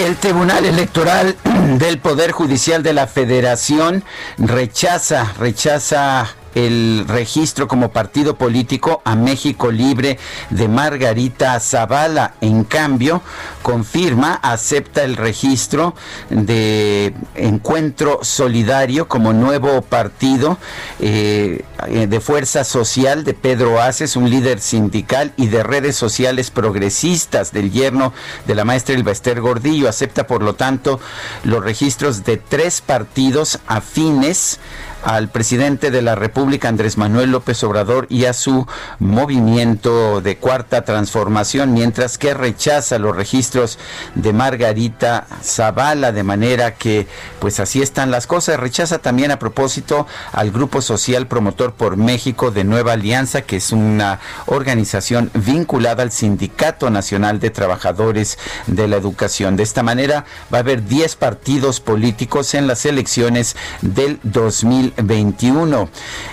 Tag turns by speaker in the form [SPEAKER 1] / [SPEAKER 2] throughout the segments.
[SPEAKER 1] El Tribunal Electoral del Poder Judicial de la Federación rechaza, rechaza el registro como partido político a México Libre de Margarita Zavala. En cambio, confirma, acepta el registro de Encuentro Solidario como nuevo partido eh, de fuerza social de Pedro Aces, un líder sindical y de redes sociales progresistas del yerno de la maestra Elbester Gordillo. Acepta, por lo tanto, los registros de tres partidos afines al presidente de la República, Andrés Manuel López Obrador, y a su movimiento de cuarta transformación, mientras que rechaza los registros de Margarita Zavala, de manera que, pues así están las cosas. Rechaza también a propósito al Grupo Social Promotor por México de Nueva Alianza, que es una organización vinculada al Sindicato Nacional de Trabajadores de la Educación. De esta manera va a haber 10 partidos políticos en las elecciones del 2000 2021.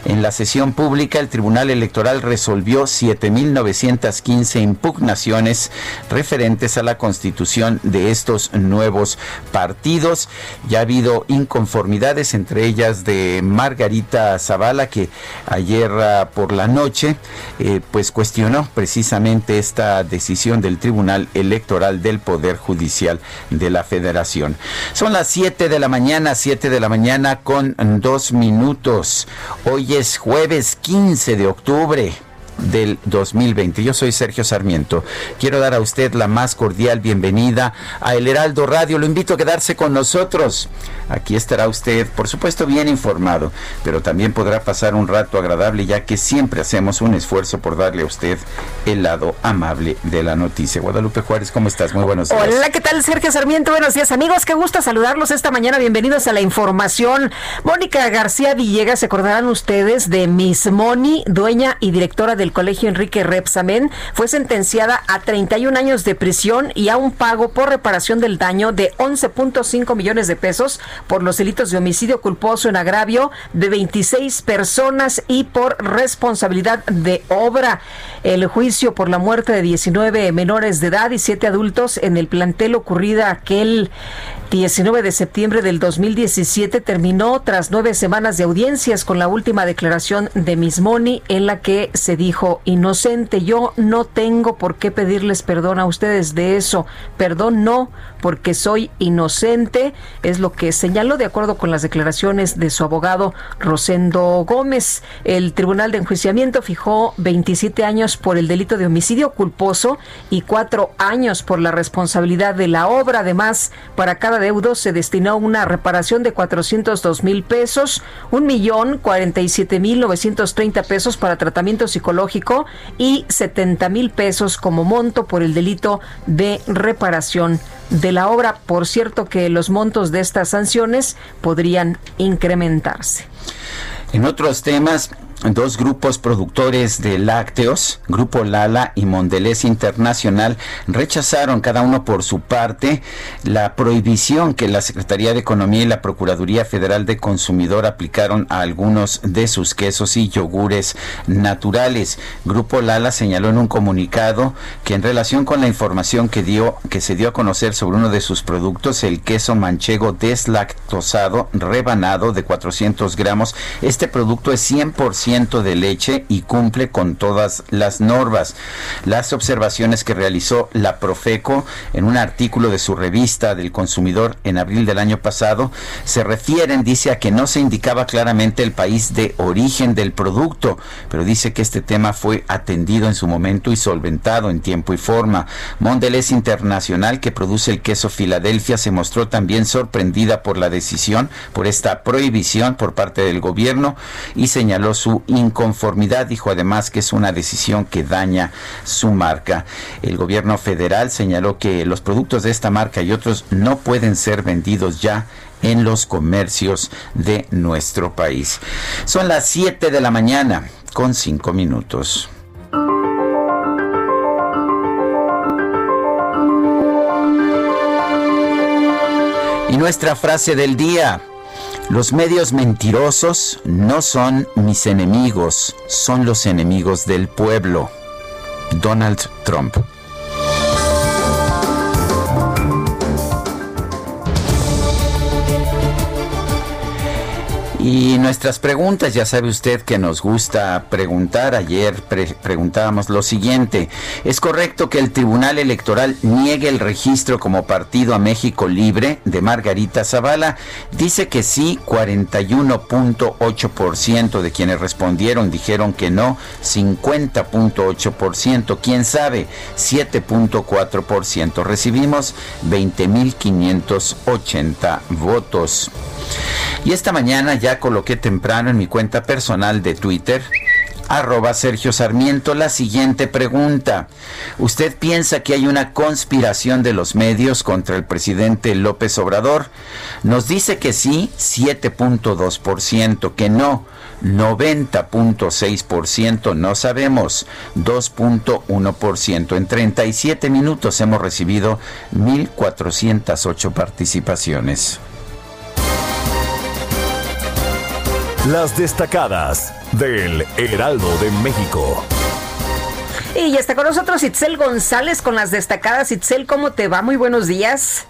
[SPEAKER 1] En la sesión pública, el Tribunal Electoral resolvió 7.915 impugnaciones referentes a la constitución de estos nuevos partidos. Ya ha habido inconformidades, entre ellas de Margarita Zavala, que ayer ah, por la noche eh, pues cuestionó precisamente esta decisión del Tribunal Electoral del Poder Judicial de la Federación. Son las 7 de la mañana, 7 de la mañana con dos minutos minutos. Hoy es jueves 15 de octubre del 2020. Yo soy Sergio Sarmiento. Quiero dar a usted la más cordial bienvenida a El Heraldo Radio. Lo invito a quedarse con nosotros. Aquí estará usted, por supuesto, bien informado, pero también podrá pasar un rato agradable ya que siempre hacemos un esfuerzo por darle a usted el lado amable de la noticia. Guadalupe Juárez, ¿cómo estás? Muy buenos días.
[SPEAKER 2] Hola, ¿qué tal Sergio Sarmiento? Buenos días amigos, qué gusto saludarlos esta mañana. Bienvenidos a la información. Mónica García Villegas, se acordarán ustedes de Miss Moni, dueña y directora del Colegio Enrique Repsamen, fue sentenciada a 31 años de prisión y a un pago por reparación del daño de 11.5 millones de pesos por los delitos de homicidio culposo en agravio de 26 personas y por responsabilidad de obra. El juicio por la muerte de 19 menores de edad y 7 adultos en el plantel ocurrida aquel 19 de septiembre del 2017 terminó tras nueve semanas de audiencias con la última declaración de Miss Moni en la que se dijo inocente. Yo no tengo por qué pedirles perdón a ustedes de eso. Perdón no, porque soy inocente, es lo que señaló de acuerdo con las declaraciones de su abogado Rosendo Gómez. El Tribunal de Enjuiciamiento fijó 27 años por el delito de homicidio culposo y cuatro años por la responsabilidad de la obra. Además, para cada deudo se destinó una reparación de 402 mil pesos, un millón 47 mil 930 pesos para tratamiento psicológico y 70 mil pesos como monto por el delito de reparación de la obra. Por cierto que los montos de estas sanciones podrían incrementarse.
[SPEAKER 1] En otros temas, dos grupos productores de lácteos, Grupo Lala y Mondelez Internacional, rechazaron cada uno por su parte la prohibición que la Secretaría de Economía y la Procuraduría Federal de Consumidor aplicaron a algunos de sus quesos y yogures naturales. Grupo Lala señaló en un comunicado que en relación con la información que dio que se dio a conocer sobre uno de sus productos, el queso manchego deslactosado rebanado de 400 gramos, este producto es 100% 100% de leche y cumple con todas las normas. Las observaciones que realizó la Profeco en un artículo de su revista del consumidor en abril del año pasado se refieren, dice, a que no se indicaba claramente el país de origen del producto, pero dice que este tema fue atendido en su momento y solventado en tiempo y forma. Mondelez Internacional, que produce el queso Filadelfia, se mostró también sorprendida por la decisión, por esta prohibición por parte del gobierno y señaló su inconformidad. Dijo además que es una decisión que daña su marca. El gobierno federal señaló que los productos de esta marca y otros no pueden ser vendidos ya en los comercios de nuestro país. Son las 7 de la mañana con 5 minutos. Y nuestra frase del día. Los medios mentirosos no son mis enemigos, son los enemigos del pueblo. Donald Trump. Y nuestras preguntas, ya sabe usted que nos gusta preguntar. Ayer preguntábamos lo siguiente. ¿Es correcto que el Tribunal Electoral niegue el registro como partido a México Libre de Margarita Zavala? Dice que sí, 41.8% de quienes respondieron dijeron que no, 50.8%, quién sabe, 7.4%. Recibimos 20.580 votos. Y esta mañana ya coloqué temprano en mi cuenta personal de Twitter arroba Sergio Sarmiento la siguiente pregunta. ¿Usted piensa que hay una conspiración de los medios contra el presidente López Obrador? Nos dice que sí, 7.2%, que no, 90.6%, no sabemos, 2.1%. En 37 minutos hemos recibido 1.408 participaciones.
[SPEAKER 3] Las destacadas del Heraldo de México.
[SPEAKER 2] Y ya está con nosotros Itzel González con las destacadas. Itzel, ¿cómo te va? Muy buenos días.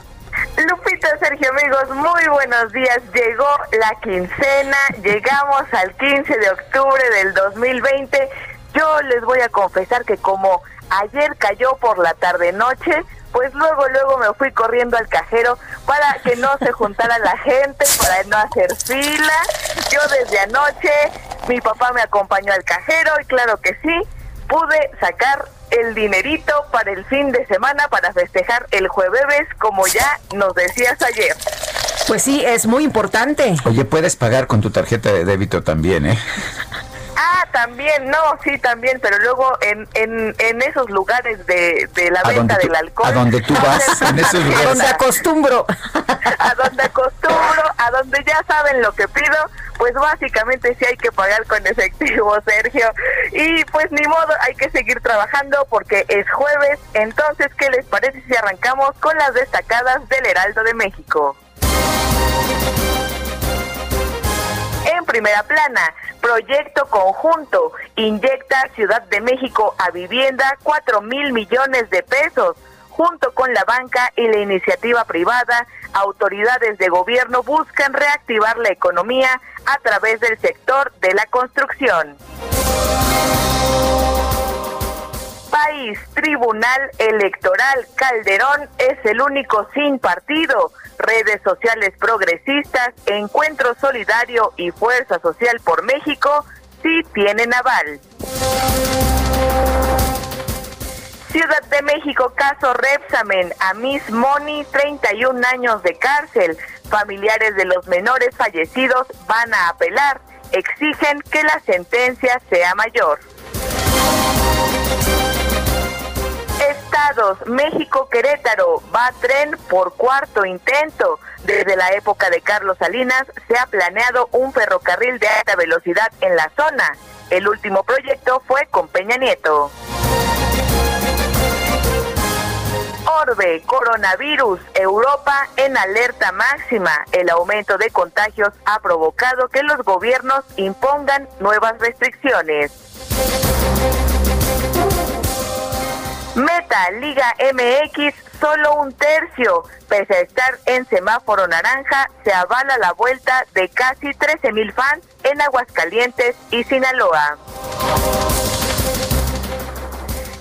[SPEAKER 4] Lupita, Sergio, amigos, muy buenos días. Llegó la quincena, llegamos al 15 de octubre del 2020. Yo les voy a confesar que como ayer cayó por la tarde-noche, pues luego, luego me fui corriendo al cajero para que no se juntara la gente, para no hacer fila. Yo desde anoche, mi papá me acompañó al cajero y claro que sí, pude sacar el dinerito para el fin de semana para festejar el jueves, como ya nos decías ayer.
[SPEAKER 2] Pues sí, es muy importante.
[SPEAKER 1] Oye, puedes pagar con tu tarjeta de débito también, ¿eh?
[SPEAKER 4] Ah, también, no, sí, también, pero luego en, en, en esos lugares de, de la venta del alcohol.
[SPEAKER 1] A donde tú vas, en esos lugares.
[SPEAKER 2] A donde acostumbro.
[SPEAKER 4] A donde acostumbro, a donde ya saben lo que pido, pues básicamente sí hay que pagar con efectivo, Sergio. Y pues ni modo, hay que seguir trabajando porque es jueves. Entonces, ¿qué les parece si arrancamos con las destacadas del Heraldo de México? En primera plana, proyecto conjunto inyecta Ciudad de México a vivienda 4 mil millones de pesos. Junto con la banca y la iniciativa privada, autoridades de gobierno buscan reactivar la economía a través del sector de la construcción. País, Tribunal Electoral Calderón es el único sin partido redes sociales progresistas, Encuentro Solidario y Fuerza Social por México sí tienen aval. Ciudad de México, caso Repsamen, a Miss Moni, 31 años de cárcel. Familiares de los menores fallecidos van a apelar, exigen que la sentencia sea mayor. Estados, México, Querétaro, va tren por cuarto intento. Desde la época de Carlos Salinas se ha planeado un ferrocarril de alta velocidad en la zona. El último proyecto fue con Peña Nieto. Coronavirus, Europa en alerta máxima. El aumento de contagios ha provocado que los gobiernos impongan nuevas restricciones. Meta Liga MX solo un tercio. Pese a estar en semáforo naranja, se avala la vuelta de casi 13 mil fans en Aguascalientes y Sinaloa.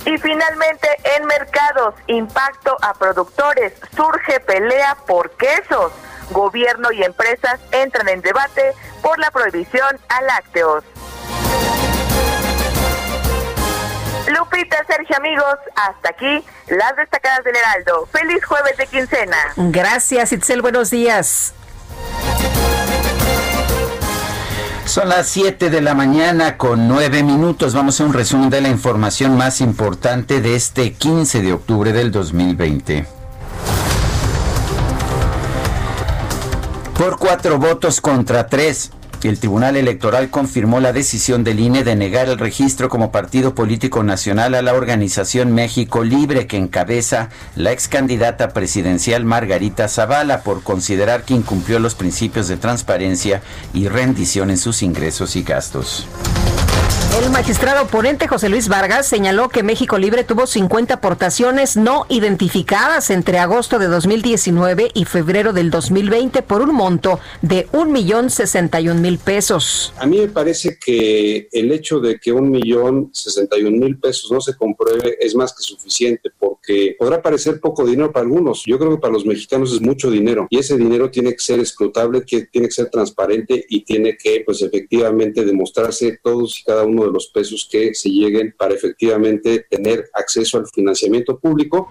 [SPEAKER 4] Y finalmente, en mercados, impacto a productores, surge pelea por quesos. Gobierno y empresas entran en debate por la prohibición a lácteos. Lupita, Sergio, amigos, hasta aquí las destacadas del Heraldo. Feliz jueves de quincena.
[SPEAKER 2] Gracias, Itzel, buenos días.
[SPEAKER 1] Son las 7 de la mañana con 9 minutos. Vamos a un resumen de la información más importante de este 15 de octubre del 2020. Por cuatro votos contra tres, el Tribunal Electoral confirmó la decisión del INE de negar el registro como partido político nacional a la organización México Libre que encabeza la ex candidata presidencial Margarita Zavala por considerar que incumplió los principios de transparencia y rendición en sus ingresos y gastos.
[SPEAKER 2] El magistrado ponente José Luis Vargas señaló que México Libre tuvo 50 aportaciones no identificadas entre agosto de 2019 y febrero del 2020 por un monto de un millón sesenta mil pesos.
[SPEAKER 5] A mí me parece que el hecho de que un millón sesenta mil pesos no se compruebe es más que suficiente porque podrá parecer poco dinero para algunos. Yo creo que para los mexicanos es mucho dinero y ese dinero tiene que ser escrutable, que tiene que ser transparente y tiene que, pues efectivamente, demostrarse todos y cada uno de los pesos que se lleguen para efectivamente tener acceso al financiamiento público.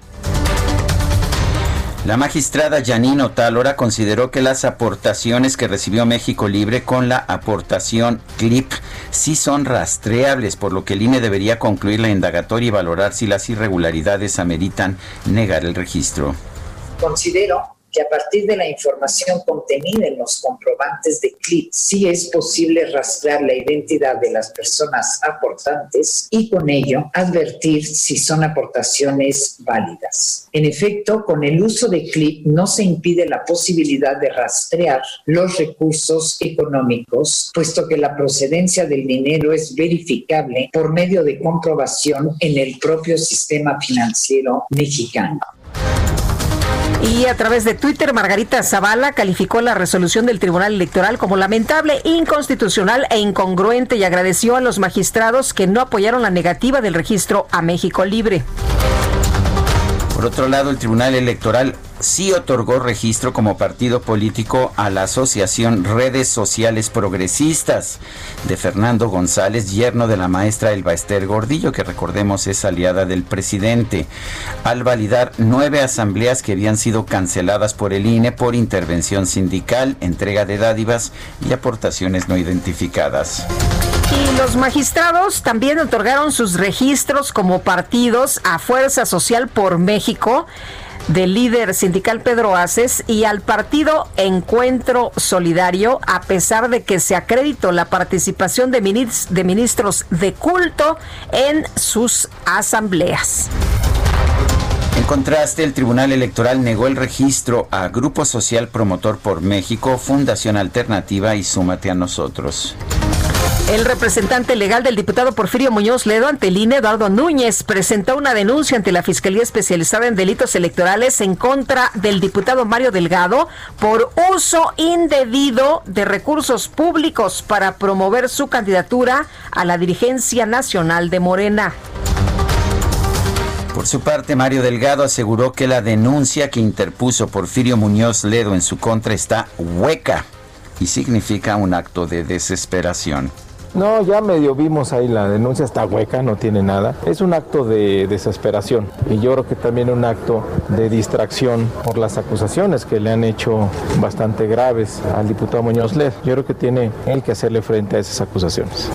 [SPEAKER 1] La magistrada Janino Talora consideró que las aportaciones que recibió México Libre con la aportación CLIP sí son rastreables, por lo que el INE debería concluir la indagatoria y valorar si las irregularidades ameritan negar el registro.
[SPEAKER 6] Considero a partir de la información contenida en los comprobantes de CLIP sí es posible rastrear la identidad de las personas aportantes y con ello advertir si son aportaciones válidas. En efecto, con el uso de CLIP no se impide la posibilidad de rastrear los recursos económicos, puesto que la procedencia del dinero es verificable por medio de comprobación en el propio sistema financiero mexicano.
[SPEAKER 2] Y a través de Twitter, Margarita Zavala calificó la resolución del Tribunal Electoral como lamentable, inconstitucional e incongruente y agradeció a los magistrados que no apoyaron la negativa del registro a México Libre.
[SPEAKER 1] Por otro lado, el Tribunal Electoral sí otorgó registro como partido político a la Asociación Redes Sociales Progresistas de Fernando González, yerno de la maestra Elba Ester Gordillo, que recordemos es aliada del presidente, al validar nueve asambleas que habían sido canceladas por el INE por intervención sindical, entrega de dádivas y aportaciones no identificadas.
[SPEAKER 2] Y los magistrados también otorgaron sus registros como partidos a Fuerza Social por México del líder sindical Pedro Aces y al partido Encuentro Solidario, a pesar de que se acreditó la participación de, de ministros de culto en sus asambleas.
[SPEAKER 1] En contraste, el Tribunal Electoral negó el registro a Grupo Social Promotor por México, Fundación Alternativa y Súmate a nosotros.
[SPEAKER 2] El representante legal del diputado Porfirio Muñoz Ledo ante Eduardo Núñez, presentó una denuncia ante la Fiscalía Especializada en Delitos Electorales en contra del diputado Mario Delgado por uso indebido de recursos públicos para promover su candidatura a la dirigencia nacional de Morena.
[SPEAKER 1] Por su parte, Mario Delgado aseguró que la denuncia que interpuso Porfirio Muñoz Ledo en su contra está hueca y significa un acto de desesperación.
[SPEAKER 7] No, ya medio vimos ahí la denuncia, está hueca, no tiene nada. Es un acto de desesperación y yo creo que también un acto de distracción por las acusaciones que le han hecho bastante graves al diputado Muñoz Led. Yo creo que tiene él que hacerle frente a esas acusaciones.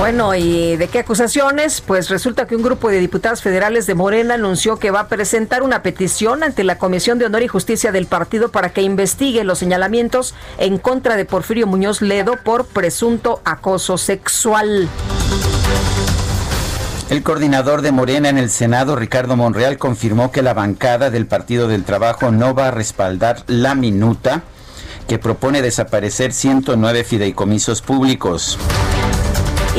[SPEAKER 2] Bueno, ¿y de qué acusaciones? Pues resulta que un grupo de diputados federales de Morena anunció que va a presentar una petición ante la Comisión de Honor y Justicia del partido para que investigue los señalamientos en contra de Porfirio Muñoz Ledo por presunto acoso sexual.
[SPEAKER 1] El coordinador de Morena en el Senado, Ricardo Monreal, confirmó que la bancada del Partido del Trabajo no va a respaldar la minuta que propone desaparecer 109 fideicomisos públicos.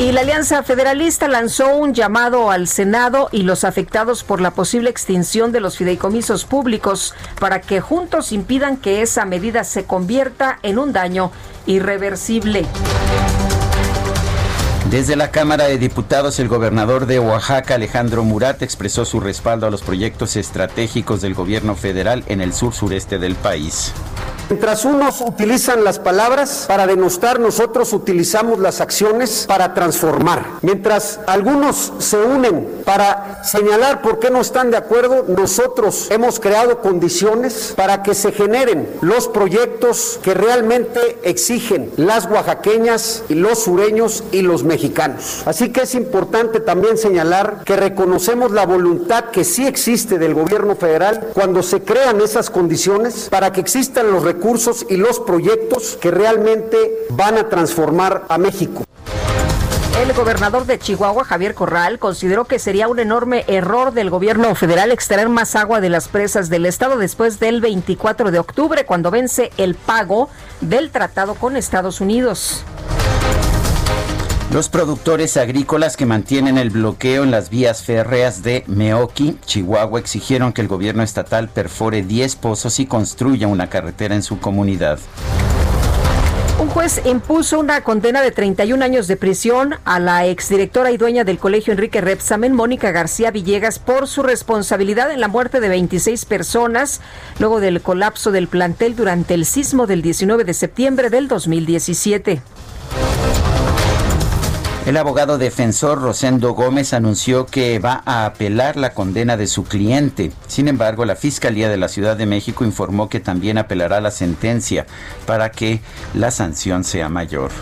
[SPEAKER 2] Y la Alianza Federalista lanzó un llamado al Senado y los afectados por la posible extinción de los fideicomisos públicos para que juntos impidan que esa medida se convierta en un daño irreversible.
[SPEAKER 1] Desde la Cámara de Diputados, el gobernador de Oaxaca, Alejandro Murat, expresó su respaldo a los proyectos estratégicos del gobierno federal en el sur sureste del país.
[SPEAKER 8] Mientras unos utilizan las palabras para denostar, nosotros utilizamos las acciones para transformar. Mientras algunos se unen para señalar por qué no están de acuerdo, nosotros hemos creado condiciones para que se generen los proyectos que realmente exigen las oaxaqueñas y los sureños y los mexicanos. Así que es importante también señalar que reconocemos la voluntad que sí existe del gobierno federal cuando se crean esas condiciones para que existan los recursos recursos y los proyectos que realmente van a transformar a México.
[SPEAKER 2] El gobernador de Chihuahua, Javier Corral, consideró que sería un enorme error del gobierno federal extraer más agua de las presas del estado después del 24 de octubre, cuando vence el pago del tratado con Estados Unidos.
[SPEAKER 1] Los productores agrícolas que mantienen el bloqueo en las vías férreas de Meoki, Chihuahua, exigieron que el gobierno estatal perfore 10 pozos y construya una carretera en su comunidad.
[SPEAKER 2] Un juez impuso una condena de 31 años de prisión a la exdirectora y dueña del colegio Enrique Repsamen, Mónica García Villegas, por su responsabilidad en la muerte de 26 personas luego del colapso del plantel durante el sismo del 19 de septiembre del 2017.
[SPEAKER 1] El abogado defensor Rosendo Gómez anunció que va a apelar la condena de su cliente. Sin embargo, la Fiscalía de la Ciudad de México informó que también apelará la sentencia para que la sanción sea mayor.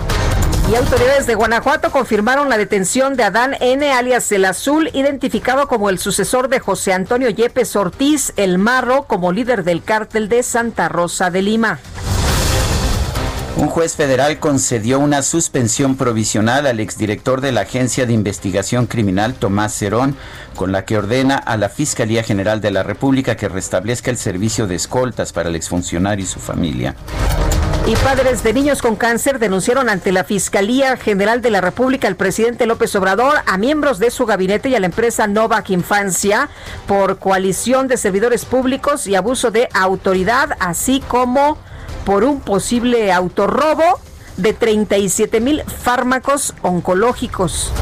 [SPEAKER 2] Y autoridades de Guanajuato confirmaron la detención de Adán N. alias El Azul, identificado como el sucesor de José Antonio Yepes Ortiz, el Marro, como líder del cártel de Santa Rosa de Lima.
[SPEAKER 1] Un juez federal concedió una suspensión provisional al exdirector de la Agencia de Investigación Criminal, Tomás Cerón, con la que ordena a la Fiscalía General de la República que restablezca el servicio de escoltas para el exfuncionario y su familia.
[SPEAKER 2] Y padres de niños con cáncer denunciaron ante la Fiscalía General de la República al presidente López Obrador, a miembros de su gabinete y a la empresa Novak Infancia por coalición de servidores públicos y abuso de autoridad, así como por un posible autorrobo de 37 mil fármacos oncológicos.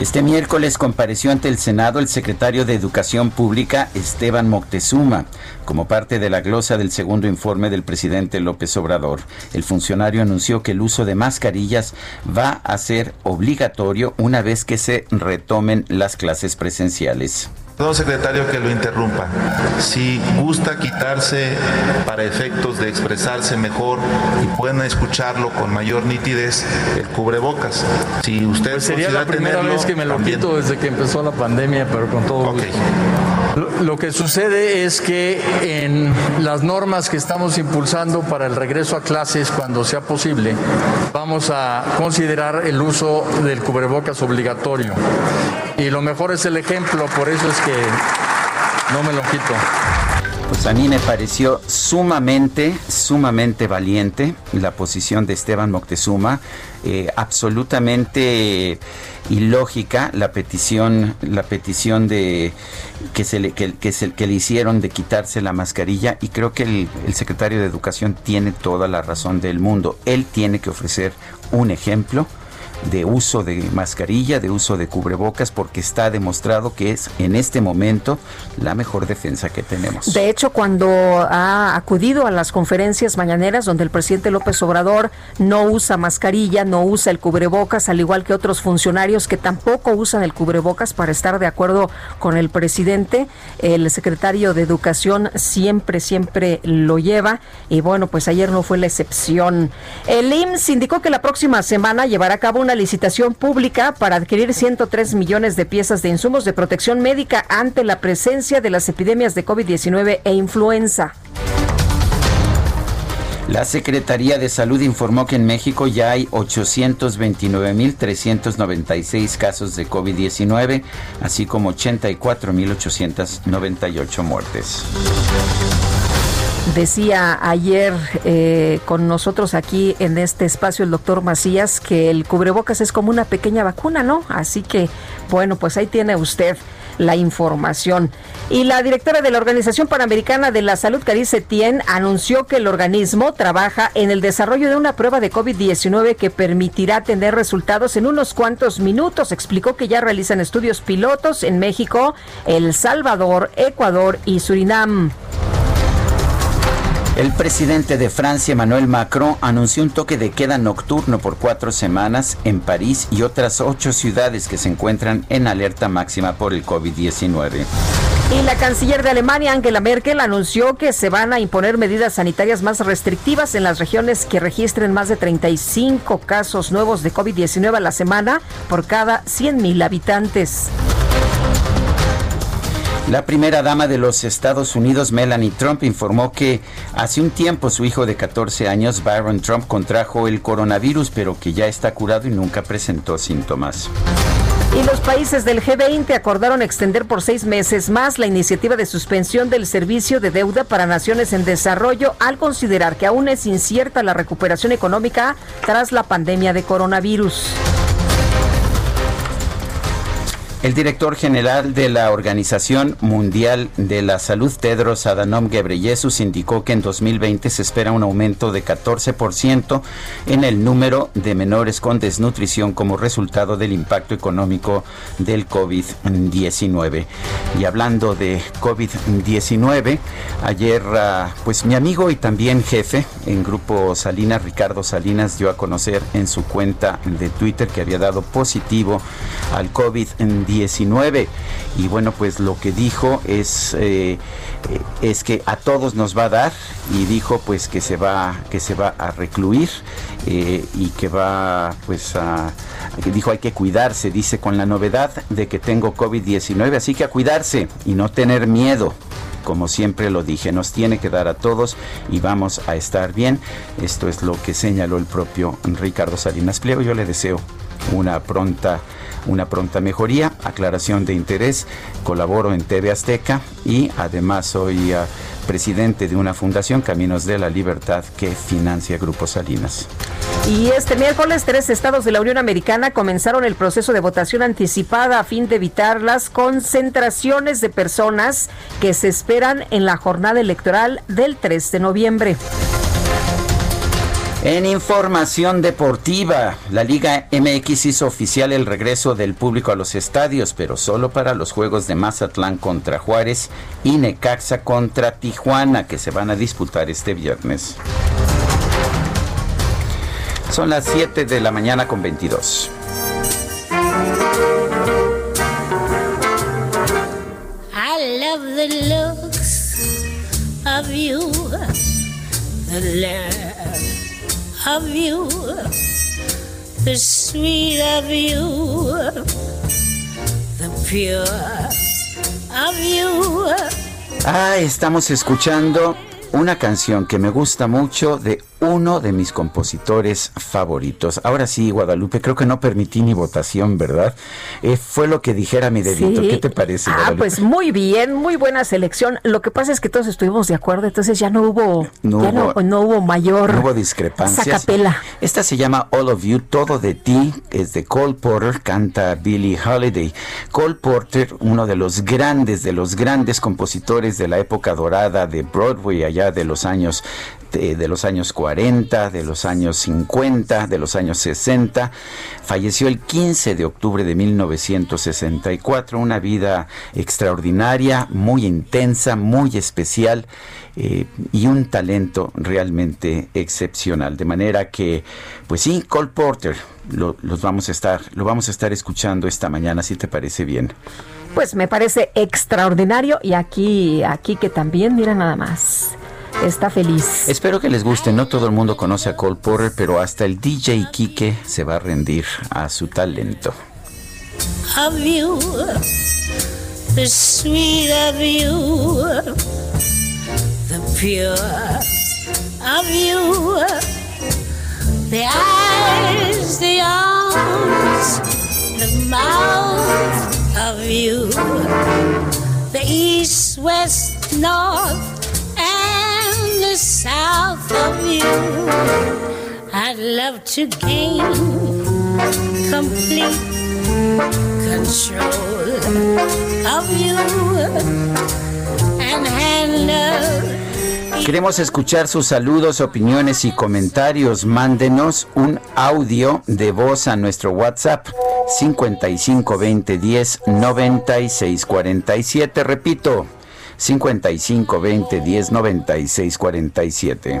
[SPEAKER 1] Este miércoles compareció ante el Senado el secretario de Educación Pública, Esteban Moctezuma, como parte de la glosa del segundo informe del presidente López Obrador. El funcionario anunció que el uso de mascarillas va a ser obligatorio una vez que se retomen las clases presenciales.
[SPEAKER 9] Perdón, secretario, que lo interrumpa. Si gusta quitarse para efectos de expresarse mejor y pueden escucharlo con mayor nitidez, el cubrebocas. Si usted
[SPEAKER 10] pues sería la primera vez que me lo quito desde que empezó la pandemia, pero con todo okay. Lo, lo que sucede es que en las normas que estamos impulsando para el regreso a clases cuando sea posible, vamos a considerar el uso del cubrebocas obligatorio. Y lo mejor es el ejemplo, por eso es que no me lo quito.
[SPEAKER 1] Pues a mí me pareció sumamente, sumamente valiente la posición de Esteban Moctezuma, eh, absolutamente ilógica la petición, la petición de que se le, que, que, le hicieron de quitarse la mascarilla y creo que el secretario de Educación tiene toda la razón del mundo. Él tiene que ofrecer un ejemplo de uso de mascarilla, de uso de cubrebocas, porque está demostrado que es en este momento la mejor defensa que tenemos.
[SPEAKER 2] De hecho, cuando ha acudido a las conferencias mañaneras donde el presidente López Obrador no usa mascarilla, no usa el cubrebocas, al igual que otros funcionarios que tampoco usan el cubrebocas para estar de acuerdo con el presidente, el secretario de Educación siempre, siempre lo lleva y bueno, pues ayer no fue la excepción. El IMSS indicó que la próxima semana llevará a cabo una licitación pública para adquirir 103 millones de piezas de insumos de protección médica ante la presencia de las epidemias de COVID-19 e influenza.
[SPEAKER 1] La Secretaría de Salud informó que en México ya hay 829.396 casos de COVID-19, así como 84.898 muertes.
[SPEAKER 2] Decía ayer eh, con nosotros aquí en este espacio el doctor Macías que el cubrebocas es como una pequeña vacuna, ¿no? Así que, bueno, pues ahí tiene usted la información. Y la directora de la Organización Panamericana de la Salud, Carice Tien, anunció que el organismo trabaja en el desarrollo de una prueba de COVID-19 que permitirá tener resultados en unos cuantos minutos. Explicó que ya realizan estudios pilotos en México, El Salvador, Ecuador y Surinam.
[SPEAKER 1] El presidente de Francia, Emmanuel Macron, anunció un toque de queda nocturno por cuatro semanas en París y otras ocho ciudades que se encuentran en alerta máxima por el COVID-19.
[SPEAKER 2] Y la canciller de Alemania, Angela Merkel, anunció que se van a imponer medidas sanitarias más restrictivas en las regiones que registren más de 35 casos nuevos de COVID-19 a la semana por cada 100.000 habitantes.
[SPEAKER 1] La primera dama de los Estados Unidos, Melanie Trump, informó que hace un tiempo su hijo de 14 años, Byron Trump, contrajo el coronavirus, pero que ya está curado y nunca presentó síntomas.
[SPEAKER 2] Y los países del G20 acordaron extender por seis meses más la iniciativa de suspensión del servicio de deuda para naciones en desarrollo al considerar que aún es incierta la recuperación económica tras la pandemia de coronavirus.
[SPEAKER 1] El director general de la Organización Mundial de la Salud, Tedros Adhanom Ghebreyesus, indicó que en 2020 se espera un aumento de 14% en el número de menores con desnutrición como resultado del impacto económico del COVID-19. Y hablando de COVID-19, ayer ah, pues mi amigo y también jefe en Grupo Salinas, Ricardo Salinas, dio a conocer en su cuenta de Twitter que había dado positivo al COVID-19 19 y bueno pues lo que dijo es eh, es que a todos nos va a dar y dijo pues que se va que se va a recluir eh, y que va pues a dijo hay que cuidarse dice con la novedad de que tengo COVID-19 así que a cuidarse y no tener miedo como siempre lo dije, nos tiene que dar a todos y vamos a estar bien. Esto es lo que señaló el propio Ricardo Salinas Pliego. Yo le deseo una pronta una pronta mejoría, aclaración de interés, colaboro en TV Azteca y además soy ah, presidente de una fundación, Caminos de la Libertad, que financia Grupo Salinas.
[SPEAKER 2] Y este miércoles, tres estados de la Unión Americana comenzaron el proceso de votación anticipada a fin de evitar las concentraciones de personas que se esperan en la jornada electoral del 3 de noviembre.
[SPEAKER 1] En información deportiva, la Liga MX hizo oficial el regreso del público a los estadios, pero solo para los juegos de Mazatlán contra Juárez y Necaxa contra Tijuana, que se van a disputar este viernes. Son las 7 de la mañana con 22. I love the looks of you, of you, the sweet of you, the pure of you. Ah, estamos escuchando una canción que me gusta mucho de uno de mis compositores favoritos. Ahora sí, Guadalupe, creo que no permití mi votación, ¿verdad? Eh, fue lo que dijera mi dedito. ¿Qué te parece?
[SPEAKER 2] Ah, pues muy bien, muy buena selección. Lo que pasa es que todos estuvimos de acuerdo, entonces ya no hubo, no, ya hubo, no, hubo mayor.
[SPEAKER 1] No hubo discrepancias.
[SPEAKER 2] Sacapela.
[SPEAKER 1] Esta se llama All of You, Todo de Ti, es de Cole Porter, canta Billie Holiday. Cole Porter, uno de los grandes, de los grandes compositores de la época dorada de Broadway, allá de los años de, los años 40, de los años 50, de los años 60. Falleció el 15 de octubre de 1964, una vida extraordinaria, muy intensa, muy especial. Eh, y un talento realmente excepcional. De manera que, pues sí, Cole Porter, lo, los vamos a estar, lo vamos a estar escuchando esta mañana, si te parece bien.
[SPEAKER 2] Pues me parece extraordinario y aquí, aquí que también, mira nada más está feliz.
[SPEAKER 1] Espero que les guste. No todo el mundo conoce a Cole Porter, pero hasta el DJ Kike se va a rendir a su talento. Of you, the sweet of you, the pure of you, the eyes, the arms, the mouth of you, the east, west, north.
[SPEAKER 11] South of you. I'd love to gain
[SPEAKER 1] Queremos escuchar sus saludos, opiniones y comentarios. Mándenos un audio de voz a nuestro WhatsApp 55 20 10 96 47. Repito, 55 20 10 96 47.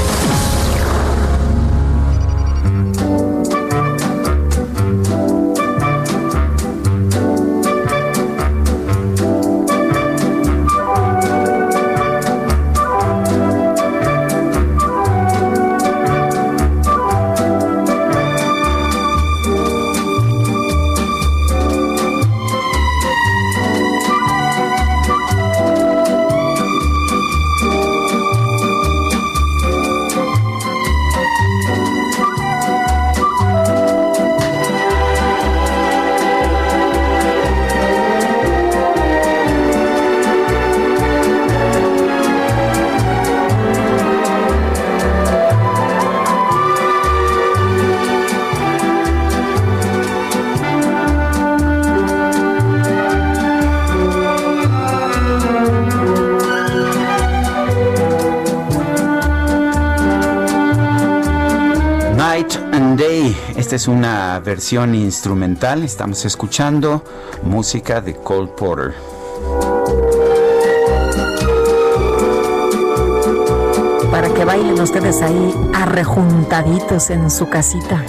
[SPEAKER 3] Es una versión instrumental. Estamos escuchando música de Cole Porter.
[SPEAKER 2] Para que bailen ustedes ahí arrejuntaditos en su casita.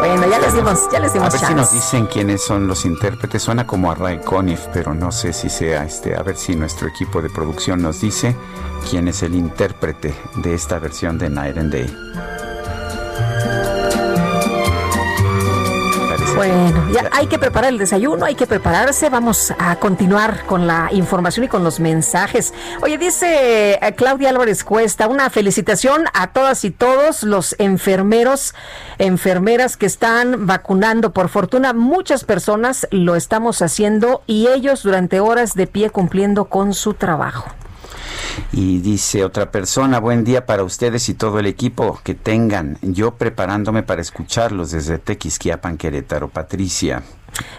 [SPEAKER 2] Bueno, ya les dimos, ya les
[SPEAKER 1] A
[SPEAKER 2] dimos
[SPEAKER 1] ver si nos dicen quiénes son los intérpretes. Suena como a Ray Conniff, pero no sé si sea este. A ver si nuestro equipo de producción nos dice quién es el intérprete de esta versión de Night and Day.
[SPEAKER 2] Bueno, ya hay que preparar el desayuno, hay que prepararse. Vamos a continuar con la información y con los mensajes. Oye, dice eh, Claudia Álvarez Cuesta, una felicitación a todas y todos los enfermeros, enfermeras que están vacunando. Por fortuna, muchas personas lo estamos haciendo y ellos durante horas de pie cumpliendo con su trabajo.
[SPEAKER 1] Y dice otra persona, buen día para ustedes y todo el equipo que tengan. Yo preparándome para escucharlos desde Tequisquiapan, Querétaro. Patricia.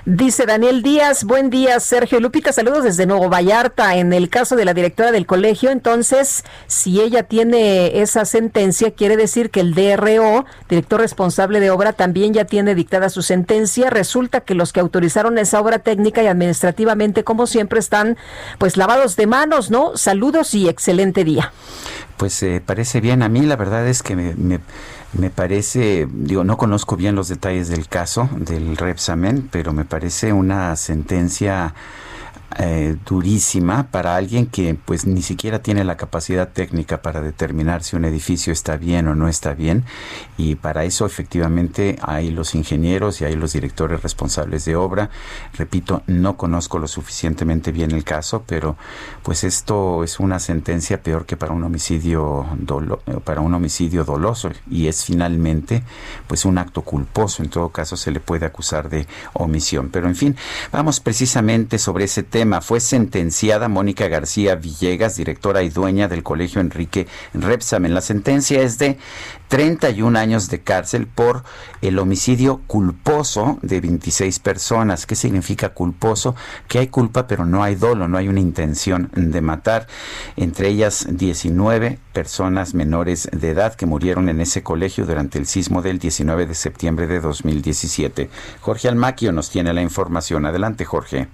[SPEAKER 2] Dice Daniel Díaz, buen día Sergio Lupita, saludos desde Nuevo Vallarta. En el caso de la directora del colegio, entonces, si ella tiene esa sentencia, quiere decir que el DRO, director responsable de obra, también ya tiene dictada su sentencia. Resulta que los que autorizaron esa obra técnica y administrativamente, como siempre, están pues lavados de manos, ¿no? Saludos y excelente día.
[SPEAKER 1] Pues eh, parece bien. A mí la verdad es que me, me, me parece, digo, no conozco bien los detalles del caso del Repsamen, pero me parece una sentencia eh, durísima para alguien que pues ni siquiera tiene la capacidad técnica para determinar si un edificio está bien o no está bien. Y para eso efectivamente hay los ingenieros y hay los directores responsables de obra. Repito no conozco lo suficientemente bien el caso pero pues esto es una sentencia peor que para un homicidio dolo, para un homicidio doloso. Y es finalmente pues un acto culposo. En todo caso se le puede acusar de omisión. Pero en fin vamos precisamente sobre ese ese Fue sentenciada Mónica García Villegas, directora y dueña del Colegio Enrique Repsamen. La sentencia es de 31 años de cárcel por el homicidio culposo de 26 personas. ¿Qué significa culposo? Que hay culpa pero no hay dolo, no hay una intención de matar. Entre ellas 19 personas menores de edad que murieron en ese colegio durante el sismo del 19 de septiembre de 2017. Jorge Almaquio nos tiene la información. Adelante, Jorge.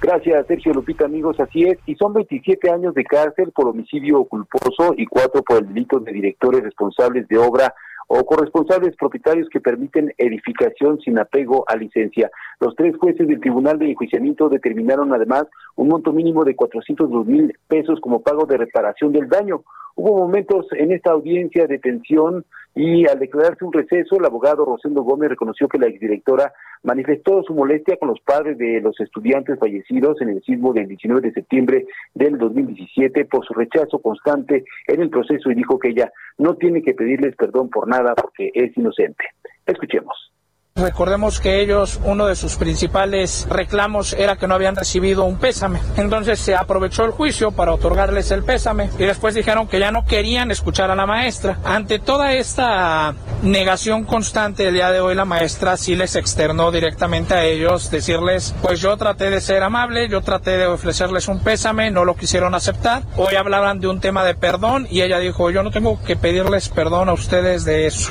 [SPEAKER 12] Gracias, Sergio Lupita, amigos. Así es. Y son 27 años de cárcel por homicidio culposo y cuatro por el delito de directores responsables de obra o corresponsables propietarios que permiten edificación sin apego a licencia. Los tres jueces del Tribunal de Enjuiciamiento determinaron además un monto mínimo de 402 mil pesos como pago de reparación del daño. Hubo momentos en esta audiencia de tensión y al declararse un receso, el abogado Rosendo Gómez reconoció que la exdirectora manifestó su molestia con los padres de los estudiantes fallecidos en el sismo del 19 de septiembre del 2017 por su rechazo constante en el proceso y dijo que ella no tiene que pedirles perdón por nada porque es inocente. Escuchemos.
[SPEAKER 13] Recordemos que ellos, uno de sus principales reclamos era que no habían recibido un pésame. Entonces se aprovechó el juicio para otorgarles el pésame y después dijeron que ya no querían escuchar a la maestra. Ante toda esta negación constante el día de hoy, la maestra sí les externó directamente a ellos, decirles, pues yo traté de ser amable, yo traté de ofrecerles un pésame, no lo quisieron aceptar. Hoy hablaban de un tema de perdón y ella dijo, yo no tengo que pedirles perdón a ustedes de eso.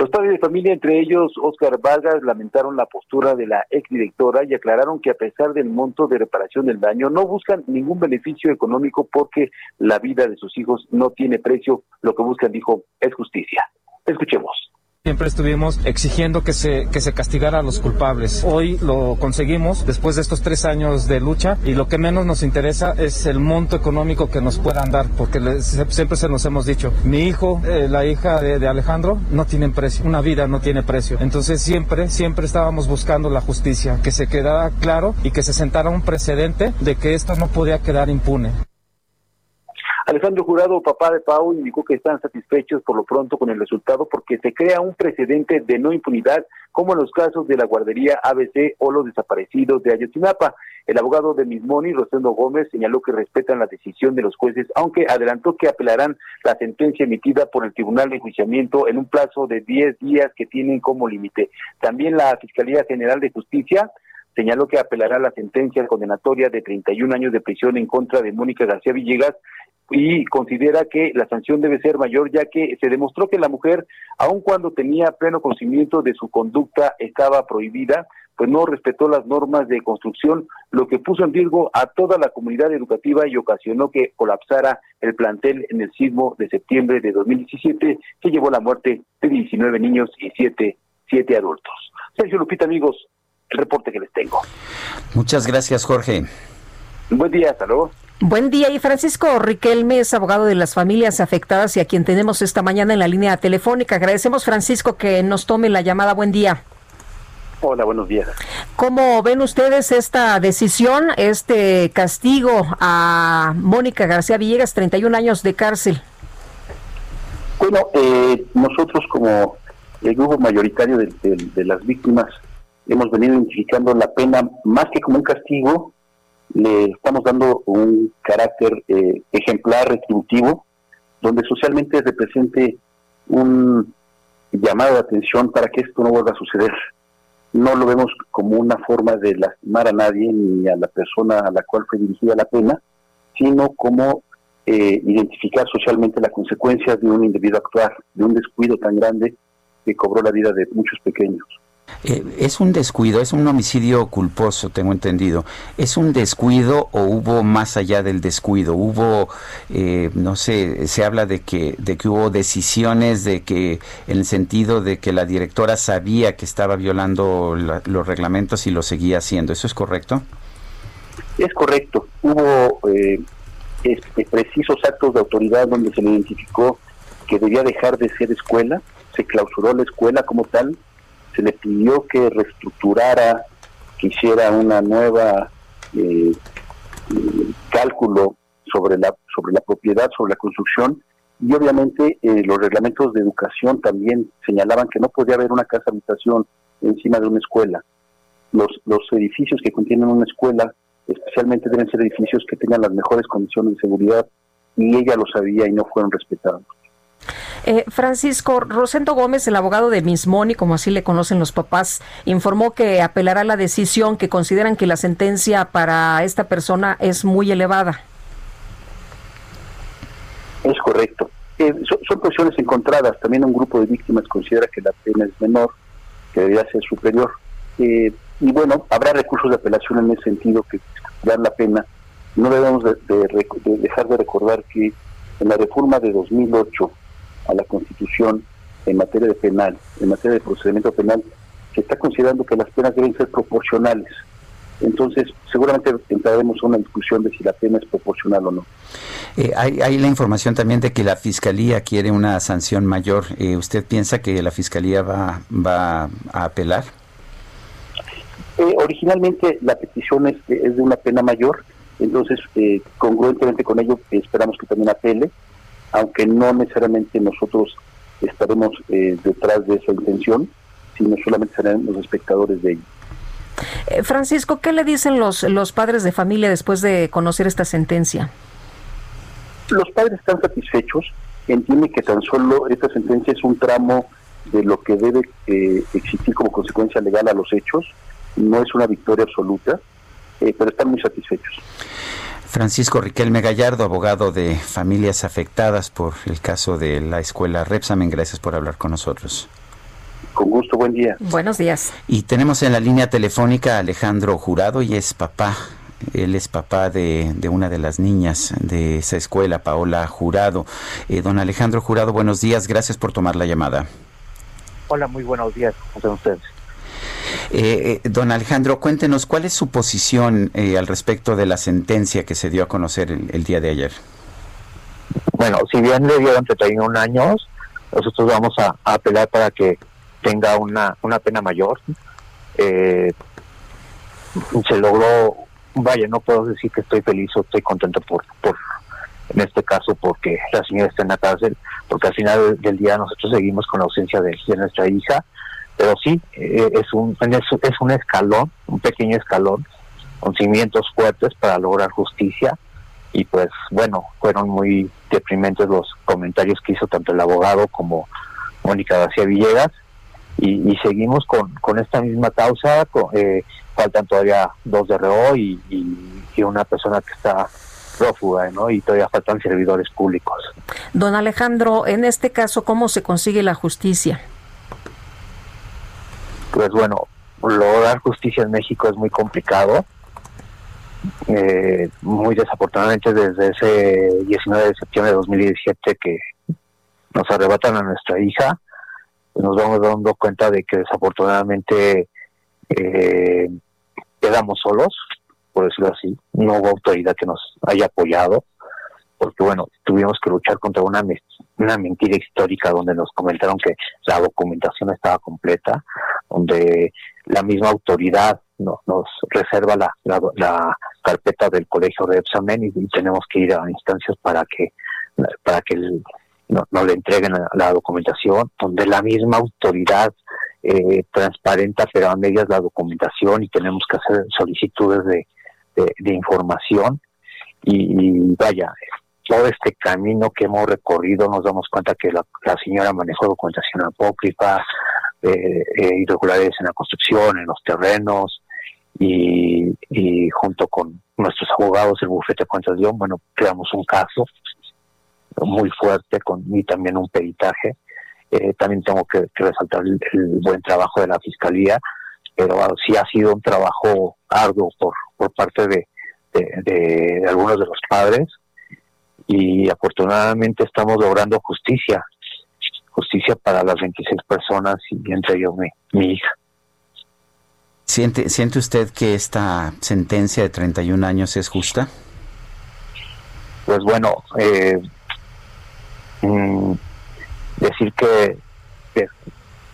[SPEAKER 12] Los padres de familia, entre ellos Oscar Vargas, lamentaron la postura de la exdirectora y aclararon que a pesar del monto de reparación del daño, no buscan ningún beneficio económico porque la vida de sus hijos no tiene precio. Lo que buscan, dijo, es justicia. Escuchemos.
[SPEAKER 14] Siempre estuvimos exigiendo que se, que se castigara a los culpables. Hoy lo conseguimos después de estos tres años de lucha y lo que menos nos interesa es el monto económico que nos puedan dar, porque siempre se nos hemos dicho, mi hijo, eh, la hija de, de, Alejandro, no tienen precio, una vida no tiene precio. Entonces siempre, siempre estábamos buscando la justicia, que se quedara claro y que se sentara un precedente de que esto no podía quedar impune.
[SPEAKER 12] Alejandro Jurado, papá de Pau, indicó que están satisfechos por lo pronto con el resultado porque se crea un precedente de no impunidad como en los casos de la guardería ABC o los desaparecidos de Ayotzinapa. El abogado de Mismoni, Rosendo Gómez, señaló que respetan la decisión de los jueces, aunque adelantó que apelarán la sentencia emitida por el Tribunal de Enjuiciamiento en un plazo de 10 días que tienen como límite. También la Fiscalía General de Justicia señaló que apelará la sentencia condenatoria de 31 años de prisión en contra de Mónica García Villegas y considera que la sanción debe ser mayor ya que se demostró que la mujer, aun cuando tenía pleno conocimiento de su conducta estaba prohibida, pues no respetó las normas de construcción, lo que puso en riesgo a toda la comunidad educativa y ocasionó que colapsara el plantel en el sismo de septiembre de 2017, que llevó a la muerte de 19 niños y 7, siete adultos. Sergio Lupita, amigos, el reporte que les tengo.
[SPEAKER 1] Muchas gracias, Jorge.
[SPEAKER 12] Buen día, hasta luego.
[SPEAKER 2] Buen día, y Francisco Riquelme es abogado de las familias afectadas y a quien tenemos esta mañana en la línea telefónica. Agradecemos, Francisco, que nos tome la llamada. Buen día.
[SPEAKER 12] Hola, buenos días.
[SPEAKER 2] ¿Cómo ven ustedes esta decisión, este castigo a Mónica García Villegas, 31 años de cárcel?
[SPEAKER 12] Bueno, eh, nosotros como el grupo mayoritario de, de, de las víctimas hemos venido identificando la pena más que como un castigo, le estamos dando un carácter eh, ejemplar, retributivo, donde socialmente represente un llamado de atención para que esto no vuelva a suceder. No lo vemos como una forma de lastimar a nadie ni a la persona a la cual fue dirigida la pena, sino como eh, identificar socialmente la consecuencia de un individuo actuar, de un descuido tan grande que cobró la vida de muchos pequeños.
[SPEAKER 1] Eh, ¿Es un descuido, es un homicidio culposo, tengo entendido? ¿Es un descuido o hubo más allá del descuido? Hubo, eh, no sé, se habla de que, de que hubo decisiones de que, en el sentido de que la directora sabía que estaba violando la, los reglamentos y lo seguía haciendo. ¿Eso es correcto?
[SPEAKER 12] Es correcto. Hubo eh, este, precisos actos de autoridad donde se le identificó que debía dejar de ser escuela, se clausuró la escuela como tal se le pidió que reestructurara, que hiciera una nueva eh, cálculo sobre la sobre la propiedad, sobre la construcción y obviamente eh, los reglamentos de educación también señalaban que no podía haber una casa habitación encima de una escuela.
[SPEAKER 15] los, los edificios que contienen una escuela, especialmente deben ser edificios que tengan las mejores condiciones de seguridad, y ella lo sabía y no fueron respetados.
[SPEAKER 2] Eh, Francisco Rosendo Gómez, el abogado de Mismoni, como así le conocen los papás, informó que apelará la decisión que consideran que la sentencia para esta persona es muy elevada.
[SPEAKER 15] Es correcto. Eh, son, son, encontradas. También un grupo de víctimas considera que la pena es menor, que debería ser superior. Eh, y bueno, habrá recursos de apelación en ese sentido que dan la pena. No debemos de, de dejar de recordar que en la reforma de 2008 a la Constitución en materia de penal, en materia de procedimiento penal, se está considerando que las penas deben ser proporcionales. Entonces, seguramente entraremos a una discusión de si la pena es proporcional o no.
[SPEAKER 1] Eh, hay, hay, la información también de que la Fiscalía quiere una sanción mayor. Eh, ¿Usted piensa que la Fiscalía va, va a apelar?
[SPEAKER 15] Eh, originalmente la petición es, es, de una pena mayor, entonces eh, congruentemente con ello esperamos que también apele aunque no necesariamente nosotros estaremos eh, detrás de esa intención, sino solamente seremos los espectadores de ello.
[SPEAKER 2] Eh, Francisco, ¿qué le dicen los, los padres de familia después de conocer esta sentencia?
[SPEAKER 15] Los padres están satisfechos, entienden que tan solo esta sentencia es un tramo de lo que debe eh, existir como consecuencia legal a los hechos, no es una victoria absoluta, eh, pero están muy satisfechos.
[SPEAKER 1] Francisco Riquelme Gallardo, abogado de familias afectadas por el caso de la escuela Repsamen, gracias por hablar con nosotros.
[SPEAKER 15] Con gusto, buen día.
[SPEAKER 2] Buenos días.
[SPEAKER 1] Y tenemos en la línea telefónica a Alejandro Jurado y es papá. Él es papá de, de una de las niñas de esa escuela, Paola Jurado. Eh, don Alejandro Jurado, buenos días, gracias por tomar la llamada.
[SPEAKER 16] Hola, muy buenos días, ¿cómo están ustedes?
[SPEAKER 1] Eh, eh, don Alejandro, cuéntenos cuál es su posición eh, al respecto de la sentencia que se dio a conocer el, día de ayer.
[SPEAKER 16] Bueno, si bien le dieron 31 años, nosotros vamos a, apelar para que tenga una, una pena mayor. Eh, se logró, vaya, no puedo decir que estoy feliz o estoy contento por, por en este caso porque la señora está en la cárcel, porque al final del día nosotros seguimos con la ausencia de nuestra hija pero sí eh, es un es, un escalón un pequeño escalón con cimientos fuertes para lograr justicia y pues bueno fueron muy deprimentes los comentarios que hizo tanto el abogado como Mónica García Villegas y, seguimos con, con esta misma causa eh, faltan todavía dos de RO y, y, y una persona que está prófuga, ¿no? Y todavía faltan servidores públicos.
[SPEAKER 2] Don Alejandro, en este caso, ¿cómo se consigue la justicia?
[SPEAKER 16] Pues bueno, lograr justicia en México es muy complicado. Eh, muy desafortunadamente desde ese 19 de septiembre de 2017 que nos arrebatan a nuestra hija, pues nos vamos dando cuenta de que desafortunadamente eh, quedamos solos, por decirlo así, no hubo autoridad que nos haya apoyado, porque bueno, tuvimos que luchar contra una, una mentira histórica donde nos comentaron que la documentación estaba completa, donde la misma autoridad no, nos reserva la, carpeta del colegio de examen y, tenemos que ir a instancias para que para que no, le entreguen la, documentación, donde la misma autoridad eh, transparenta pero a medias la documentación y tenemos que hacer solicitudes de, información. Y, vaya, todo este camino que hemos recorrido nos damos cuenta que la, señora manejó documentación apócrifa, eh, eh, irregularidades en la construcción, en los terrenos, y, junto con nuestros abogados, el bufete de cuentas de bueno, creamos un caso muy fuerte con y también un peritaje. Eh, también tengo que, resaltar el, buen trabajo de la fiscalía, pero bueno, sí ha sido un trabajo arduo por, por parte de algunos de los padres y afortunadamente estamos logrando justicia justicia para las 26 personas y entre ellos mi, mi hija.
[SPEAKER 1] ¿Siente, ¿Siente usted que esta sentencia de 31 años es justa?
[SPEAKER 16] Pues bueno, eh, mmm, decir que, que,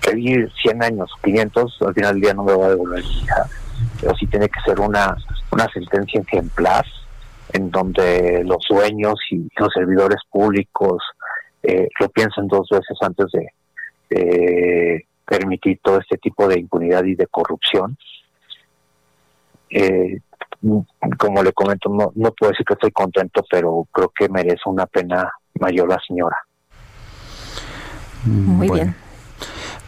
[SPEAKER 16] que, vivir 100 años, 500, al final del día no me va a devolver mi hija, pero sí tiene que ser una, una sentencia ejemplar en donde los dueños y los servidores públicos eh, lo piensen dos veces antes de eh, permitir todo este tipo de impunidad y de corrupción. Eh, como le comento, no, no puedo decir que estoy contento, pero creo que merece una pena mayor la señora.
[SPEAKER 2] Muy bien.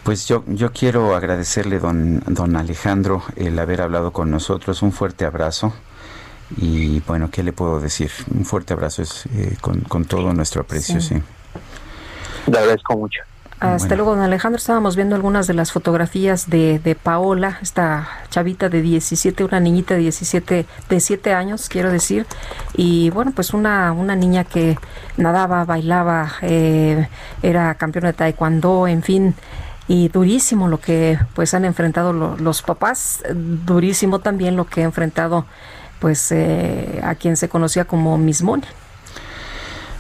[SPEAKER 1] Pues yo, yo quiero agradecerle, don, don Alejandro, el haber hablado con nosotros. Un fuerte abrazo. Y bueno, ¿qué le puedo decir? Un fuerte abrazo es, eh, con, con, todo nuestro aprecio, sí.
[SPEAKER 16] Le agradezco mucho.
[SPEAKER 2] Hasta luego, don Alejandro. Estábamos viendo algunas de las fotografías de, de, Paola, esta chavita de 17, una niñita de 17, de 7 años, quiero decir. Y bueno, pues una, una niña que nadaba, bailaba, eh, era campeona de taekwondo, en fin. Y durísimo lo que pues han enfrentado lo, los papás, durísimo también lo que ha enfrentado pues eh, a quien se conocía como Miss Moni.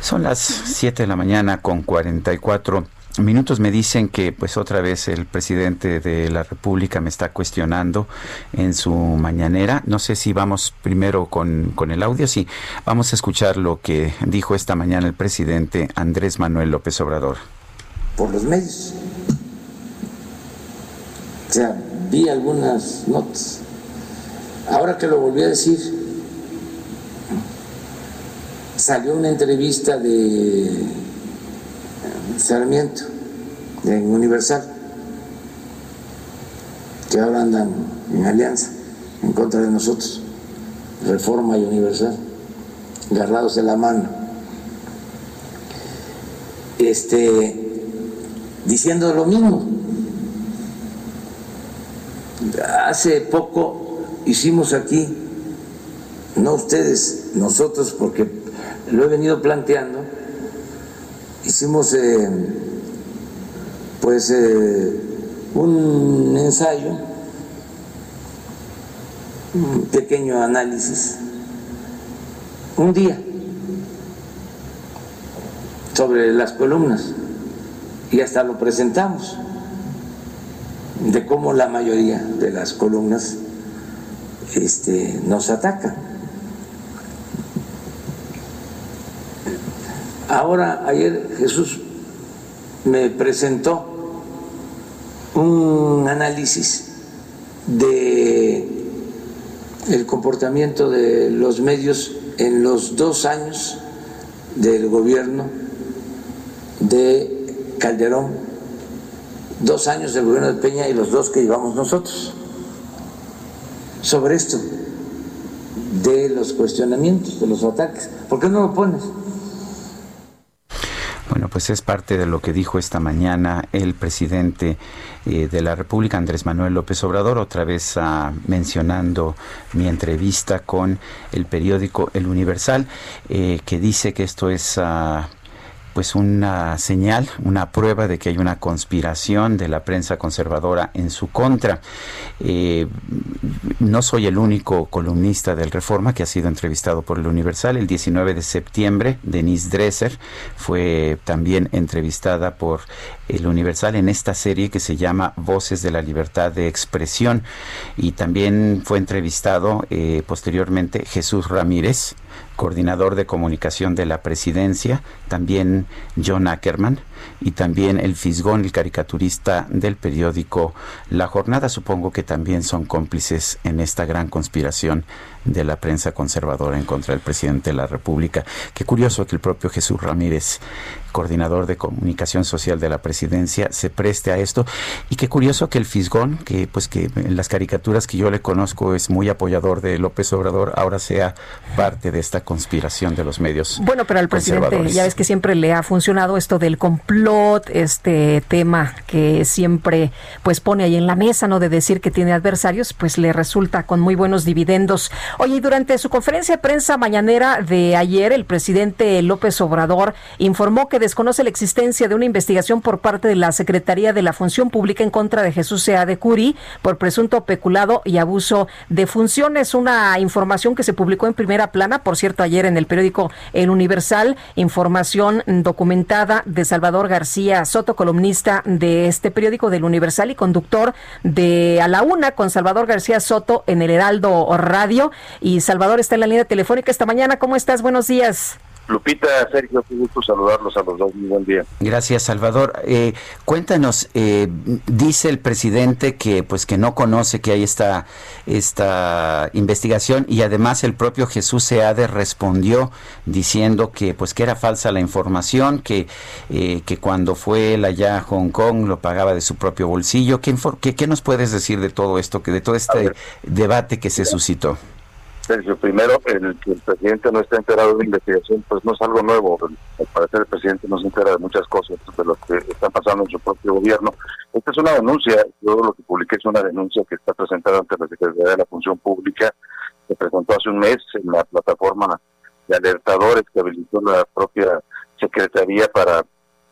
[SPEAKER 1] Son las 7 de la mañana con 44 minutos me dicen que pues otra vez el presidente de la República me está cuestionando en su mañanera. No sé si vamos primero con, con, el audio. Sí, vamos a escuchar lo que dijo esta mañana el presidente Andrés Manuel López Obrador.
[SPEAKER 17] Por los medios. O sea, vi algunas notas. Ahora que lo volví a decir, salió una entrevista de Sarmiento en Universal, que ahora andan en alianza en contra de nosotros, Reforma y Universal, agarrados de la mano, este, diciendo lo mismo. Hace poco hicimos aquí, no ustedes, nosotros, porque lo he venido planteando, hicimos eh, pues eh, un ensayo, un pequeño análisis, un día sobre las columnas y hasta lo presentamos de cómo la mayoría de las columnas este, nos atacan. Ahora, ayer Jesús me presentó un análisis de el comportamiento de los medios en los dos años del gobierno de Calderón, dos años del gobierno de Peña y los dos que llevamos nosotros, sobre esto de los cuestionamientos, de los ataques. ¿Por qué no lo pones?
[SPEAKER 1] Bueno, pues es parte de lo que dijo esta mañana el presidente eh, de la República, Andrés Manuel López Obrador, otra vez uh, mencionando mi entrevista con el periódico El Universal, eh, que dice que esto es... Uh, pues una señal, una prueba de que hay una conspiración de la prensa conservadora en su contra. Eh, no soy el único columnista del Reforma que ha sido entrevistado por el Universal. El 19 de septiembre, Denise Dresser fue también entrevistada por el Universal en esta serie que se llama Voces de la Libertad de Expresión. Y también fue entrevistado eh, posteriormente Jesús Ramírez coordinador de comunicación de la presidencia, también John Ackerman y también el Fisgón, el caricaturista del periódico La Jornada. Supongo que también son cómplices en esta gran conspiración de la prensa conservadora en contra del presidente de la República. Qué curioso que el propio Jesús Ramírez, coordinador de comunicación social de la presidencia, se preste a esto. Y qué curioso que el Fisgón, que pues que en las caricaturas que yo le conozco es muy apoyador de López Obrador, ahora sea parte de esta conspiración de los medios.
[SPEAKER 2] Bueno, pero al presidente ya ves que siempre le ha funcionado esto del complot, este tema que siempre pues pone ahí en la mesa, ¿no? De decir que tiene adversarios, pues le resulta con muy buenos dividendos. Oye, durante su conferencia de prensa mañanera de ayer, el presidente López Obrador informó que desconoce la existencia de una investigación por parte de la Secretaría de la Función Pública en contra de Jesús Sea de Curi por presunto peculado y abuso de funciones. Una información que se publicó en primera plana, por cierto, ayer en el periódico El Universal, información documentada de Salvador García Soto, columnista de este periódico del Universal y conductor de A la Una con Salvador García Soto en el Heraldo Radio. Y Salvador está en la línea telefónica esta mañana. ¿Cómo estás? Buenos días.
[SPEAKER 15] Lupita, Sergio, qué gusto saludarlos a los dos. Muy buen día.
[SPEAKER 1] Gracias, Salvador. Eh, cuéntanos, eh, dice el presidente que pues que no conoce que hay esta, esta investigación y además el propio Jesús Seade respondió diciendo que pues que era falsa la información, que, eh, que cuando fue él allá a Hong Kong lo pagaba de su propio bolsillo. ¿Qué, qué, qué nos puedes decir de todo esto, que de todo este debate que se suscitó?
[SPEAKER 15] Sergio, primero, el que el presidente no está enterado de investigación, pues no es algo nuevo. Al parecer el presidente no se entera de muchas cosas de lo que está pasando en su propio gobierno. Esta es una denuncia, yo lo que publiqué es una denuncia que está presentada ante la Secretaría de la Función Pública, se presentó hace un mes en la plataforma de alertadores que habilitó la propia Secretaría para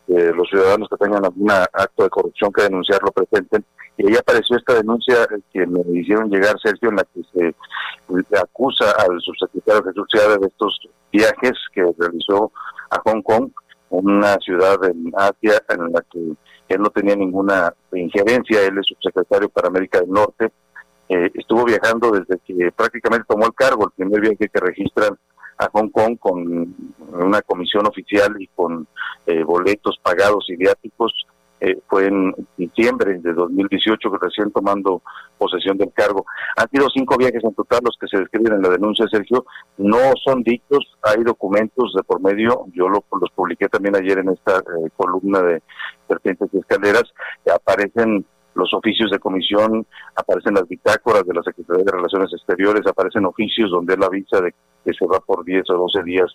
[SPEAKER 15] que los ciudadanos que tengan algún acto de corrupción que denunciar lo presenten y ahí apareció esta denuncia que me hicieron llegar, Sergio, en la que se acusa al subsecretario Jesús Ciudad de estos viajes que realizó a Hong Kong, una ciudad en Asia en la que él no tenía ninguna injerencia, él es subsecretario para América del Norte, eh, estuvo viajando desde que prácticamente tomó el cargo, el primer viaje que registran a Hong Kong con una comisión oficial y con eh, boletos pagados y viáticos eh, fue en diciembre de 2018 que recién tomando posesión del cargo. Han sido cinco viajes en total los que se describen en la denuncia, Sergio. No son dichos, hay documentos de por medio, yo lo, los publiqué también ayer en esta eh, columna de vertientes y escaleras, aparecen los oficios de comisión, aparecen las bitácoras de la Secretaría de Relaciones Exteriores, aparecen oficios donde él avisa de que se va por 10 o 12 días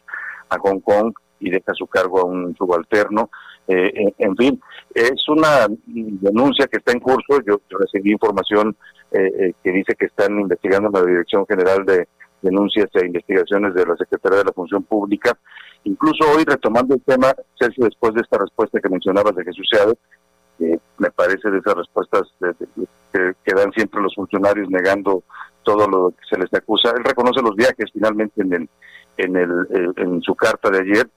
[SPEAKER 15] a Hong Kong y deja su cargo a un subalterno. Eh, en, fin, es una denuncia que está en curso. Yo, recibí información eh, eh, que dice que están investigando en la Dirección General de Denuncias e Investigaciones de la Secretaría de la Función Pública. Incluso hoy, retomando el tema, Sergio, después de esta respuesta que mencionabas de Jesús Seade, me parece de esas respuestas que, dan siempre los funcionarios negando todo lo que se les acusa. Él reconoce los viajes finalmente en, en, el, en su carta de ayer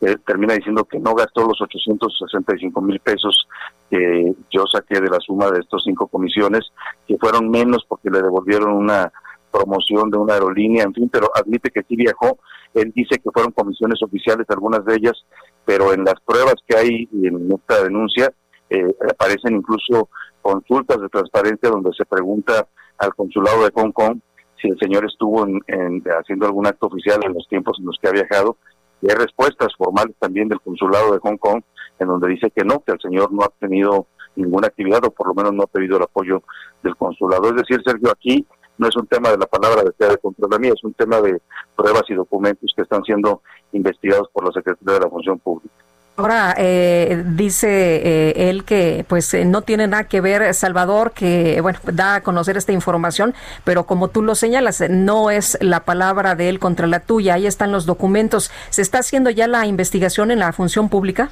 [SPEAKER 15] eh, termina diciendo que no gastó los 865 mil pesos que yo saqué de la suma de estos cinco comisiones, que fueron menos porque le devolvieron una promoción de una aerolínea, en fin, pero admite que sí viajó. Él dice que fueron comisiones oficiales, algunas de ellas, pero en las pruebas que hay en esta denuncia eh, aparecen incluso consultas de transparencia donde se pregunta al consulado de Hong Kong si el señor estuvo en, haciendo algún acto oficial en los tiempos en los que ha viajado y hay respuestas formales también del consulado de Hong Kong en donde dice que no, que el señor no ha tenido ninguna actividad o por lo menos no ha pedido el apoyo del consulado. Es decir, Sergio, aquí no es un tema de la palabra de de control mí, es un tema de pruebas y documentos que están siendo investigados por la Secretaría de la Función Pública.
[SPEAKER 2] Ahora eh, dice eh, él que pues eh, no tiene nada que ver Salvador que bueno da a conocer esta información, pero como tú lo señalas no es la palabra de él contra la tuya. Ahí están los documentos. ¿Se está haciendo ya la investigación en la función pública?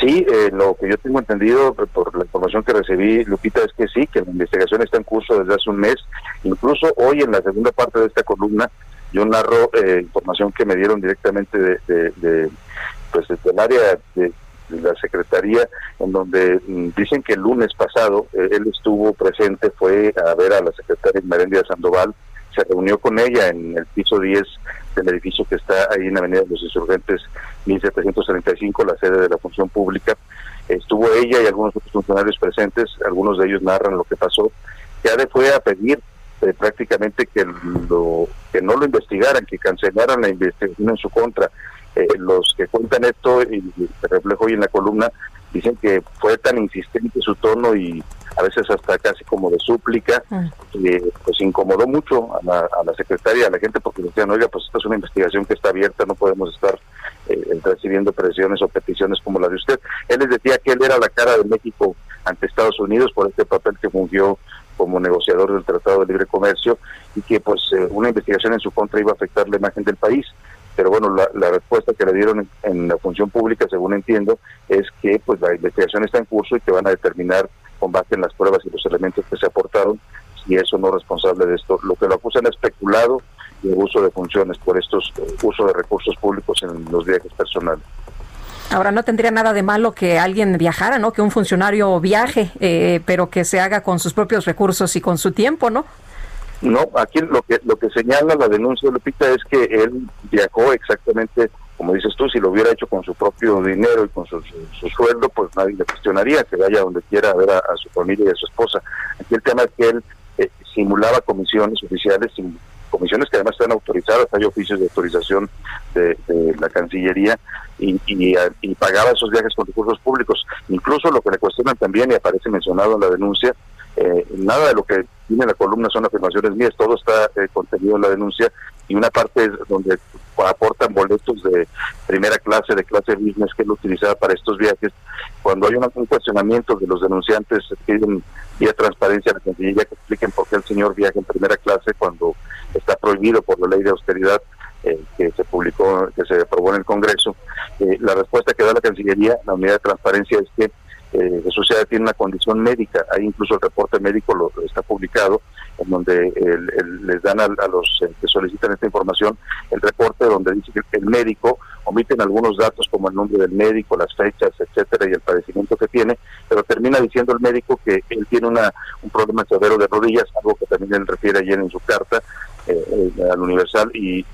[SPEAKER 15] Sí, lo que yo tengo entendido por la información que recibí, Lupita, es que sí, que la investigación está en curso desde hace un mes. Incluso hoy en la segunda parte de esta columna yo narro información que me dieron directamente de pues desde el área de, la Secretaría, en donde mm, dicen que el lunes pasado eh, él estuvo presente, fue a ver a la secretaria Merendia Sandoval, se reunió con ella en el piso 10 del edificio que está ahí en la Avenida de los Insurgentes 1735, la sede de la función pública. Estuvo ella y algunos otros funcionarios presentes, algunos de ellos narran lo que pasó. le fue a pedir eh, prácticamente que, lo, que no lo investigaran, que cancelaran la investigación en su contra. Eh, los que cuentan esto, y se reflejo hoy en la columna, dicen que fue tan insistente su tono y a veces hasta casi como de súplica, que pues incomodó mucho a la, a la secretaria, a la gente, porque decían, oiga, pues esta es una investigación que está abierta, no podemos estar eh, recibiendo presiones o peticiones como la de usted. Él les decía que él era la cara de México ante Estados Unidos por este papel que fungió como negociador del Tratado de Libre Comercio y que pues eh, una investigación en su contra iba a afectar la imagen del país pero bueno, la, respuesta que le dieron en, la función pública, según entiendo, es que pues la investigación está en curso y que van a determinar con base en las pruebas y los elementos que se aportaron si eso no es responsable de esto. Lo que lo acusan es especulado y uso de funciones por estos eh, uso de recursos públicos en los viajes personales.
[SPEAKER 2] Ahora no tendría nada de malo que alguien viajara, ¿no? Que un funcionario viaje, eh, pero que se haga con sus propios recursos y con su tiempo, ¿no?
[SPEAKER 15] No, aquí lo que lo que señala la denuncia de Lupita es que él viajó exactamente como dices tú, si lo hubiera hecho con su propio dinero y con su, sueldo, pues nadie le cuestionaría que vaya donde quiera a ver a, su familia y a su esposa. Aquí el tema es que él eh, simulaba comisiones oficiales, comisiones que además están autorizadas, hay oficios de autorización de, la Cancillería y, pagaba esos viajes con recursos públicos. Incluso lo que le cuestionan también, y aparece mencionado en la denuncia, eh, nada de lo que tiene la columna son afirmaciones mías, todo está eh, contenido en la denuncia y una parte es donde aportan boletos de primera clase, de clase business que él utilizaba para estos viajes. Cuando hay un cuestionamiento de los denunciantes, piden vía transparencia a la Cancillería que expliquen por qué el señor viaja en primera clase cuando está prohibido por la ley de austeridad eh, que se publicó, que se aprobó en el Congreso. Eh, la respuesta que da la Cancillería, la unidad de transparencia, es que eh, sociedad tiene una condición médica. Ahí incluso el reporte médico lo, está publicado, en donde les dan a, los eh, que solicitan esta información el reporte donde dice que el médico omiten algunos datos como el nombre del médico, las fechas, etcétera, y el padecimiento que tiene, pero termina diciendo el médico que él tiene una, un problema severo de rodillas, algo que también él refiere ayer en su carta eh, eh al Universal, y,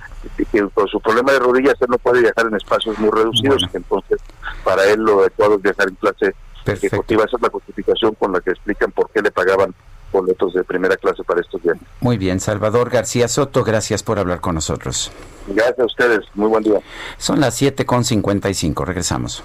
[SPEAKER 15] que por su problema de rodillas él no puede viajar en espacios muy reducidos, entonces para él lo adecuado es viajar en clase ejecutiva. Esa es la justificación con la que explican por qué le pagaban boletos de primera clase para estos días.
[SPEAKER 1] Muy bien, Salvador García Soto, gracias por hablar con nosotros.
[SPEAKER 15] Gracias a ustedes, muy buen día.
[SPEAKER 1] Son las 7.55, regresamos.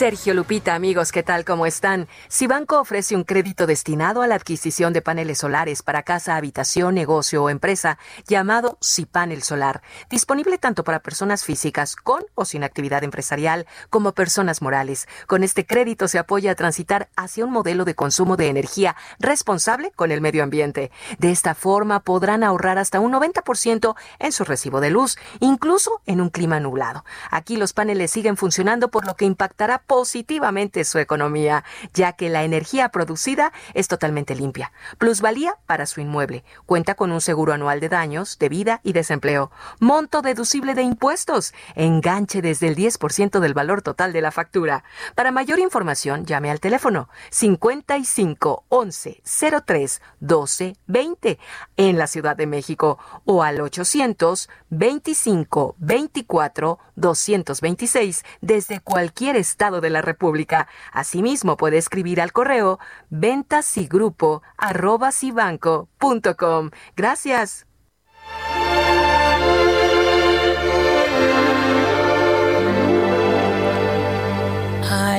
[SPEAKER 18] Sergio Lupita, amigos, ¿qué tal? ¿Cómo están? Banco ofrece un crédito destinado a la adquisición de paneles solares para casa, habitación, negocio o empresa, llamado Cipanel Solar, disponible tanto para personas físicas con o sin actividad empresarial como personas morales. Con este crédito se apoya a transitar hacia un modelo de consumo de energía responsable con el medio ambiente. De esta forma podrán ahorrar hasta un 90% en su recibo de luz, incluso en un clima nublado. Aquí los paneles siguen funcionando por lo que impactará positivamente su economía, ya que la energía producida es totalmente limpia. Plusvalía para su inmueble. Cuenta con un seguro anual de daños, de vida y desempleo. Monto deducible de impuestos. Enganche desde el 10% del valor total de la factura. Para mayor información, llame al teléfono 55 11 03 12 20 en la Ciudad de México o al 800 25 24 226 desde cualquier estado de la República. Asimismo, puede escribir al correo ventasigrupo.com. Gracias.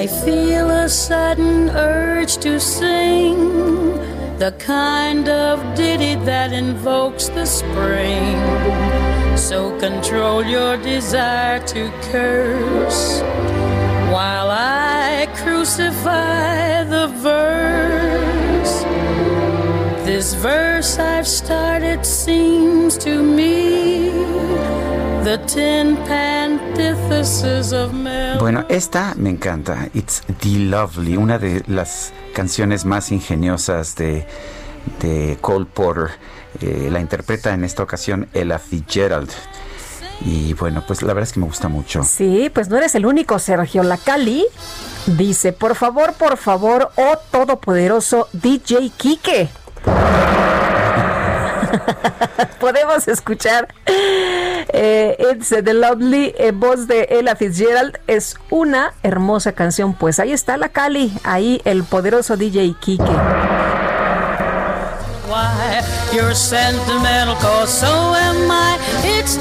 [SPEAKER 11] I feel a sudden urge to sing the kind of ditty that invokes the spring. So control your desire to curse while crucify the. This verse I've started seems to me the antithesis of
[SPEAKER 1] Bueno, esta me encanta. It's the Lovely, una de las canciones más ingeniosas de, de Cole Porter. Eh, la interpreta en esta ocasión Ella Fitzgerald. Y bueno, pues la verdad es que me gusta mucho.
[SPEAKER 2] Sí, pues no eres el único, Sergio. La Cali dice, por favor, por favor, oh todopoderoso DJ Kike. Podemos escuchar eh, It's the Lovely eh, voz de Ella Fitzgerald. Es una hermosa canción. Pues ahí está la Cali, ahí el poderoso DJ Kike.
[SPEAKER 11] why you're sentimental, cause so am I. It's.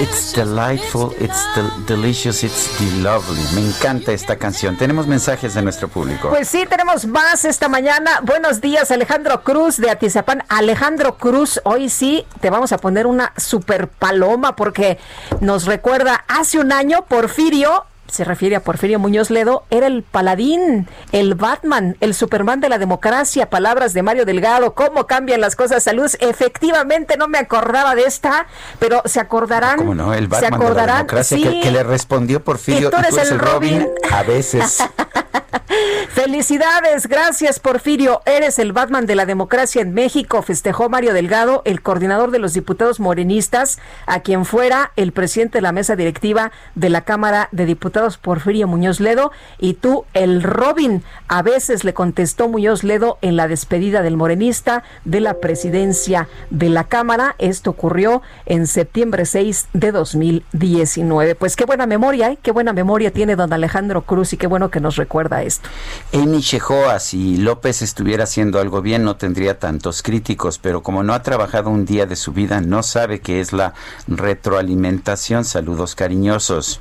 [SPEAKER 11] It's
[SPEAKER 1] delightful, it's del- delicious, it's lovely. Me encanta esta canción. Tenemos mensajes de nuestro público.
[SPEAKER 2] Pues sí, tenemos más esta mañana. Buenos días, Alejandro Cruz de Atizapán. Alejandro Cruz, hoy sí te vamos a poner una super paloma porque nos recuerda hace un año Porfirio. Se refiere a Porfirio Muñoz Ledo, era el paladín, el Batman, el Superman de la democracia, palabras de Mario Delgado, cómo cambian las cosas, salud. Efectivamente, no me acordaba de esta, pero se acordarán.
[SPEAKER 1] ¿Cómo no? El
[SPEAKER 2] se
[SPEAKER 1] Batman de la
[SPEAKER 2] acordarán,
[SPEAKER 1] democracia
[SPEAKER 2] sí.
[SPEAKER 1] que, que le respondió Porfirio.
[SPEAKER 2] Y tú eres el Robin.
[SPEAKER 1] A veces.
[SPEAKER 2] Felicidades, gracias Porfirio. Eres el Batman de la democracia en México, festejó Mario Delgado, el coordinador de los diputados morenistas, a quien fuera el presidente de la mesa directiva de la Cámara de Diputados, Porfirio Muñoz Ledo, y tú, el Robin. A veces le contestó Muñoz Ledo en la despedida del morenista de la presidencia de la Cámara. Esto ocurrió en septiembre 6 de 2019. Pues qué buena memoria, ¿eh? qué buena memoria tiene don Alejandro Cruz y qué bueno que nos recuerda esto.
[SPEAKER 1] Amy Shehoa, si López estuviera haciendo algo bien, no tendría tantos críticos, pero como no ha trabajado un día de su vida, no sabe qué es la retroalimentación. Saludos cariñosos.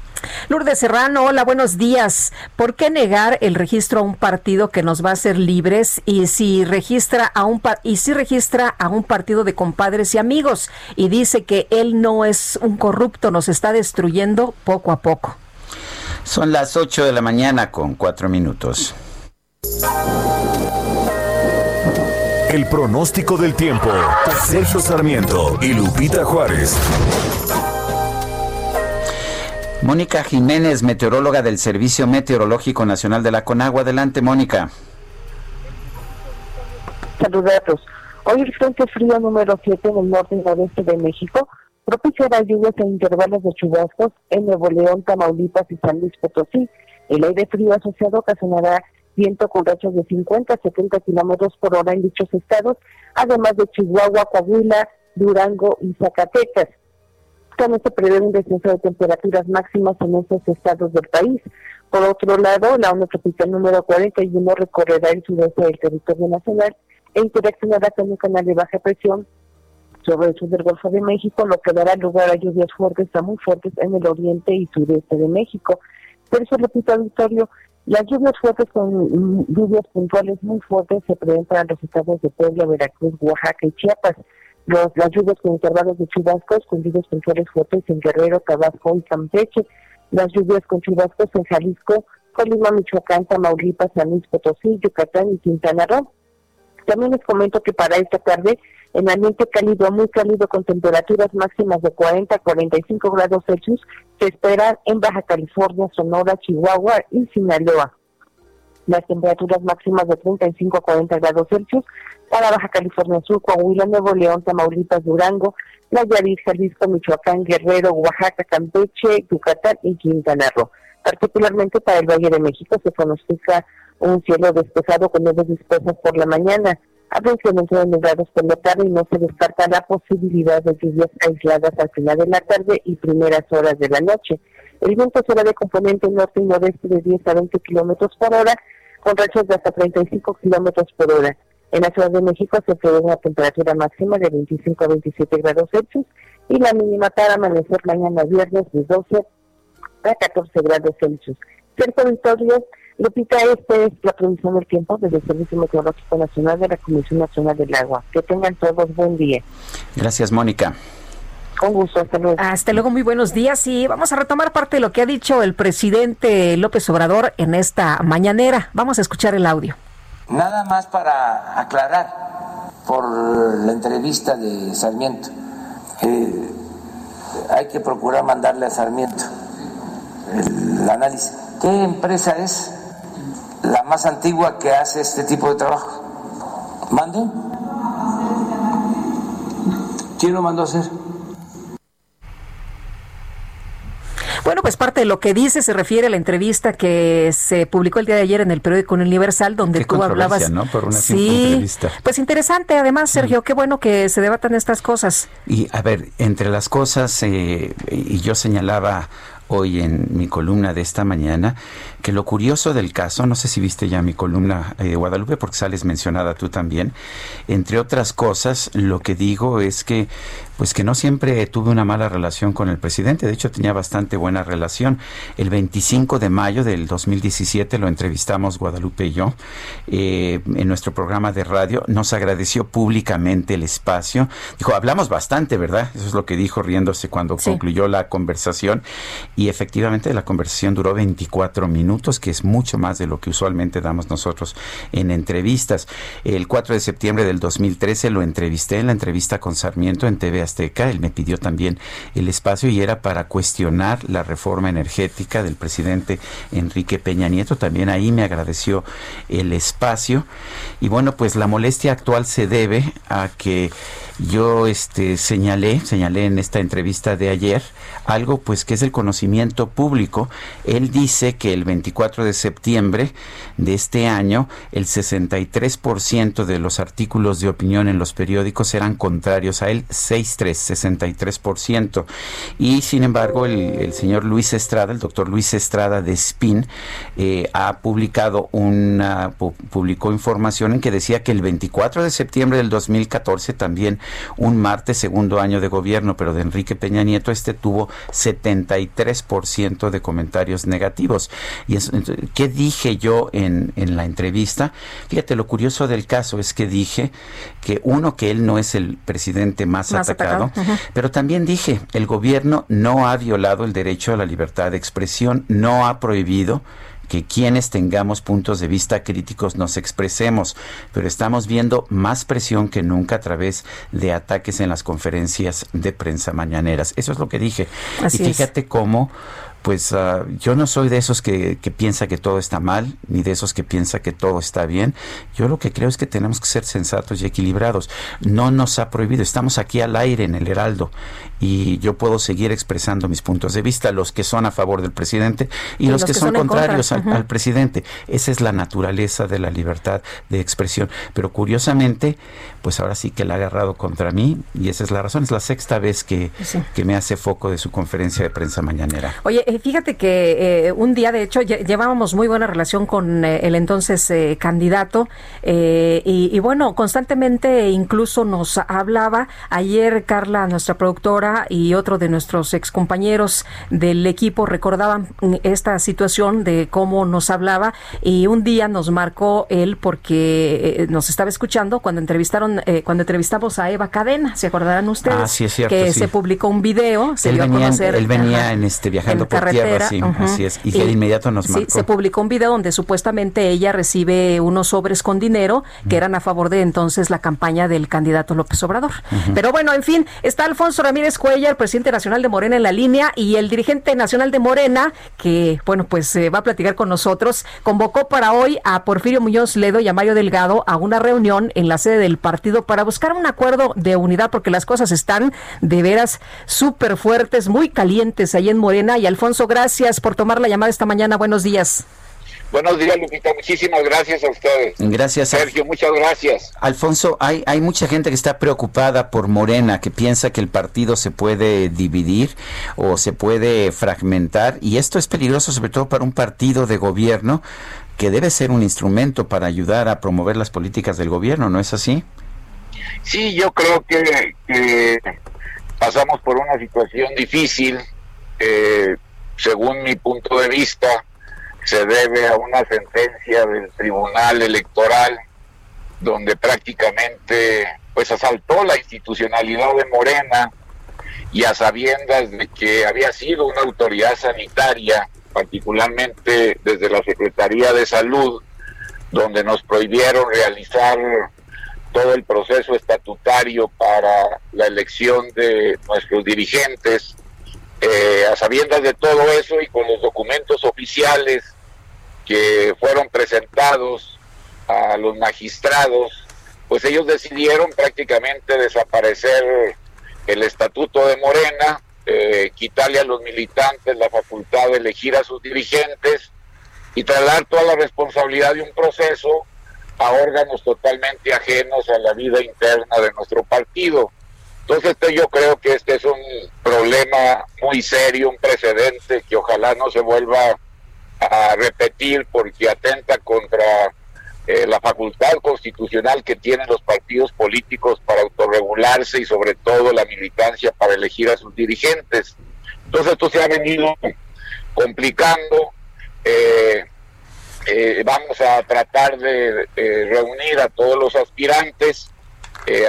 [SPEAKER 2] Lourdes Serrano, hola, buenos días. ¿Por qué negar el registro a un partido que nos va a hacer libres y si registra a un pa- y si registra a un partido de compadres y amigos y dice que él no es un corrupto, nos está destruyendo poco a poco?
[SPEAKER 1] Son las 8 de la mañana con 4 minutos.
[SPEAKER 3] El pronóstico del tiempo. Sergio Sarmiento y Lupita Juárez.
[SPEAKER 1] Mónica Jiménez, meteoróloga del Servicio Meteorológico Nacional de la Conagua. Adelante, Mónica.
[SPEAKER 19] Saludatos. Hoy el frente frío número 7 en el norte y noreste de México propiciará lluvias en intervalos de chubascos en Nuevo León, Tamaulipas y San Luis Potosí. El aire frío asociado ocasionará viento con rachas de 50 a 70 kilómetros por hora en dichos estados, además de Chihuahua, Coahuila, Durango y Zacatecas. También se prevé un descenso de temperaturas máximas en estos estados del país. Por otro lado, la onda tropical número 41 recorrerá el sudeste del territorio nacional e interaccionará con un canal de baja presión sobre el sur del Golfo de México, lo que dará lugar a lluvias fuertes a muy fuertes en el oriente y sureste de México. Por eso, repito, auditorio, las lluvias fuertes con lluvias puntuales muy fuertes se prevén para los estados de Puebla, Veracruz, Oaxaca y Chiapas. Los, las lluvias con intervalos de chubascos con lluvias puntuales fuertes en Guerrero, Tabasco y Campeche. Las lluvias con chubascos en Jalisco, Colima, Michoacán, Tamaulipas, San Luis Potosí, Yucatán y Quintana Roo. También les comento que para esta tarde, en ambiente cálido, muy cálido, con temperaturas máximas de 40 a 45 grados Celsius, se esperan en Baja California, Sonora, Chihuahua y Sinaloa. Las temperaturas máximas de 35 a 40 grados Celsius para Baja California Sur, Coahuila, Nuevo León, Tamaulipas, Durango, Nayarit, Jalisco, Michoacán, Guerrero, Oaxaca, Campeche, Yucatán y Quintana Roo. Particularmente para el Valle de México se pronostica un cielo despejado con nubes dispersas por la mañana, incremento de nublados por la tarde y no se descarta la posibilidad de lluvias aisladas al final de la tarde y primeras horas de la noche. El viento será de componente norte y nordeste de 10 a 20 kilómetros por hora, con rachas de hasta 35 kilómetros por hora. En la Ciudad de México se prevé una temperatura máxima de 25 a 27 grados Celsius y la mínima para amanecer mañana viernes de 12 a 14 grados Celsius. Cerca Victoria, Lupita, esta es la previsión del tiempo desde el Servicio Meteorológico Nacional de la Comisión Nacional del Agua. Que tengan todos buen día.
[SPEAKER 1] Gracias, Mónica.
[SPEAKER 19] Con gusto, hasta luego.
[SPEAKER 2] Hasta luego, muy buenos días. Y vamos a retomar parte de lo que ha dicho el presidente López Obrador en esta mañanera. Vamos a escuchar el audio.
[SPEAKER 17] Nada más para aclarar por la entrevista de Sarmiento. Eh, hay que procurar mandarle a Sarmiento el análisis. ¿Qué empresa es la más antigua que hace este tipo de trabajo? ¿Mande? ¿Quién lo mandó a hacer?
[SPEAKER 2] Bueno, pues parte de lo que dice se refiere a la entrevista que se publicó el día de ayer en el periódico Universal, donde
[SPEAKER 1] Qué
[SPEAKER 2] tú hablabas.
[SPEAKER 1] ¿no? Por una
[SPEAKER 2] sí,
[SPEAKER 1] entrevista.
[SPEAKER 2] pues interesante. Además, Sergio, qué bueno que se debatan estas cosas.
[SPEAKER 1] Y a ver, entre las cosas, eh, y yo señalaba hoy en mi columna de esta mañana que lo curioso del caso, no sé si viste ya mi columna eh, Guadalupe, porque sales mencionada tú también, entre otras cosas, lo que digo es que pues que no siempre tuve una mala relación con el presidente, de hecho tenía bastante buena relación. El 25 de mayo del 2017 lo entrevistamos Guadalupe y yo eh, en nuestro programa de radio, nos agradeció públicamente el espacio, dijo, hablamos bastante, ¿verdad? Eso es lo que dijo riéndose cuando concluyó la conversación y efectivamente la conversación duró 24 minutos, que es mucho más de lo que usualmente damos nosotros en entrevistas. El 4 de septiembre del 2013 lo entrevisté en la entrevista con Sarmiento en TV Azteca, él me pidió también el espacio y era para cuestionar la reforma energética del presidente Enrique Peña Nieto, también ahí me agradeció el espacio. Y bueno, pues la molestia actual se debe a que yo este señalé, señalé en esta entrevista de ayer algo pues que es el conocimiento público. Él dice que el 24 de septiembre de este año el 63% de los artículos de opinión en los periódicos eran contrarios a él, 6.3, 63%. Y sin embargo el, señor Luis Estrada, el doctor Luis Estrada de SPIN, eh, ha publicado una, publicó información en que decía que el 24 de septiembre del 2014 también un martes segundo año de gobierno, pero de Enrique Peña Nieto este tuvo 73% de comentarios negativos. ¿Y qué dije yo en, en la entrevista? Fíjate, lo curioso del caso es que dije que uno, que él no es el presidente más, atacado, pero también dije, el gobierno no ha violado el derecho a la libertad de expresión, no ha prohibido que quienes tengamos puntos de vista críticos nos expresemos, pero estamos viendo más presión que nunca a través de ataques en las conferencias de prensa mañaneras. Eso es lo que dije. y fíjate cómo pues ah, yo no soy de esos que, que, piensa que todo está mal, ni de esos que piensa que todo está bien. Yo lo que creo es que tenemos que ser sensatos y equilibrados. No nos ha prohibido, estamos aquí al aire en el Heraldo y yo puedo seguir expresando mis puntos de vista, los que son a favor del presidente y, los, que, son, contrarios al, presidente. Esa es la naturaleza de la libertad de expresión. Pero curiosamente, pues ahora sí que la ha agarrado contra mí y esa es la razón. Es la sexta vez que, que me hace foco de su conferencia de prensa mañanera.
[SPEAKER 2] Oye, eh, fíjate que eh, un día, de hecho, llevábamos muy buena relación con eh, el entonces candidato y, y, bueno, constantemente incluso nos hablaba. Ayer Carla, nuestra productora, y otro de nuestros excompañeros del equipo recordaban esta situación de cómo nos hablaba y un día nos marcó él porque nos estaba escuchando cuando entrevistaron, cuando entrevistamos a Eva Cadena, ¿se acordarán ustedes?
[SPEAKER 1] Ah, sí, es cierto,
[SPEAKER 2] que se publicó un video, se
[SPEAKER 1] él
[SPEAKER 2] dio
[SPEAKER 1] venía,
[SPEAKER 2] a conocer.
[SPEAKER 1] Él venía en este viajando por carretera. sí, así es. Y, que de inmediato nos
[SPEAKER 2] sí, se publicó un video donde supuestamente ella recibe unos sobres con dinero que eran a favor de entonces la campaña del candidato López Obrador. Pero bueno, en fin, está Alfonso Ramírez Cuellar, presidente nacional de Morena en la línea y el dirigente nacional de Morena, que bueno, pues eh, va a platicar con nosotros, convocó para hoy a Porfirio Muñoz Ledo y a Mario Delgado a una reunión en la sede del partido para buscar un acuerdo de unidad porque las cosas están de veras súper fuertes, muy calientes ahí en Morena y Alfonso, gracias por tomar la llamada esta mañana. Buenos días.
[SPEAKER 20] Buenos días, Lupita. Muchísimas gracias a ustedes.
[SPEAKER 1] Gracias.
[SPEAKER 20] Sergio, muchas gracias.
[SPEAKER 1] Alfonso, hay, hay mucha gente que está preocupada por Morena, que piensa que el partido se puede dividir o se puede fragmentar, y esto es peligroso sobre todo para un partido de gobierno que debe ser un instrumento para ayudar a promover las políticas del gobierno, ¿no es así?
[SPEAKER 20] Sí, yo creo que, que pasamos por una situación difícil eh, según mi punto de vista, se debe a una sentencia del Tribunal Electoral donde prácticamente pues asaltó la institucionalidad de Morena y a sabiendas de que había sido una autoridad sanitaria, particularmente desde la Secretaría de Salud, donde nos prohibieron realizar todo el proceso estatutario para la elección de nuestros dirigentes, eh, a sabiendas de todo eso y con los documentos oficiales que fueron presentados a los magistrados, pues ellos decidieron prácticamente desaparecer el estatuto de Morena, eh, quitarle a los militantes la facultad de elegir a sus dirigentes y trasladar toda la responsabilidad de un proceso a órganos totalmente ajenos a la vida interna de nuestro partido. Entonces este, yo creo que este es un problema muy serio, un precedente que ojalá no se vuelva a repetir porque atenta contra eh, la facultad constitucional que tienen los partidos políticos para autorregularse y sobre todo la militancia para elegir a sus dirigentes. Entonces esto se ha venido complicando. Eh, eh, vamos a tratar de, reunir a todos los aspirantes,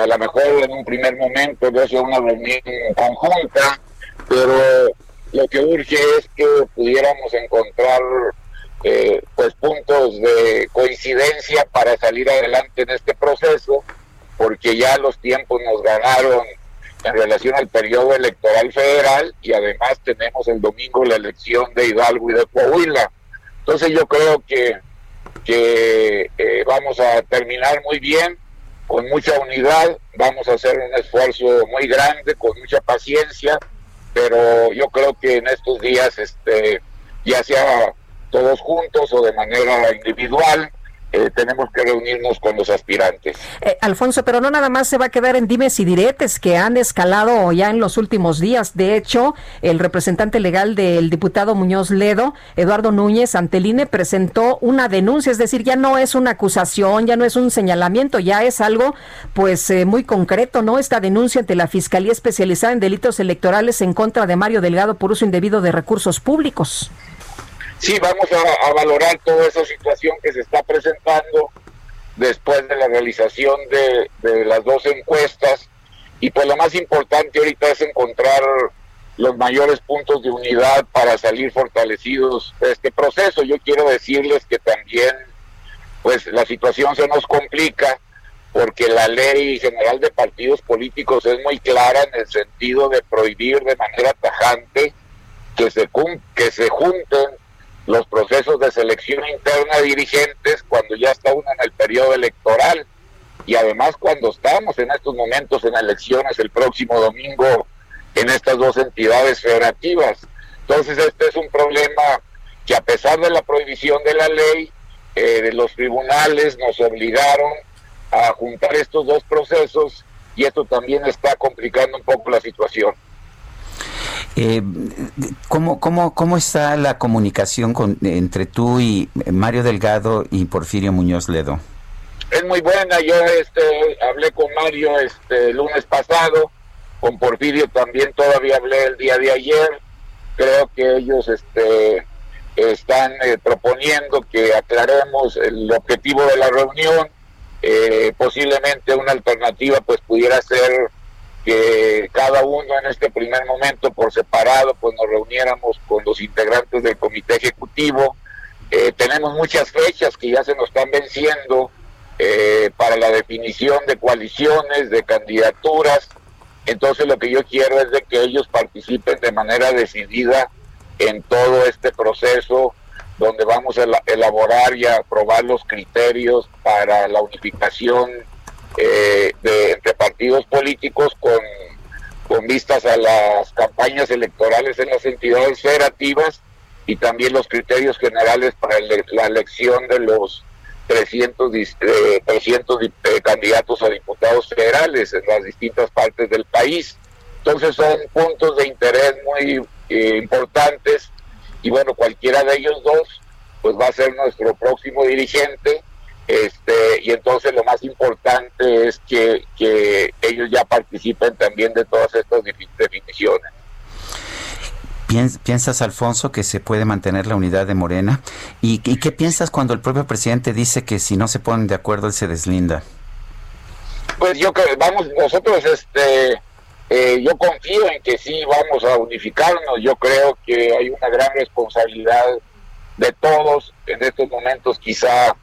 [SPEAKER 20] a lo mejor en un primer momento de hacer una reunión conjunta, pero lo que urge es que pudiéramos encontrar eh, pues puntos de coincidencia para salir adelante en este proceso, porque ya los tiempos nos ganaron en relación al periodo electoral federal y además tenemos el domingo la elección de Hidalgo y de Coahuila. Entonces yo creo que, que eh, vamos a terminar muy bien, con mucha unidad, vamos a hacer un esfuerzo muy grande, con mucha paciencia, pero yo creo que en estos días, este, ya sea todos juntos o de manera individual, eh, tenemos que reunirnos con los aspirantes.
[SPEAKER 2] Eh, Alfonso, pero no nada más se va a quedar en dimes y diretes que han escalado ya en los últimos días. De hecho, el representante legal del diputado Muñoz Ledo, Eduardo Núñez Anteline, presentó una denuncia, es decir, ya no es una acusación, ya no es un señalamiento, ya es algo pues eh, muy concreto, ¿no? Esta denuncia ante la Fiscalía Especializada en Delitos Electorales en contra de Mario Delgado por uso indebido de recursos públicos
[SPEAKER 20] sí vamos a, valorar toda esa situación que se está presentando después de la realización de, las dos encuestas y pues lo más importante ahorita es encontrar los mayores puntos de unidad para salir fortalecidos de este proceso. Yo quiero decirles que también pues la situación se nos complica porque la ley general de partidos políticos es muy clara en el sentido de prohibir de manera tajante que se, que se junten los procesos de selección interna de dirigentes cuando ya está uno en el periodo electoral y además cuando estamos en estos momentos en elecciones el próximo domingo en estas dos entidades federativas. Entonces este es un problema que a pesar de la prohibición de la ley, eh, los tribunales nos obligaron a juntar estos dos procesos y esto también está complicando un poco la situación.
[SPEAKER 1] Eh, ¿cómo, cómo, ¿Cómo está la comunicación con, entre tú y Mario Delgado y Porfirio Muñoz Ledo?
[SPEAKER 20] Es muy buena, yo este, hablé con Mario este, el lunes pasado, con Porfirio también todavía hablé el día de ayer, creo que ellos este, están eh, proponiendo que aclaremos el objetivo de la reunión, eh, posiblemente una alternativa pues pudiera ser que cada uno en este primer momento por separado pues nos reuniéramos con los integrantes del comité ejecutivo. Eh, tenemos muchas fechas que ya se nos están venciendo eh, para la definición de coaliciones, de candidaturas. Entonces lo que yo quiero es de que ellos participen de manera decidida en todo este proceso donde vamos a elaborar y aprobar los criterios para la unificación eh, de, entre partidos políticos con, con vistas a las campañas electorales en las entidades federativas y también los criterios generales para la elección de los 300, 300 eh, eh, candidatos a diputados federales en las distintas partes del país. Entonces son puntos de interés muy importantes y bueno, cualquiera de ellos dos pues va a ser nuestro próximo dirigente este, y entonces lo más importante es que, ellos ya participen también de todas estas definiciones.
[SPEAKER 1] ¿Piensas, Alfonso, que se puede mantener la unidad de Morena? ¿Y, qué piensas cuando el propio presidente dice que si no se ponen de acuerdo él se deslinda?
[SPEAKER 20] Pues yo creo, vamos, nosotros, este, eh, yo confío en que sí vamos a unificarnos. Yo creo que hay una gran responsabilidad de todos en estos momentos, quizá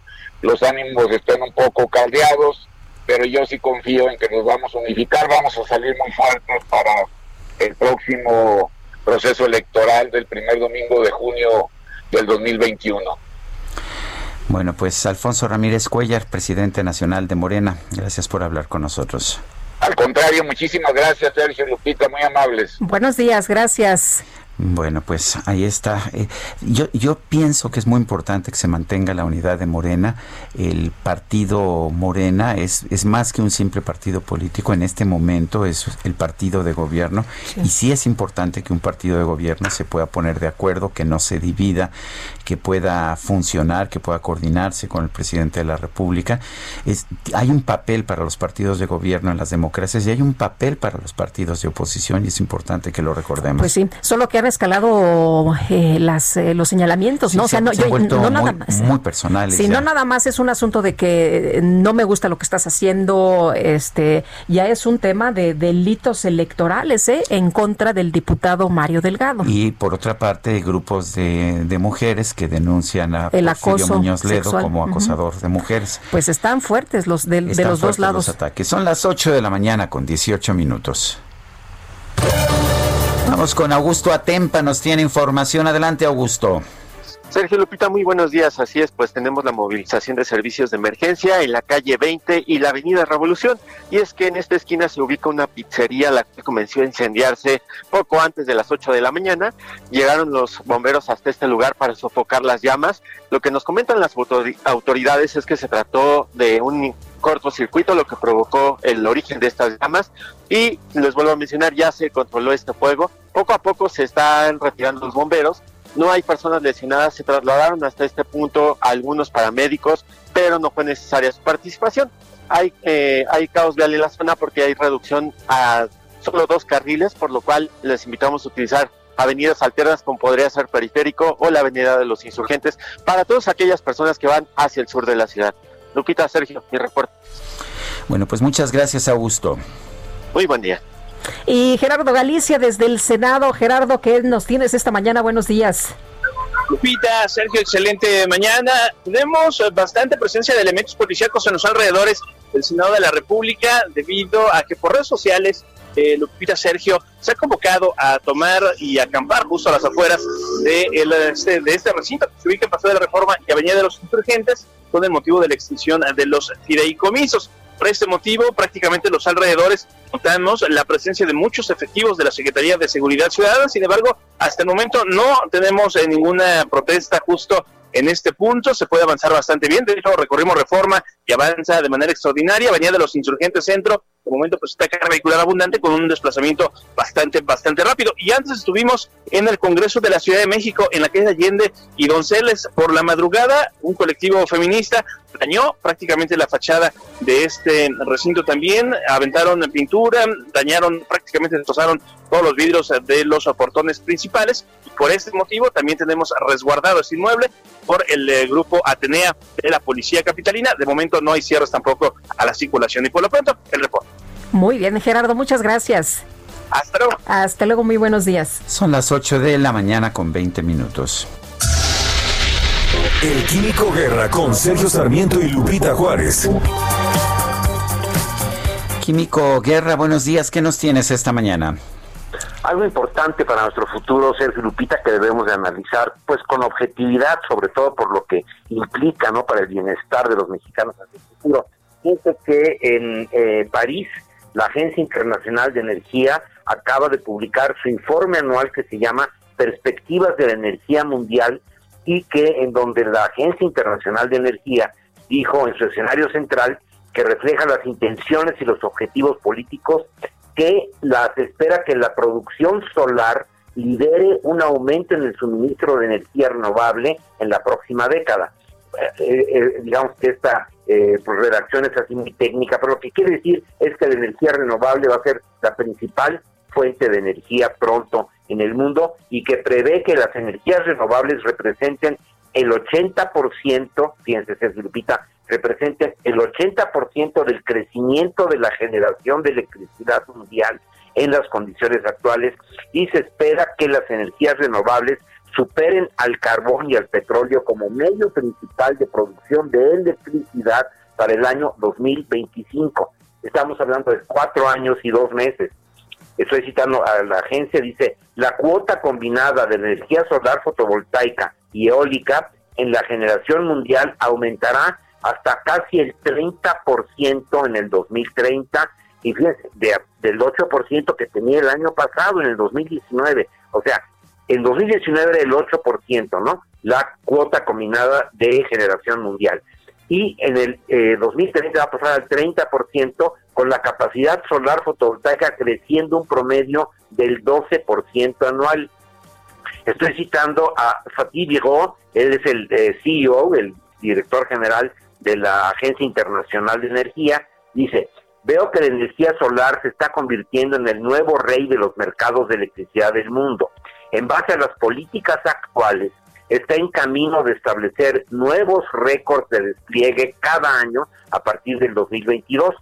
[SPEAKER 20] los ánimos están un poco caldeados, pero yo sí confío en que nos vamos a unificar, vamos a salir muy fuertes para el próximo proceso electoral del primer domingo de junio del 2021.
[SPEAKER 1] Bueno, pues Alfonso Ramírez Cuellar, presidente nacional de Morena, gracias por hablar con nosotros.
[SPEAKER 20] Al contrario, muchísimas gracias, Sergio Lupita, muy amables.
[SPEAKER 2] Buenos días, gracias.
[SPEAKER 1] Bueno, pues ahí está. Eh, yo, yo pienso que es muy importante que se mantenga la unidad de Morena. El partido Morena es, es más que un simple partido político. En este momento es el partido de gobierno. Y sí es importante que un partido de gobierno se pueda poner de acuerdo, que no se divida, que pueda funcionar, que pueda coordinarse con el presidente de la República. Es, hay un papel para los partidos de gobierno en las democracias y hay un papel para los partidos de oposición y es importante que lo recordemos.
[SPEAKER 2] Pues sí, solo que escalado eh, las, eh, los señalamientos, ¿no? O sea, no, yo, no nada más.
[SPEAKER 1] Muy personales.
[SPEAKER 2] Sí, no nada más es un asunto de que no me gusta lo que estás haciendo, este, ya es un tema de delitos electorales, ¿eh? En contra del diputado Mario Delgado.
[SPEAKER 1] Y por otra parte, grupos de, de mujeres que denuncian a El acoso Muñoz Ledo como acosador de mujeres.
[SPEAKER 2] Pues están fuertes los de, de los dos lados.
[SPEAKER 1] Los ataques. Son las 8 de la mañana con 18 minutos. Vamos con Augusto Atempa, nos tiene información. Adelante, Augusto.
[SPEAKER 21] Sergio Lupita, muy buenos días. Así es, pues tenemos la movilización de servicios de emergencia en la calle 20 y la avenida Revolución. Y es que en esta esquina se ubica una pizzería, la que comenzó a incendiarse poco antes de las 8 de la mañana. Llegaron los bomberos hasta este lugar para sofocar las llamas. Lo que nos comentan las autoridades es que se trató de un cortocircuito lo que provocó el origen de estas llamas y les vuelvo a mencionar ya se controló este fuego poco a poco se están retirando los bomberos no hay personas lesionadas, se trasladaron hasta este punto algunos paramédicos, pero no fue necesaria su participación. Hay, eh, hay caos vial en la zona porque hay reducción a solo dos carriles, por lo cual les invitamos a utilizar avenidas alternas como podría ser Periférico o la Avenida de los Insurgentes para todas aquellas personas que van hacia el sur de la ciudad. Lupita, Sergio, mi reporte.
[SPEAKER 1] Bueno, pues muchas gracias, Augusto.
[SPEAKER 21] Muy buen día.
[SPEAKER 2] Y Gerardo Galicia desde el Senado. Gerardo, ¿qué nos tienes esta mañana? Buenos días.
[SPEAKER 22] Lupita, Sergio, excelente mañana. Tenemos bastante presencia de elementos policíacos en los alrededores del Senado de la República debido a que por redes sociales eh, Lupita Sergio se ha convocado a tomar y acampar justo a las afueras de, este, de este recinto que se ubica en Paseo de la Reforma y Avenida de los Insurgentes con el motivo de la extinción de los fideicomisos. Por este motivo, prácticamente los alrededores notamos la presencia de muchos efectivos de la Secretaría de Seguridad Ciudadana. Sin embargo, hasta el momento no tenemos eh, ninguna protesta justo en este punto. Se puede avanzar bastante bien. De hecho, recorrimos reforma y avanza de manera extraordinaria. Venía de los Insurgentes Centro de momento pues está carga vehicular abundante con un desplazamiento bastante, bastante rápido. Y antes estuvimos en el Congreso de la Ciudad de México, en la calle Allende y Donceles, por la madrugada, un colectivo feminista dañó prácticamente la fachada de este recinto también, aventaron pintura, dañaron, prácticamente destrozaron todos los vidrios de los portones principales por este motivo también tenemos resguardado este inmueble por el eh, grupo Atenea de la Policía Capitalina. De momento no hay cierres tampoco a la circulación y por lo pronto el reporte.
[SPEAKER 2] Muy bien, Gerardo, muchas gracias.
[SPEAKER 22] Hasta luego.
[SPEAKER 2] Hasta luego, muy buenos días.
[SPEAKER 1] Son las 8 de la mañana con 20 minutos.
[SPEAKER 3] El Químico Guerra con Sergio Sarmiento y Lupita Juárez.
[SPEAKER 1] Químico Guerra, buenos días. ¿Qué nos tienes esta mañana?
[SPEAKER 23] Algo importante para nuestro futuro, Sergio Lupita, que debemos de analizar, pues con objetividad, sobre todo por lo que implica, ¿no? Para el bienestar de los mexicanos hacia el futuro. Fíjense que en eh, París la Agencia Internacional de Energía acaba de publicar su informe anual que se llama Perspectivas de la Energía Mundial y que en donde la Agencia Internacional de Energía dijo en su escenario central que refleja las intenciones y los objetivos políticos que las espera que la producción solar lidere un aumento en el suministro de energía renovable en la próxima década. Eh, eh, digamos que esta eh, pues redacción es así muy técnica, pero lo que quiere decir es que la energía renovable va a ser la principal fuente de energía pronto en el mundo y que prevé que las energías renovables representen el 80%, fíjense, se Lupita, representen el 80% del crecimiento de la generación de electricidad mundial en las condiciones actuales y se espera que las energías renovables superen al carbón y al petróleo como medio principal de producción de electricidad para el año 2025. Estamos hablando de cuatro años y dos meses. Estoy citando a la agencia, dice, la cuota combinada de energía solar fotovoltaica y eólica en la generación mundial aumentará hasta casi el 30% en el 2030 y fíjense, del 8% que tenía el año pasado, en el 2019. O sea, En 2019 era el 8%, ¿no? La cuota combinada de generación mundial. Y en el eh, 2030 va a pasar al 30% con la capacidad solar fotovoltaica creciendo un promedio del 12% anual. Estoy citando a Fatih Birol, él es el eh, CEO, el director general de la Agencia Internacional de Energía, dice, veo que la energía solar se está convirtiendo en el nuevo rey de los mercados de electricidad del mundo. En base a las políticas actuales, está en camino de establecer nuevos récords de despliegue cada año a partir del 2022.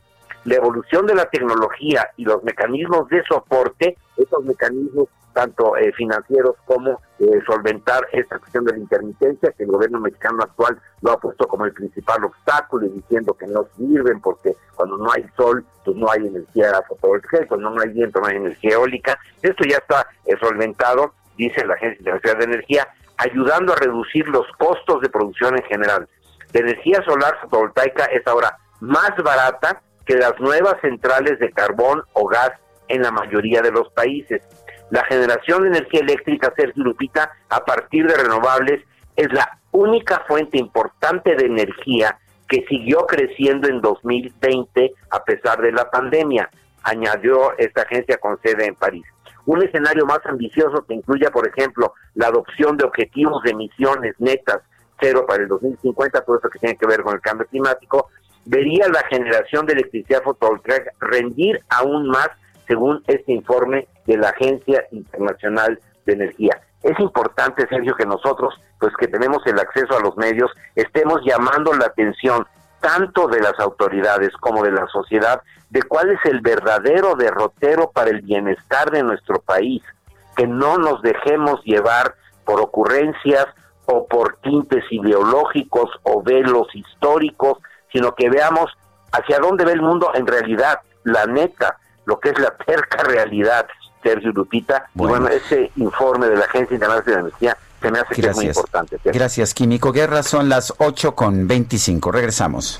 [SPEAKER 23] La evolución de la tecnología y los mecanismos de soporte, esos mecanismos tanto eh, financieros como eh, solventar esta cuestión de la intermitencia que el gobierno mexicano actual lo ha puesto como el principal obstáculo y diciendo que no sirven porque cuando no hay sol pues no hay energía fotovoltaica cuando no hay viento no hay energía eólica. Esto ya está eh, solventado, dice la Agencia Internacional de Energía, ayudando a reducir los costos de producción en general. La energía solar fotovoltaica es ahora más barata que las nuevas centrales de carbón o gas en la mayoría de los países. La generación de energía eléctrica, Sergio Lupita, a partir de renovables, es la única fuente importante de energía que siguió creciendo en 2020 a pesar de la pandemia, añadió esta agencia con sede en París. Un escenario más ambicioso que incluya, por ejemplo, la adopción de objetivos de emisiones netas cero para el 2050, todo eso que tiene que ver con el cambio climático, vería la generación de electricidad fotovoltaica rendir aún más según este informe de la Agencia Internacional de Energía. Es importante, Sergio, que nosotros, pues que tenemos el acceso a los medios, estemos llamando la atención tanto de las autoridades como de la sociedad de cuál es el verdadero derrotero para el bienestar de nuestro país, que no nos dejemos llevar por ocurrencias o por tintes ideológicos o velos históricos, sino que veamos hacia dónde ve el mundo en realidad, la neta, lo que es la terca realidad, Sergio Lupita. Y bueno, ese informe de la Agencia Internacional de Energía se me hace que es muy importante.
[SPEAKER 1] Gracias, Químico Guerra. Son las 8 con 25. Regresamos.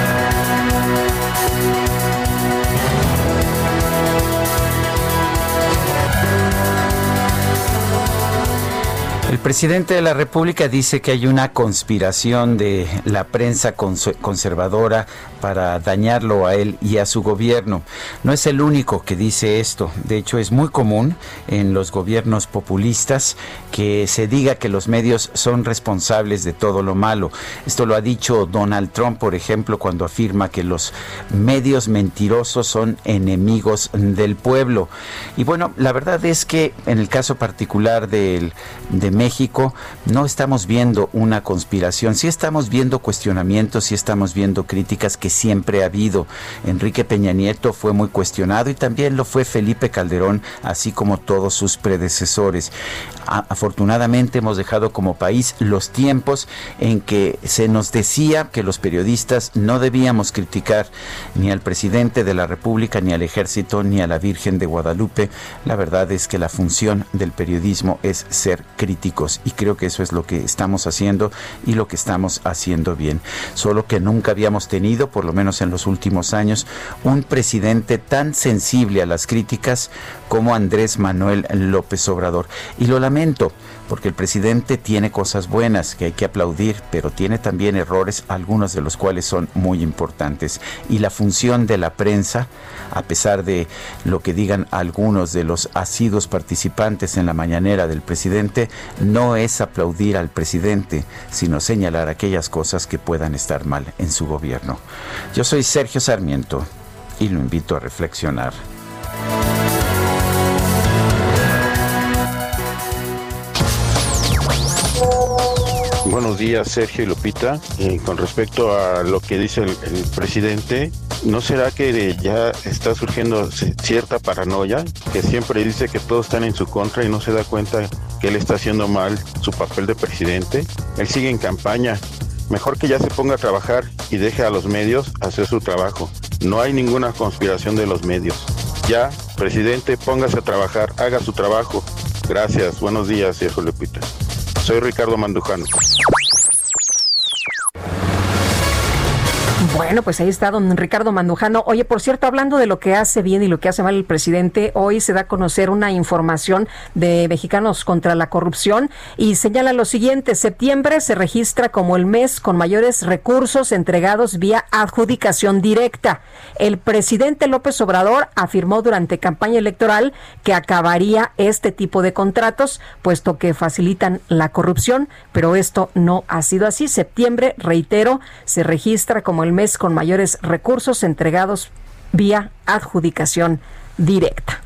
[SPEAKER 1] El presidente de la República dice que hay una conspiración de la prensa conservadora para dañarlo a él y a su gobierno. No es el único que dice esto. De hecho, es muy común en los gobiernos populistas que se diga que los medios son responsables de todo lo malo. Esto lo ha dicho Donald Trump, por ejemplo, cuando afirma que los medios mentirosos son enemigos del pueblo. Y bueno, la verdad es que en el caso particular del, de México no estamos viendo una conspiración, sí estamos viendo cuestionamientos, sí estamos viendo críticas que siempre ha habido. Enrique Peña Nieto fue muy cuestionado y también lo fue Felipe Calderón, así como todos sus predecesores. afortunadamente hemos dejado como país los tiempos en que se nos decía que los periodistas no debíamos criticar ni al presidente de la República, ni al ejército, ni a la Virgen de Guadalupe. La verdad es que la función del periodismo es ser crítico y creo que eso es lo que estamos haciendo y lo que estamos haciendo bien. Solo que nunca habíamos tenido, por lo menos en los últimos años, un presidente tan sensible a las críticas como Andrés Manuel López Obrador. Y lo lamento, porque el presidente tiene cosas buenas que hay que aplaudir, pero tiene también errores, algunos de los cuales son muy importantes. Y la función de la prensa, a pesar de lo que digan algunos de los asidos participantes en la mañanera del presidente, no es aplaudir al presidente, sino señalar aquellas cosas que puedan estar mal en su gobierno. Yo soy Sergio Sarmiento y lo invito a reflexionar.
[SPEAKER 24] Buenos días, Sergio y Lupita. Con respecto a lo que dice el, el, presidente, ¿no será que ya está surgiendo cierta paranoia? Que siempre dice que todos están en su contra y no se da cuenta que él está haciendo mal su papel de presidente. Él sigue en campaña. Mejor que ya se ponga a trabajar y deje a los medios hacer su trabajo. No hay ninguna conspiración de los medios. Ya, presidente, póngase a trabajar, haga su trabajo. Gracias, buenos días, Sergio Lupita. Soy Ricardo Mandujano.
[SPEAKER 2] Bueno, pues ahí está don Ricardo Mandujano. Oye, por cierto, hablando de lo que hace bien y lo que hace mal el presidente, hoy se da a conocer una información de Mexicanos contra la Corrupción y señala lo siguiente, septiembre se registra como el mes con mayores recursos entregados vía adjudicación directa. El presidente López Obrador afirmó durante campaña electoral que acabaría este tipo de contratos, puesto que facilitan la corrupción, pero esto no ha sido así. Septiembre, reitero, se registra como el mes con mayores recursos entregados vía adjudicación directa.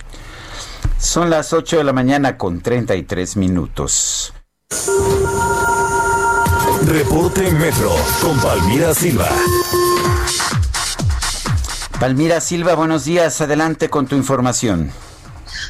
[SPEAKER 1] Son las 8 de la mañana con 33 minutos.
[SPEAKER 3] Reporte Metro con Palmira Silva.
[SPEAKER 1] Palmira Silva, buenos días. Adelante con tu información.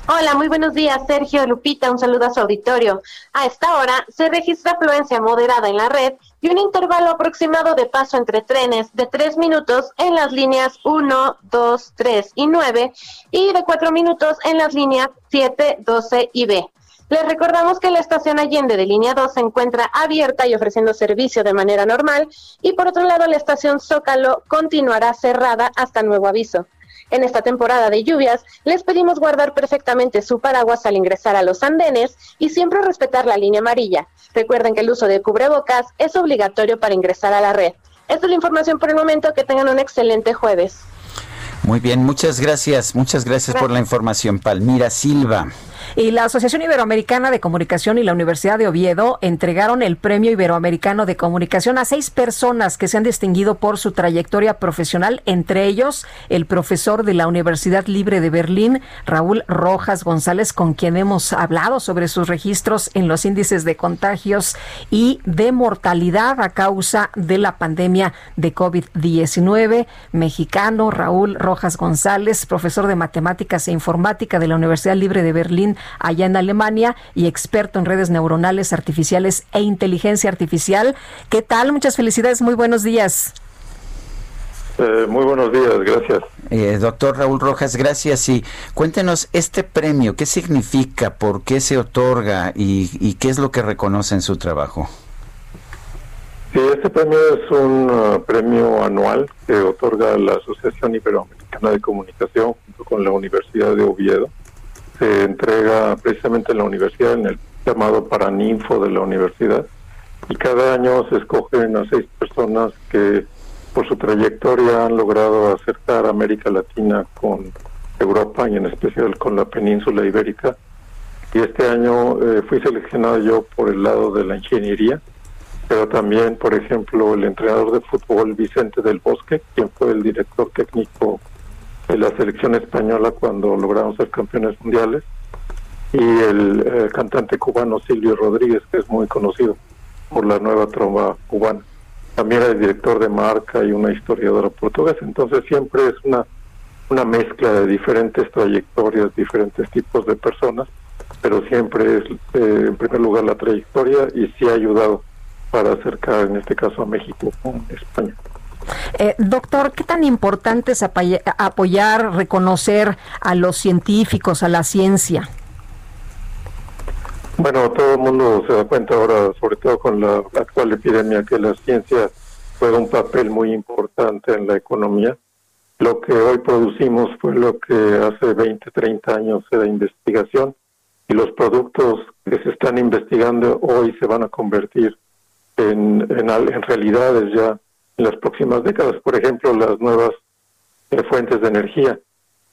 [SPEAKER 25] Hola, muy buenos días, Sergio Lupita. Un saludo a su auditorio. A esta hora se registra afluencia moderada en la red y un intervalo aproximado de paso entre trenes de tres minutos en las líneas 1, 2, 3 y 9 y de cuatro minutos en las líneas 7, 12 y B. Les recordamos que la estación Allende de línea 2 se encuentra abierta y ofreciendo servicio de manera normal y por otro lado la estación Zócalo continuará cerrada hasta nuevo aviso. En esta temporada de lluvias, les pedimos guardar perfectamente su paraguas al ingresar a los andenes y siempre respetar la línea amarilla. Recuerden que el uso de cubrebocas es obligatorio para ingresar a la red. Esta es la información por el momento. Que tengan un excelente jueves.
[SPEAKER 1] Muy bien, muchas gracias. Muchas gracias, gracias. por la información, Palmira Silva.
[SPEAKER 2] Y la Asociación Iberoamericana de Comunicación y la Universidad de Oviedo entregaron el Premio Iberoamericano de Comunicación a seis personas que se han distinguido por su trayectoria profesional, entre ellos el profesor de la Universidad Libre de Berlín, Raúl Rojas González, con quien hemos hablado sobre sus registros en los índices de contagios y de mortalidad a causa de la pandemia de COVID-19. Mexicano, Raúl Rojas González, profesor de matemáticas e informática de la Universidad Libre de Berlín, allá en Alemania y experto en redes neuronales artificiales e inteligencia artificial. ¿Qué tal? Muchas felicidades, muy buenos días.
[SPEAKER 26] Eh, muy buenos días, gracias.
[SPEAKER 1] Eh, doctor Raúl Rojas, gracias. Y cuéntenos, este premio, ¿qué significa? ¿Por qué se otorga? ¿Y, y qué es lo que reconoce en su trabajo?
[SPEAKER 26] Sí, este premio es un uh, premio anual que otorga la Asociación Iberoamericana de Comunicación junto con la Universidad de Oviedo se entrega precisamente en la universidad, en el llamado Paraninfo de la universidad, y cada año se escogen a seis personas que por su trayectoria han logrado acercar América Latina con Europa y en especial con la península ibérica. Y este año eh, fui seleccionado yo por el lado de la ingeniería, pero también, por ejemplo, el entrenador de fútbol Vicente del Bosque, quien fue el director técnico de la selección española cuando logramos ser campeones mundiales y el eh, cantante cubano Silvio Rodríguez que es muy conocido por la nueva tromba cubana. También era el director de marca y una historiadora portuguesa. Entonces siempre es una una mezcla de diferentes trayectorias diferentes tipos de personas pero siempre es eh, en primer lugar la trayectoria y sí ha ayudado para acercar en este caso a México con España
[SPEAKER 2] eh, doctor, ¿qué tan importante es apoyar, reconocer a los científicos, a la ciencia?
[SPEAKER 26] Bueno, todo el mundo se da cuenta ahora, sobre todo con la actual epidemia, que la ciencia juega un papel muy importante en la economía. Lo que hoy producimos fue lo que hace 20, 30 años era investigación y los productos que se están investigando hoy se van a convertir en, realidades ya en las próximas décadas. Por ejemplo, las nuevas eh, fuentes de energía.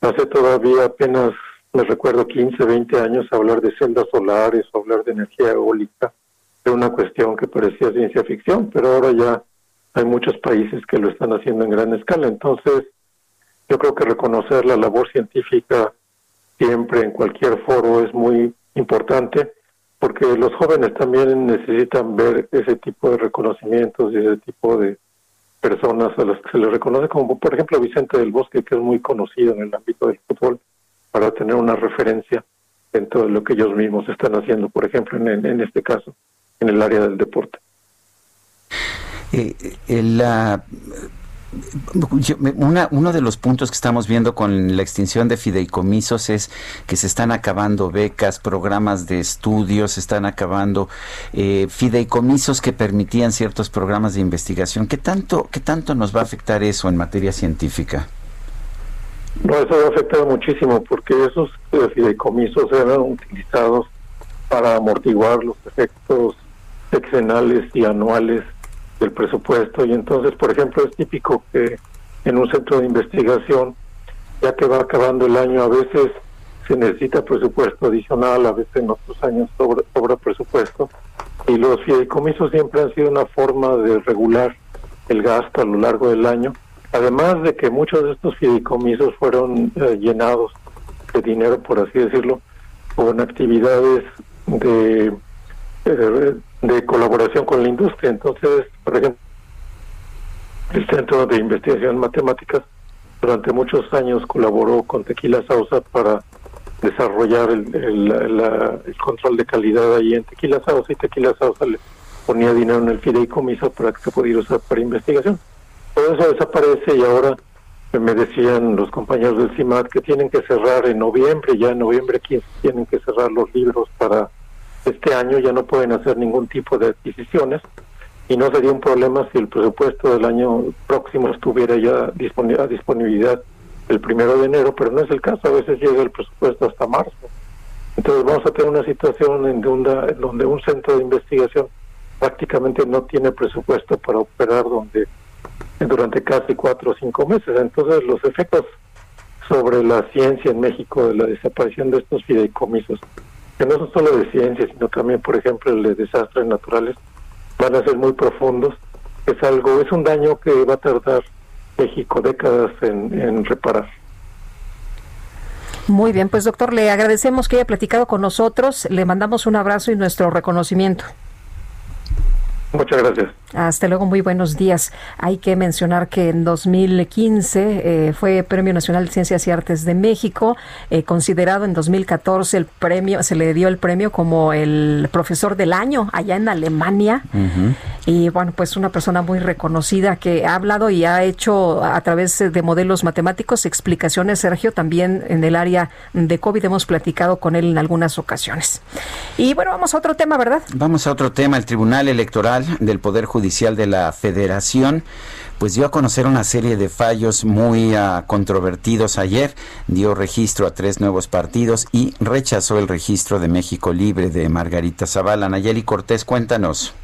[SPEAKER 26] Hace todavía apenas, me recuerdo, 15, 20 años hablar de celdas solares o hablar de energía eólica era una cuestión que parecía ciencia ficción, pero ahora ya hay muchos países que lo están haciendo en gran escala. Entonces, yo creo que reconocer la labor científica siempre en cualquier foro es muy importante. porque los jóvenes también necesitan ver ese tipo de reconocimientos y ese tipo de personas a las que se les reconoce, como por ejemplo Vicente del Bosque, que es muy conocido en el ámbito del fútbol, para tener una referencia dentro de lo que ellos mismos están haciendo, por ejemplo, en, en este caso, en el área del deporte.
[SPEAKER 1] Eh, eh la una, uno de los puntos que estamos viendo con la extinción de fideicomisos es que se están acabando becas, programas de estudios, se están acabando eh, fideicomisos que permitían ciertos programas de investigación. ¿Qué tanto, ¿Qué tanto nos va a afectar eso en materia científica?
[SPEAKER 26] No, eso va a afectar muchísimo porque esos eh, fideicomisos eran utilizados para amortiguar los efectos sexenales y anuales del presupuesto. Y entonces, por ejemplo, es típico que en un centro de investigación, ya que va acabando el año, a veces se necesita presupuesto adicional, a veces en otros años sobra, presupuesto. Y los fideicomisos siempre han sido una forma de regular el gasto a lo largo del año, además de que muchos de estos fideicomisos fueron eh, llenados de dinero, por así decirlo, con actividades de eh, de colaboración con la industria. Entonces, por ejemplo, el Centro de Investigación Matemáticas durante muchos años colaboró con Tequila Sausa para desarrollar el, el, control de calidad ahí en Tequila Sausa y Tequila Sausa le ponía dinero en el fideicomiso para que se pudiera usar para investigación. Todo eso desaparece y ahora me decían los compañeros del CIMAT que tienen que cerrar en noviembre, ya en noviembre 15 tienen que cerrar los libros para este año ya no pueden hacer ningún tipo de adquisiciones y no sería un problema si el presupuesto del año próximo estuviera ya a disponibilidad el primero de enero, pero no es el caso, a veces llega el presupuesto hasta marzo. Entonces vamos a tener una situación en donde, un centro de investigación prácticamente no tiene presupuesto para operar donde durante casi cuatro o cinco meses. Entonces los efectos sobre la ciencia en México de la desaparición de estos fideicomisos que no son solo de ciencia, sino también, por ejemplo, el de desastres naturales, van a ser muy profundos. Es algo, es un daño que va a tardar México décadas en, en reparar.
[SPEAKER 2] Muy bien, pues doctor, le agradecemos que haya platicado con nosotros, le mandamos un abrazo y nuestro reconocimiento.
[SPEAKER 26] Muchas gracias.
[SPEAKER 2] Hasta luego, muy buenos días. Hay que mencionar que en 2015 eh, fue Premio Nacional de Ciencias y Artes de México, eh, considerado en 2014 el premio, se le dio el premio como el profesor del año allá en Alemania. Y bueno, pues una persona muy reconocida que ha hablado y ha hecho a través de modelos matemáticos explicaciones, Sergio, también en el área de COVID hemos platicado con él en algunas ocasiones. Y bueno, vamos a otro tema, ¿verdad?
[SPEAKER 1] Vamos a otro tema, el Tribunal Electoral del Poder Judicial de la Federación pues dio a conocer una serie de fallos muy uh, controvertidos ayer, dio registro a tres nuevos partidos y rechazó el registro de México Libre de Margarita Zavala. Nayeli Cortés, cuéntanos.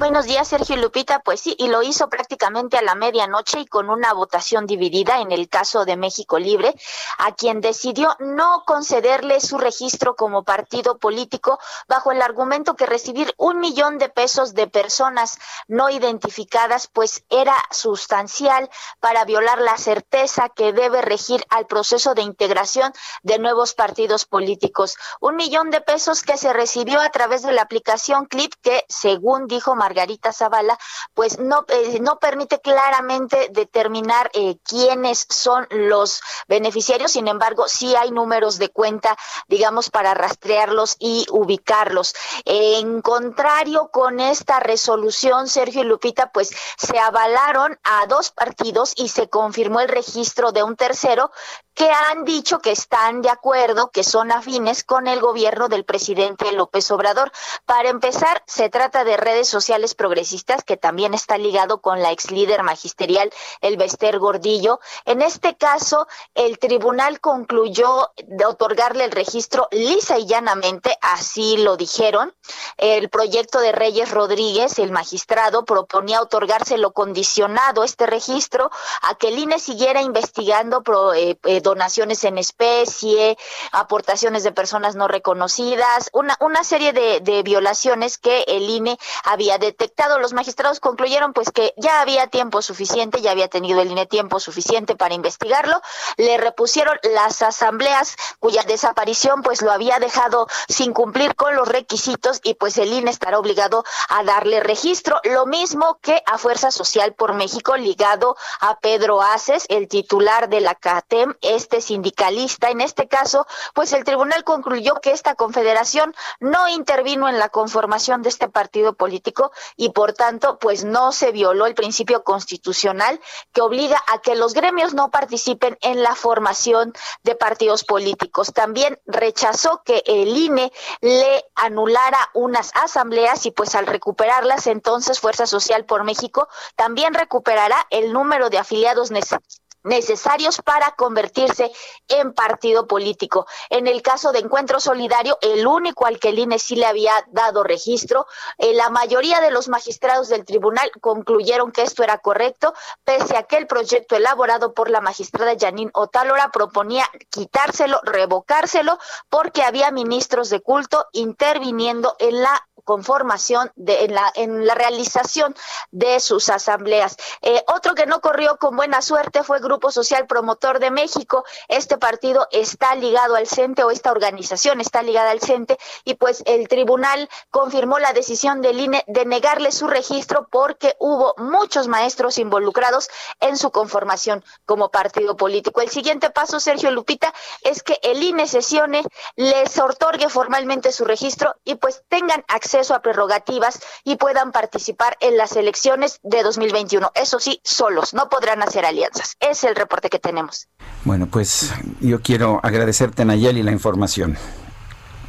[SPEAKER 27] Buenos días, Sergio Lupita. Pues sí, y lo hizo prácticamente a la medianoche y con una votación dividida en el caso de México Libre, a quien decidió no concederle su registro como partido político bajo el argumento que recibir un millón de pesos de personas no identificadas pues era sustancial para violar la certeza que debe regir al proceso de integración de nuevos partidos políticos. Un millón de pesos que se recibió a través de la aplicación Clip que, según dijo Margarita Zavala, pues no, eh, no permite claramente determinar eh, quiénes son los beneficiarios, sin embargo, sí hay números de cuenta, digamos, para rastrearlos y ubicarlos. En contrario con esta resolución, Sergio y Lupita, pues se avalaron a dos partidos y se confirmó el registro de un tercero que han dicho que están de acuerdo, que son afines con el gobierno del presidente López Obrador. Para empezar, se trata de redes sociales progresistas, que también está ligado con la ex líder magisterial Elvester Gordillo. En este caso, el tribunal concluyó de otorgarle el registro lisa y llanamente, así lo dijeron. El proyecto de Reyes Rodríguez, el magistrado, proponía otorgárselo condicionado este registro a que el INE siguiera investigando eh, eh, donaciones en especie, aportaciones de personas no reconocidas, una, una serie de, de violaciones que el INE había detectado. Los magistrados concluyeron pues que ya había tiempo suficiente, ya había tenido el INE tiempo suficiente para investigarlo. Le repusieron las asambleas cuya desaparición pues lo había dejado sin cumplir con los requisitos y pues el INE estará obligado a darle registro. Lo mismo que a Fuerza Social por México ligado a Pedro Aces, el titular de la CATEM, este sindicalista. En este caso, pues el tribunal concluyó que esta confederación no intervino en la conformación de este partido político y por tanto, pues no se violó el principio constitucional que obliga a que los gremios no participen en la formación de partidos políticos. También rechazó que el INE le anulara unas asambleas y pues al recuperarlas entonces Fuerza Social por México también recuperará el número de afiliados necesarios necesarios para convertirse en partido político. En el caso de Encuentro Solidario, el único al que el INE sí le había dado registro, eh, la mayoría de los magistrados del tribunal concluyeron que esto era correcto, pese a que el proyecto elaborado por la magistrada Janine Otálora proponía quitárselo, revocárselo, porque había ministros de culto interviniendo en la conformación de en la en la realización de sus asambleas. Eh, otro que no corrió con buena suerte fue Grupo Social Promotor de México. Este partido está ligado al CENTE o esta organización está ligada al CENTE y pues el tribunal confirmó la decisión del INE de negarle su registro porque hubo muchos maestros involucrados en su conformación como partido político. El siguiente paso, Sergio Lupita, es que el INE sesione, les otorgue formalmente su registro y pues tengan acceso a prerrogativas y puedan participar en las elecciones de 2021. Eso sí, solos, no podrán hacer alianzas. El reporte que tenemos.
[SPEAKER 1] Bueno, pues yo quiero agradecerte, Nayeli, la información.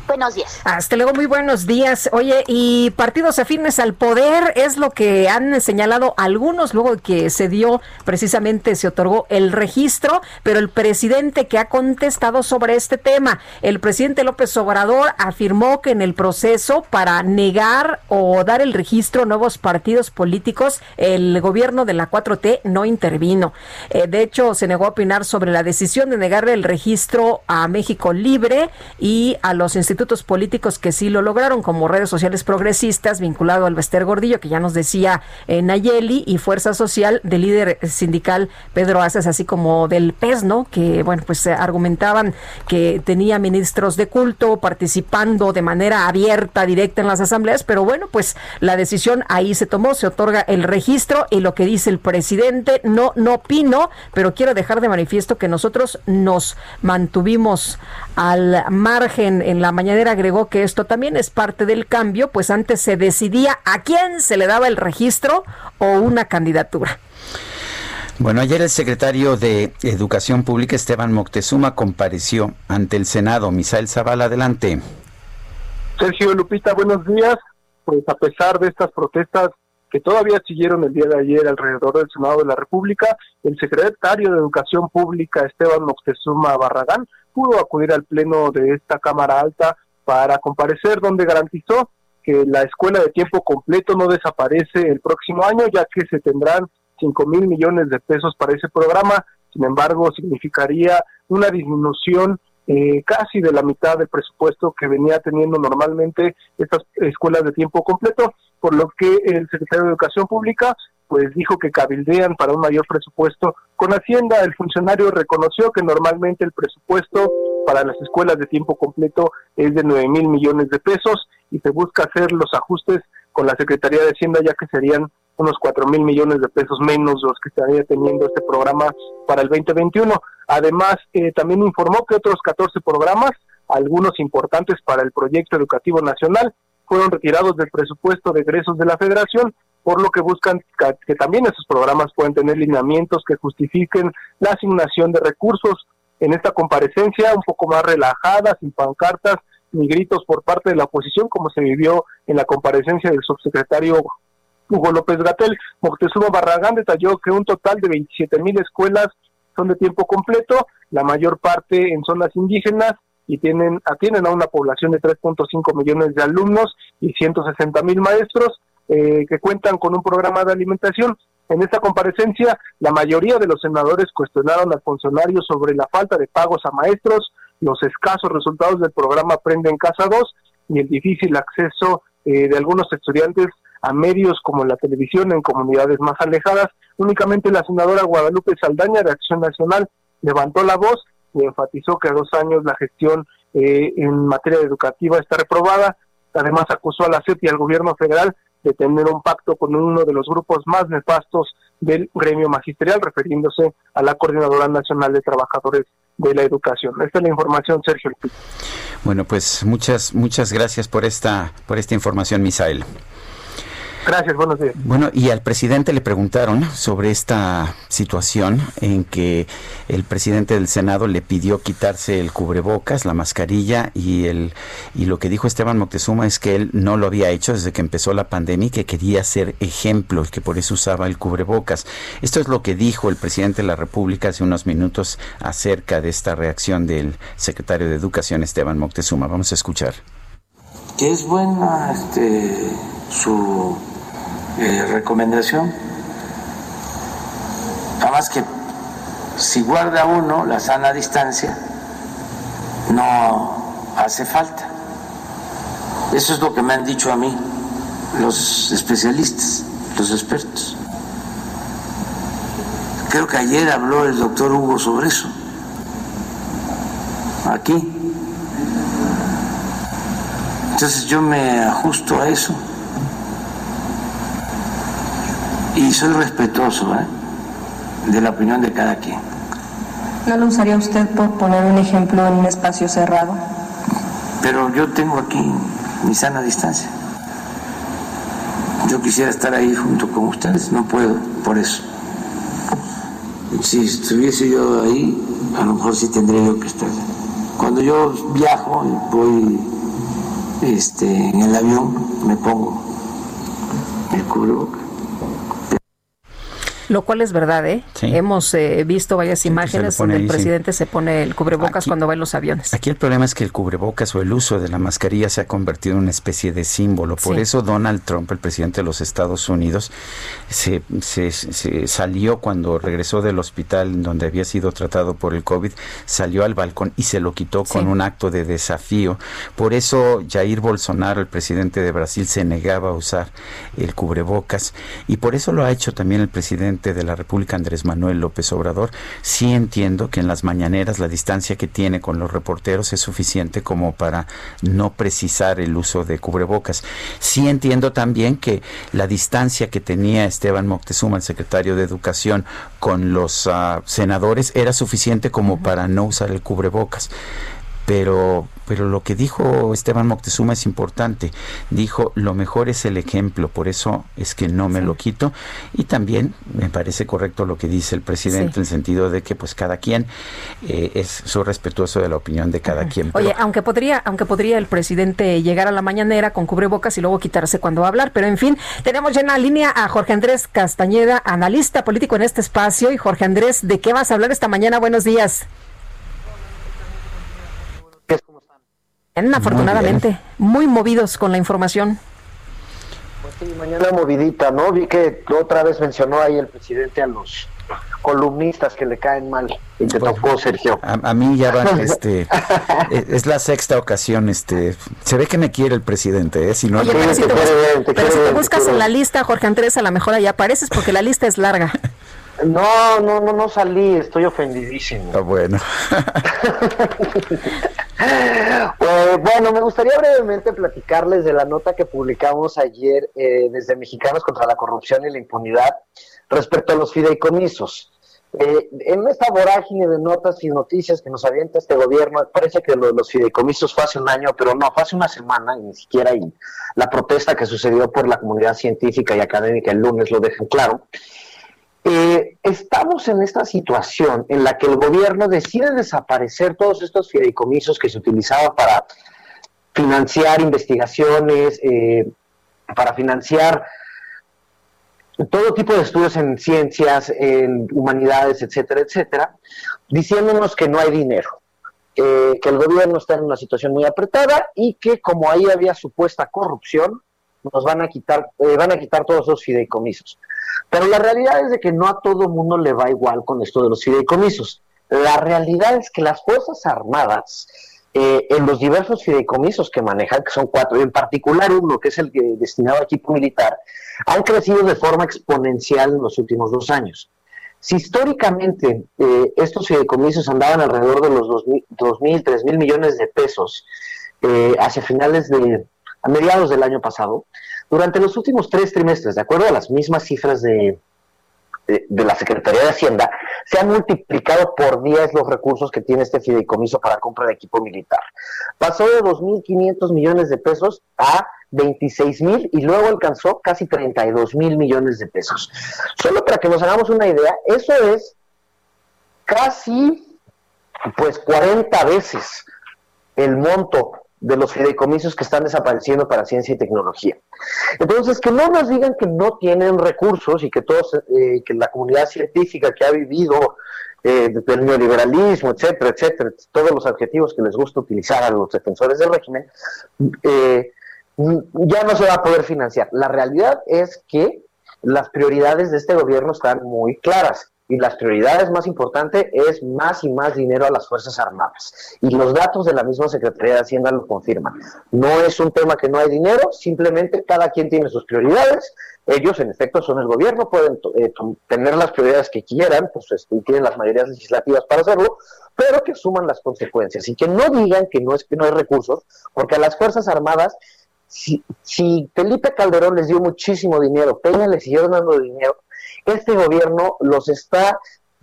[SPEAKER 27] Buenos días.
[SPEAKER 2] Hasta luego, muy buenos días. Oye, y partidos afines al poder es lo que han señalado algunos luego de que se dio, precisamente se otorgó el registro, pero el presidente que ha contestado sobre este tema, el presidente López Obrador afirmó que en el proceso para negar o dar el registro a nuevos partidos políticos, el gobierno de la 4T no intervino. Eh, de hecho, se negó a opinar sobre la decisión de negarle el registro a México Libre y a los institutos políticos que sí lo lograron, como redes sociales progresistas, vinculado al Bester Gordillo, que ya nos decía eh, Nayeli, y Fuerza Social del líder sindical Pedro Aces, así como del PES, ¿no? Que, bueno, pues argumentaban que tenía ministros de culto participando de manera abierta, directa en las asambleas, pero bueno, pues la decisión ahí se tomó, se otorga el registro y lo que dice el presidente, no, no opino, pero quiero dejar de manifiesto que nosotros nos mantuvimos al margen en la mañana agregó que esto también es parte del cambio, pues antes se decidía a quién se le daba el registro o una candidatura.
[SPEAKER 1] Bueno, ayer el secretario de Educación Pública, Esteban Moctezuma, compareció ante el Senado. Misael Zavala, adelante.
[SPEAKER 28] Sergio Lupita, buenos días. Pues a pesar de estas protestas que todavía siguieron el día de ayer alrededor del Senado de la República, el secretario de Educación Pública, Esteban Moctezuma Barragán, pudo acudir al pleno de esta Cámara Alta para comparecer, donde garantizó que la escuela de tiempo completo no desaparece el próximo año, ya que se tendrán 5 mil millones de pesos para ese programa. Sin embargo, significaría una disminución eh, casi de la mitad del presupuesto que venía teniendo normalmente estas escuelas de tiempo completo, por lo que el secretario de Educación Pública pues dijo que cabildean para un mayor presupuesto con Hacienda. El funcionario reconoció que normalmente el presupuesto para las escuelas de tiempo completo es de 9 mil millones de pesos y se busca hacer los ajustes con la Secretaría de Hacienda ya que serían unos 4 mil millones de pesos menos los que estaría teniendo este programa para el 2021. Además, eh, también informó que otros 14 programas, algunos importantes para el proyecto educativo nacional, fueron retirados del presupuesto de egresos de la federación por lo que buscan que también esos programas puedan tener lineamientos que justifiquen la asignación de recursos. En esta comparecencia, un poco más relajada, sin pancartas ni gritos por parte de la oposición, como se vivió en la comparecencia del subsecretario Hugo López Gatel, Moctezuma Barragán detalló que un total de 27 mil escuelas son de tiempo completo, la mayor parte en zonas indígenas y tienen atienden a una población de 3.5 millones de alumnos y 160 mil maestros. Eh, que cuentan con un programa de alimentación. En esta comparecencia, la mayoría de los senadores cuestionaron al funcionario sobre la falta de pagos a maestros, los escasos resultados del programa Aprende en Casa 2 y el difícil acceso eh, de algunos estudiantes a medios como la televisión en comunidades más alejadas. Únicamente la senadora Guadalupe Saldaña de Acción Nacional levantó la voz y enfatizó que a dos años la gestión eh, en materia educativa está reprobada. Además acusó a la CEP y al gobierno federal de tener un pacto con uno de los grupos más nefastos del gremio magisterial, refiriéndose a la Coordinadora Nacional de Trabajadores de la Educación. Esta es la información, Sergio.
[SPEAKER 1] Bueno, pues muchas muchas gracias por esta por esta información, Misael.
[SPEAKER 28] Gracias, buenos días.
[SPEAKER 1] Bueno, y al presidente le preguntaron sobre esta situación en que el presidente del Senado le pidió quitarse el cubrebocas, la mascarilla y el y lo que dijo Esteban Moctezuma es que él no lo había hecho desde que empezó la pandemia y que quería ser ejemplo y que por eso usaba el cubrebocas. Esto es lo que dijo el presidente de la República hace unos minutos acerca de esta reacción del secretario de Educación Esteban Moctezuma. Vamos a escuchar.
[SPEAKER 17] Que es buena este, su eh, recomendación. Nada que si guarda uno la sana distancia, no hace falta. Eso es lo que me han dicho a mí los especialistas, los expertos. Creo que ayer habló el doctor Hugo sobre eso, aquí. Entonces yo me ajusto a eso y soy respetuoso ¿eh? de la opinión de cada quien.
[SPEAKER 29] ¿No lo usaría usted por poner un ejemplo en un espacio cerrado?
[SPEAKER 17] Pero yo tengo aquí mi sana distancia. Yo quisiera estar ahí junto con ustedes, no puedo, por eso. Si estuviese yo ahí, a lo mejor sí tendría yo que estar. Cuando yo viajo y voy este, en el avión, me pongo el cubrebocas.
[SPEAKER 2] Lo cual es verdad, ¿eh? Hemos eh, visto varias imágenes donde el presidente se pone el cubrebocas cuando va en los aviones.
[SPEAKER 1] Aquí el problema es que el cubrebocas o el uso de la mascarilla se ha convertido en una especie de símbolo. Por eso Donald Trump, el presidente de los Estados Unidos, se, se, salió cuando regresó del hospital donde había sido tratado por el COVID, salió al balcón y se lo quitó con un acto de desafío. Por eso Jair Bolsonaro, el presidente de Brasil, se negaba a usar el cubrebocas y por eso lo ha hecho también el presidente de la República, Andrés Manuel López Obrador, sí entiendo que en las mañaneras la distancia que tiene con los reporteros es suficiente como para no precisar el uso de cubrebocas. Sí entiendo también que la distancia que tenía Esteban Moctezuma, el secretario de Educación, con los ah, senadores era suficiente como para no usar el cubrebocas pero pero lo que dijo Esteban Moctezuma es importante. Dijo, lo mejor es el ejemplo, por eso es que no me lo quito. Y también me parece correcto lo que dice el presidente en el sentido de que pues cada quien eh, es su respetuoso de la opinión de cada quien.
[SPEAKER 2] Oye, aunque podría, aunque podría el presidente llegar a la mañanera con cubrebocas y luego quitarse cuando va a hablar, pero en fin, tenemos ya en la línea a Jorge Andrés Castañeda, analista político en este espacio. Y Jorge Andrés, ¿de qué vas a hablar esta mañana? Buenos días. Afortunadamente, muy, movidos con la información.
[SPEAKER 23] Pues sí, mañana movidita, ¿no? Vi que otra vez mencionó ahí el presidente a los columnistas que le caen mal. Y te tocó Sergio.
[SPEAKER 1] a, mí ya van este e, es la sexta ocasión este se ve que me quiere el presidente ¿eh? si no
[SPEAKER 2] pero, si te, buscas en la lista Jorge Andrés a lo mejor ahí apareces porque la lista es larga.
[SPEAKER 23] No no no no salí estoy ofendidísimo.
[SPEAKER 1] Ah, bueno
[SPEAKER 23] Pues, bueno, me gustaría brevemente platicarles de la nota que publicamos ayer eh, desde Mexicanos contra la Corrupción y la Impunidad respecto a los fideicomisos. Eh, en esta vorágine de notas y noticias que nos avienta este gobierno, parece que lo los fideicomisos fue hace un año, pero no, fue hace una semana y ni siquiera y la protesta que sucedió por la comunidad científica y académica el lunes lo dejan claro. Eh, estamos en esta situación en la que el gobierno decide desaparecer todos estos fideicomisos que se utilizaban para financiar investigaciones, eh, para financiar todo tipo de estudios en ciencias, en humanidades, etcétera, etcétera, diciéndonos que no hay dinero, que el gobierno está en una situación muy apretada y que como ahí había supuesta corrupción, nos van a quitar, eh, van a quitar todos esos fideicomisos. Pero la realidad es de que no a todo mundo le va igual con esto de los fideicomisos. La realidad es que las Fuerzas Armadas eh, en los diversos fideicomisos que manejan, que son cuatro, y en particular uno, que es el que destinado a equipo militar, han crecido de forma exponencial en los últimos dos años. Si históricamente eh, estos fideicomisos andaban alrededor de los 2.000, 3.000 millones de pesos eh, hacia finales de, a mediados del año pasado, durante los últimos tres trimestres, de acuerdo a las mismas cifras de, la Secretaría de Hacienda, se han multiplicado por 10 los recursos que tiene este fideicomiso para compra de equipo militar. Pasó de 2.500 millones de pesos a 26 mil y luego alcanzó casi 32 mil millones de pesos. Solo para que nos hagamos una idea, eso es casi pues 40 veces el monto de los fideicomisos que están desapareciendo para ciencia y tecnología. Entonces, que no nos digan que no tienen recursos y que todos, eh, que la comunidad científica que ha vivido eh, desde el neoliberalismo, etcétera, etcétera, todos los adjetivos que les gusta utilizar a los defensores del régimen, eh, ya no se va a poder financiar. La realidad es que las prioridades de este gobierno están muy claras y las prioridades más importantes es más y más dinero a las Fuerzas Armadas. Y los datos de la misma Secretaría de Hacienda lo confirman. No es un tema que no hay dinero, simplemente cada quien tiene sus prioridades. Ellos, en efecto, son el gobierno, pueden eh, tener las prioridades que quieran, pues este, y tienen las mayorías legislativas para hacerlo, pero que suman las consecuencias y que no digan que no es que no hay recursos, porque a las Fuerzas Armadas si, si, Felipe Calderón les dio muchísimo dinero, Peña les siguió dando dinero, este gobierno los está,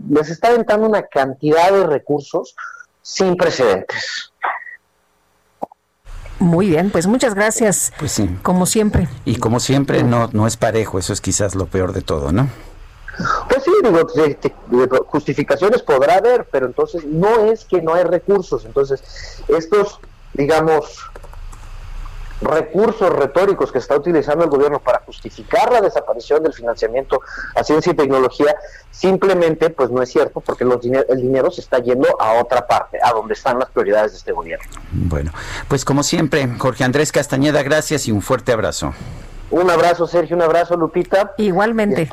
[SPEAKER 23] les está aventando una cantidad de recursos sin precedentes.
[SPEAKER 2] Muy bien, pues muchas gracias.
[SPEAKER 1] Pues sí.
[SPEAKER 2] Como siempre.
[SPEAKER 1] Y como siempre, no, no es parejo, eso es quizás lo peor de todo, ¿no?
[SPEAKER 23] Pues sí, digo, justificaciones podrá haber, pero entonces no es que no hay recursos. Entonces, estos, digamos, recursos retóricos que está utilizando el gobierno para justificar la desaparición del financiamiento a ciencia y tecnología, simplemente pues no es cierto porque los el dinero se está yendo a otra parte, a donde están las prioridades de este gobierno.
[SPEAKER 1] Bueno, pues como siempre, Jorge Andrés Castañeda, gracias y un fuerte abrazo.
[SPEAKER 23] Un abrazo, Sergio, un abrazo, Lupita.
[SPEAKER 2] Igualmente.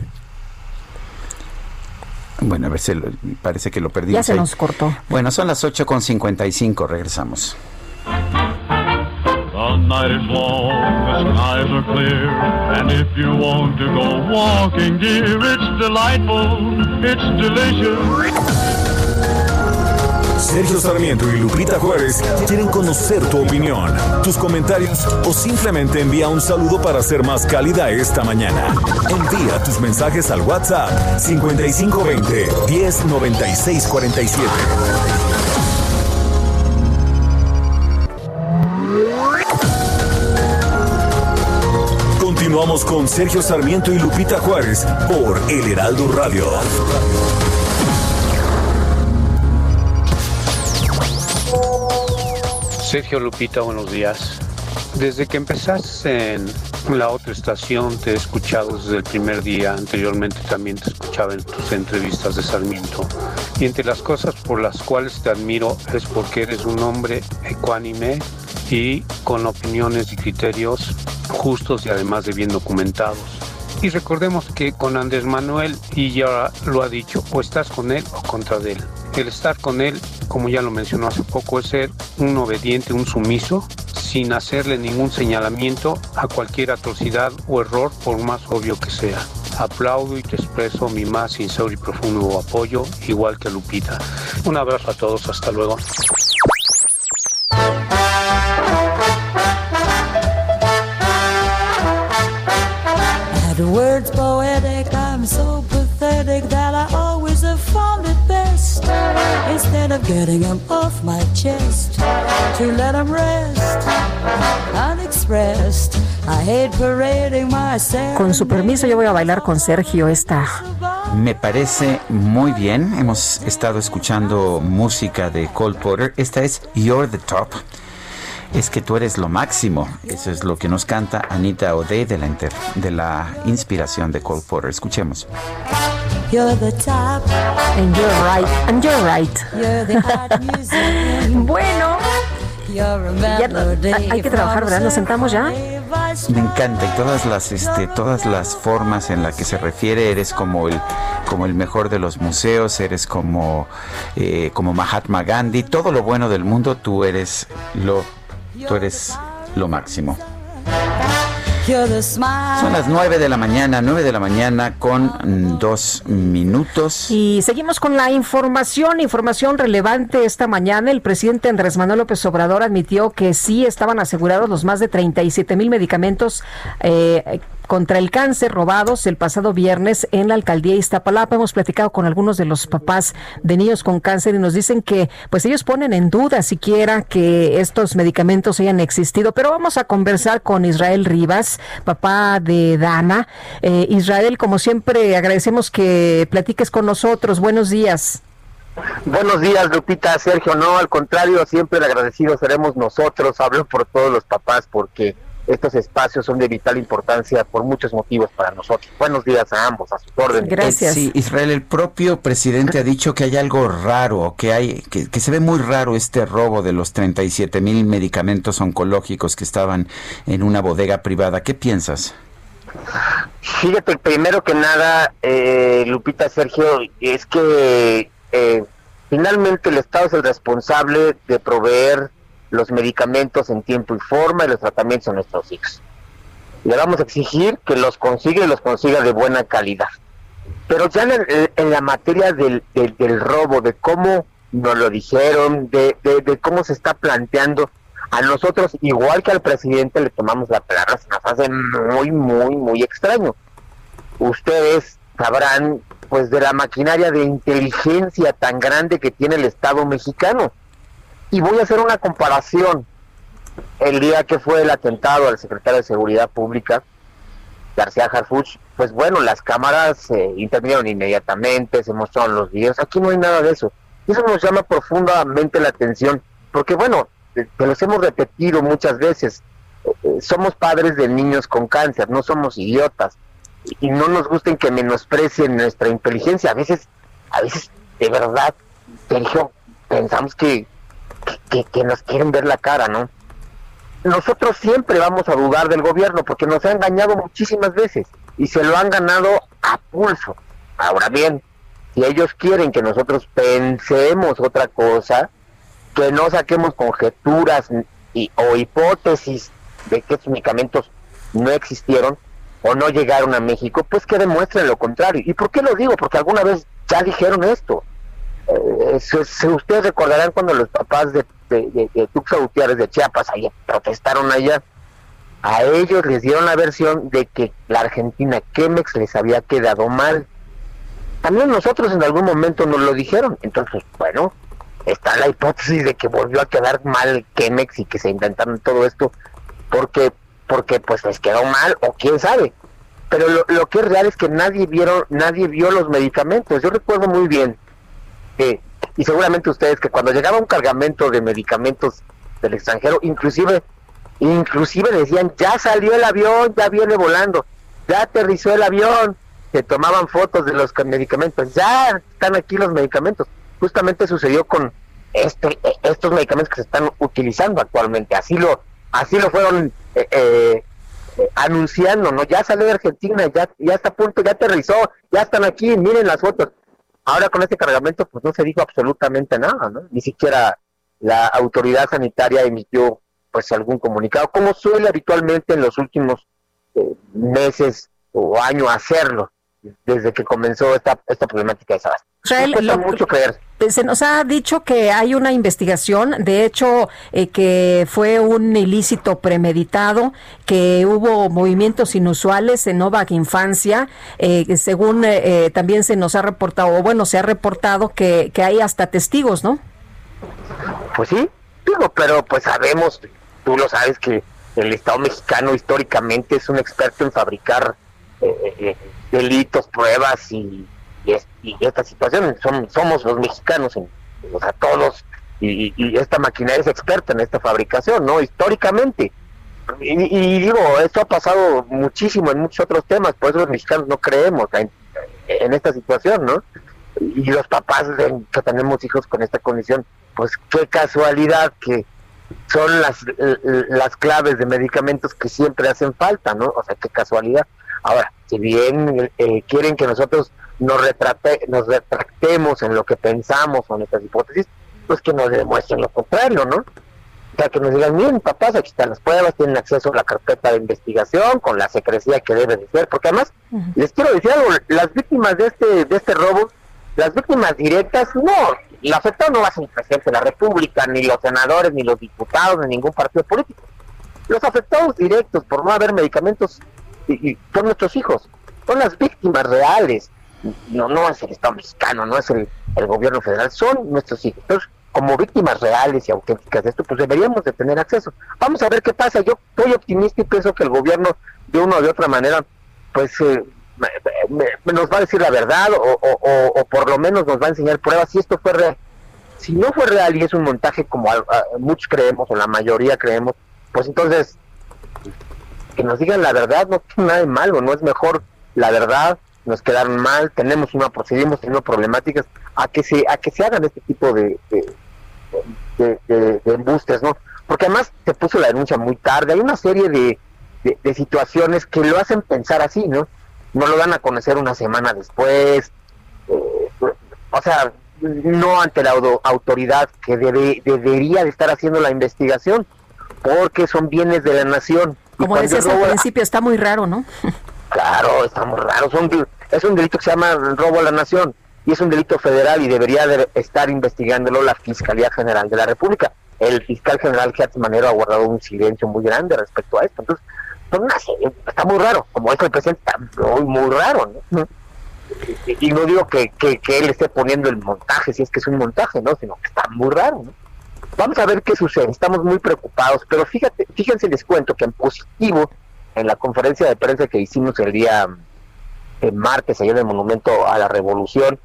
[SPEAKER 1] Bueno, a ver, si parece que lo perdimos.
[SPEAKER 2] Ya se nos cortó.
[SPEAKER 1] Bueno, son las 8.55, regresamos.
[SPEAKER 30] The night is long, the skies are clear, and if you want to go walking, dear, it's delightful, it's delicious.
[SPEAKER 3] Sergio Sarmiento y Lupita Juárez quieren conocer tu opinión, tus comentarios o simplemente envía un saludo para ser más cálida esta mañana. Envía tus mensajes al WhatsApp 5520 109647. Continuamos con Sergio Sarmiento y Lupita Juárez por El Heraldo Radio.
[SPEAKER 31] Sergio Lupita, buenos días. Desde que empezaste en la otra estación te he escuchado desde el primer día, anteriormente también te escuchaba en tus entrevistas de Sarmiento. Y entre las cosas por las cuales te admiro es porque eres un hombre ecuánime y con opiniones y criterios justos y además de bien documentados. Y recordemos que con Andrés Manuel, y ya lo ha dicho, o estás con él o contra él. El estar con él, como ya lo mencionó hace poco, es ser un obediente, un sumiso, sin hacerle ningún señalamiento a cualquier atrocidad o error, por más obvio que sea. Aplaudo y te expreso mi más sincero y profundo apoyo, igual que Lupita. Un abrazo a todos, hasta luego.
[SPEAKER 11] Had words poetic, I'm so pathetic that I always have found it best. Instead of getting them off my chest, to let them rest unexpressed. I hate parading myself.
[SPEAKER 2] Con su permiso, yo voy a bailar con Sergio esta.
[SPEAKER 1] Me parece muy bien. Hemos estado escuchando música de Cole Porter. Esta es You're the Top. Es que tú eres lo máximo. Eso es lo que nos canta Anita O'Day de la, inter- de la inspiración de Cole Porter. Escuchemos.
[SPEAKER 11] You're the top.
[SPEAKER 2] And you're right. And you're right.
[SPEAKER 11] You're the hot music.
[SPEAKER 2] Bueno. Ya hay que trabajar, ¿verdad? ¿Nos sentamos ya?
[SPEAKER 1] Me encanta y todas las este todas las formas en las que se refiere eres como el como el mejor de los museos, eres como eh, como Mahatma Gandhi, todo lo bueno del mundo tú eres lo tú eres lo máximo. Son las 9 de la mañana, 9 de la mañana con dos minutos.
[SPEAKER 2] Y seguimos con la información, información relevante esta mañana. El presidente Andrés Manuel López Obrador admitió que sí estaban asegurados los más de 37 mil medicamentos eh, contra el cáncer robados el pasado viernes en la alcaldía Iztapalapa. Hemos platicado con algunos de los papás de niños con cáncer y nos dicen que pues ellos ponen en duda siquiera que estos medicamentos hayan existido. Pero vamos a conversar con Israel Rivas, papá de Dana. Eh, Israel, como siempre, agradecemos que platiques con nosotros. Buenos días.
[SPEAKER 32] Buenos días, Lupita, Sergio. No, al contrario, siempre agradecidos seremos nosotros. Hablo por todos los papás porque estos espacios son de vital importancia por muchos motivos para nosotros. Buenos días a ambos, a sus órdenes.
[SPEAKER 1] Gracias. Sí, Israel, el propio presidente ha dicho que hay algo raro, que hay que, que se ve muy raro este robo de los 37 mil medicamentos oncológicos que estaban en una bodega privada. ¿Qué piensas?
[SPEAKER 32] Fíjate, primero que nada, eh, Lupita Sergio, es que eh, finalmente el Estado es el responsable de proveer los medicamentos en tiempo y forma y los tratamientos a nuestros hijos. Le vamos a exigir que los consiga y los consiga de buena calidad. Pero ya en, la materia del, del, robo, de cómo nos lo dijeron, de, de, cómo se está planteando, a nosotros, igual que al presidente, le tomamos la palabra, se nos hace muy, muy, muy extraño. Ustedes sabrán, pues, de la maquinaria de inteligencia tan grande que tiene el Estado mexicano y voy a hacer una comparación. El día que fue el atentado al secretario de Seguridad Pública, García Harfuch, pues bueno, las cámaras eh, intervinieron inmediatamente, se mostraron los videos. Aquí no hay nada de eso. Y eso nos llama profundamente la atención, porque bueno, te los hemos repetido muchas veces. Eh, somos padres de niños con cáncer, no somos idiotas. Y no nos gusten que menosprecien nuestra inteligencia. A veces, a veces, de verdad, Sergio, pensamos que que, nos quieren ver la cara, ¿no? Nosotros siempre vamos a dudar del gobierno porque nos ha engañado muchísimas veces y se lo han ganado a pulso. Ahora bien, si ellos quieren que nosotros pensemos otra cosa, que no saquemos conjeturas y, o hipótesis de que estos medicamentos no existieron o no llegaron a México, pues que demuestren lo contrario. ¿Y por qué lo digo? Porque alguna vez ya dijeron esto. Eh, ustedes recordarán cuando los papás de, de, de, Tuxa Gutiérrez de Chiapas allá, protestaron allá, a ellos les dieron la versión de que la Argentina Chemex les había quedado mal. También nosotros en algún momento nos lo dijeron. Entonces, bueno, está la hipótesis de que volvió a quedar mal Chemex y que se inventaron todo esto porque porque pues les quedó mal o quién sabe. Pero lo, lo que es real es que nadie vieron, nadie vio los medicamentos. Yo recuerdo muy bien y seguramente ustedes que cuando llegaba un cargamento de medicamentos del extranjero, inclusive, inclusive decían, ya salió el avión, ya viene volando, ya aterrizó el avión, se tomaban fotos de los medicamentos, ya están aquí los medicamentos. Justamente sucedió con este, estos medicamentos que se están utilizando actualmente, así lo, así lo fueron eh, eh, anunciando, ¿no? Ya salió de Argentina, ya, ya está a punto, ya aterrizó, ya están aquí, miren las fotos. Ahora con este cargamento pues no se dijo absolutamente nada, ¿no? Ni siquiera la autoridad sanitaria emitió pues algún comunicado, como suele habitualmente en los últimos eh, meses o años hacerlo desde que comenzó esta, esta problemática de Sabas. mucho creer.
[SPEAKER 2] Se nos ha dicho que hay una investigación, de hecho, eh, que fue un ilícito premeditado, que hubo movimientos inusuales en Novak Infancia, eh, según eh, también se nos ha reportado, o bueno, se ha reportado que, que hay hasta testigos, ¿no?
[SPEAKER 32] Pues sí, digo, pero pues sabemos, tú lo sabes que el Estado mexicano históricamente es un experto en fabricar delitos, pruebas y, y, esta situación. somos los mexicanos, o sea, todos, y, esta maquinaria es experta en esta fabricación, ¿no? Históricamente. Y, digo, esto ha pasado muchísimo en muchos otros temas, por eso los mexicanos no creemos en, esta situación, ¿no? Y los papás que tenemos hijos con esta condición, pues qué casualidad que, son las, las claves de medicamentos que siempre hacen falta, ¿no? O sea, qué casualidad. Ahora, si bien eh, quieren que nosotros nos, retrate, nos retractemos en lo que pensamos o en nuestras hipótesis, pues que nos demuestren lo contrario, ¿no? O sea, que nos digan, miren, papás, aquí están las pruebas, tienen acceso a la carpeta de investigación con la secrecía que debe de ser, porque además, les quiero decir algo, las víctimas de este, de este robo, las víctimas directas, no, el afectado no va a ser el presidente de la República, ni los senadores, ni los diputados, ni ningún partido político. Los afectados directos por no haber medicamentos y, son nuestros hijos, son las víctimas reales, no, no es el Estado mexicano, no es el, gobierno federal, son nuestros hijos. Entonces, como víctimas reales y auténticas de esto, pues deberíamos de tener acceso. Vamos a ver qué pasa. Yo estoy optimista y pienso que el gobierno, de una o de otra manera, pues eh, nos va a decir la verdad o, por lo menos nos va a enseñar pruebas si esto fue real. Si no fue real y es un montaje como muchos creemos o la mayoría creemos, pues entonces que nos digan la verdad no tiene nada de malo, no es mejor la verdad, nos quedaron mal, tenemos una, seguimos teniendo problemáticas, a que se, a que se hagan este tipo de embustes, ¿no? Porque además se puso la denuncia muy tarde, hay una serie de, de, situaciones que lo hacen pensar así, ¿no? No lo dan a conocer una semana después, eh, o sea, no ante la autoridad que debe, debería de estar haciendo la investigación, porque son bienes de la nación.
[SPEAKER 2] Como decías al principio, está muy raro, ¿no?
[SPEAKER 32] Claro, está muy raro. es un delito que se llama robo a la nación y es un delito federal y debería de estar investigándolo la Fiscalía General de la República. El fiscal general Gertz Manero ha guardado un silencio muy grande respecto a esto. Entonces, está muy raro, como es el presidente, está muy, muy raro. ¿no? Y, no digo que, que, él esté poniendo el montaje, si es que es un montaje, ¿no? sino que está muy raro. ¿no? Vamos a ver qué sucede, estamos muy preocupados, pero fíjate, fíjense, les cuento que en positivo, en la conferencia de prensa que hicimos el día el martes, allá en el Monumento a la Revolución,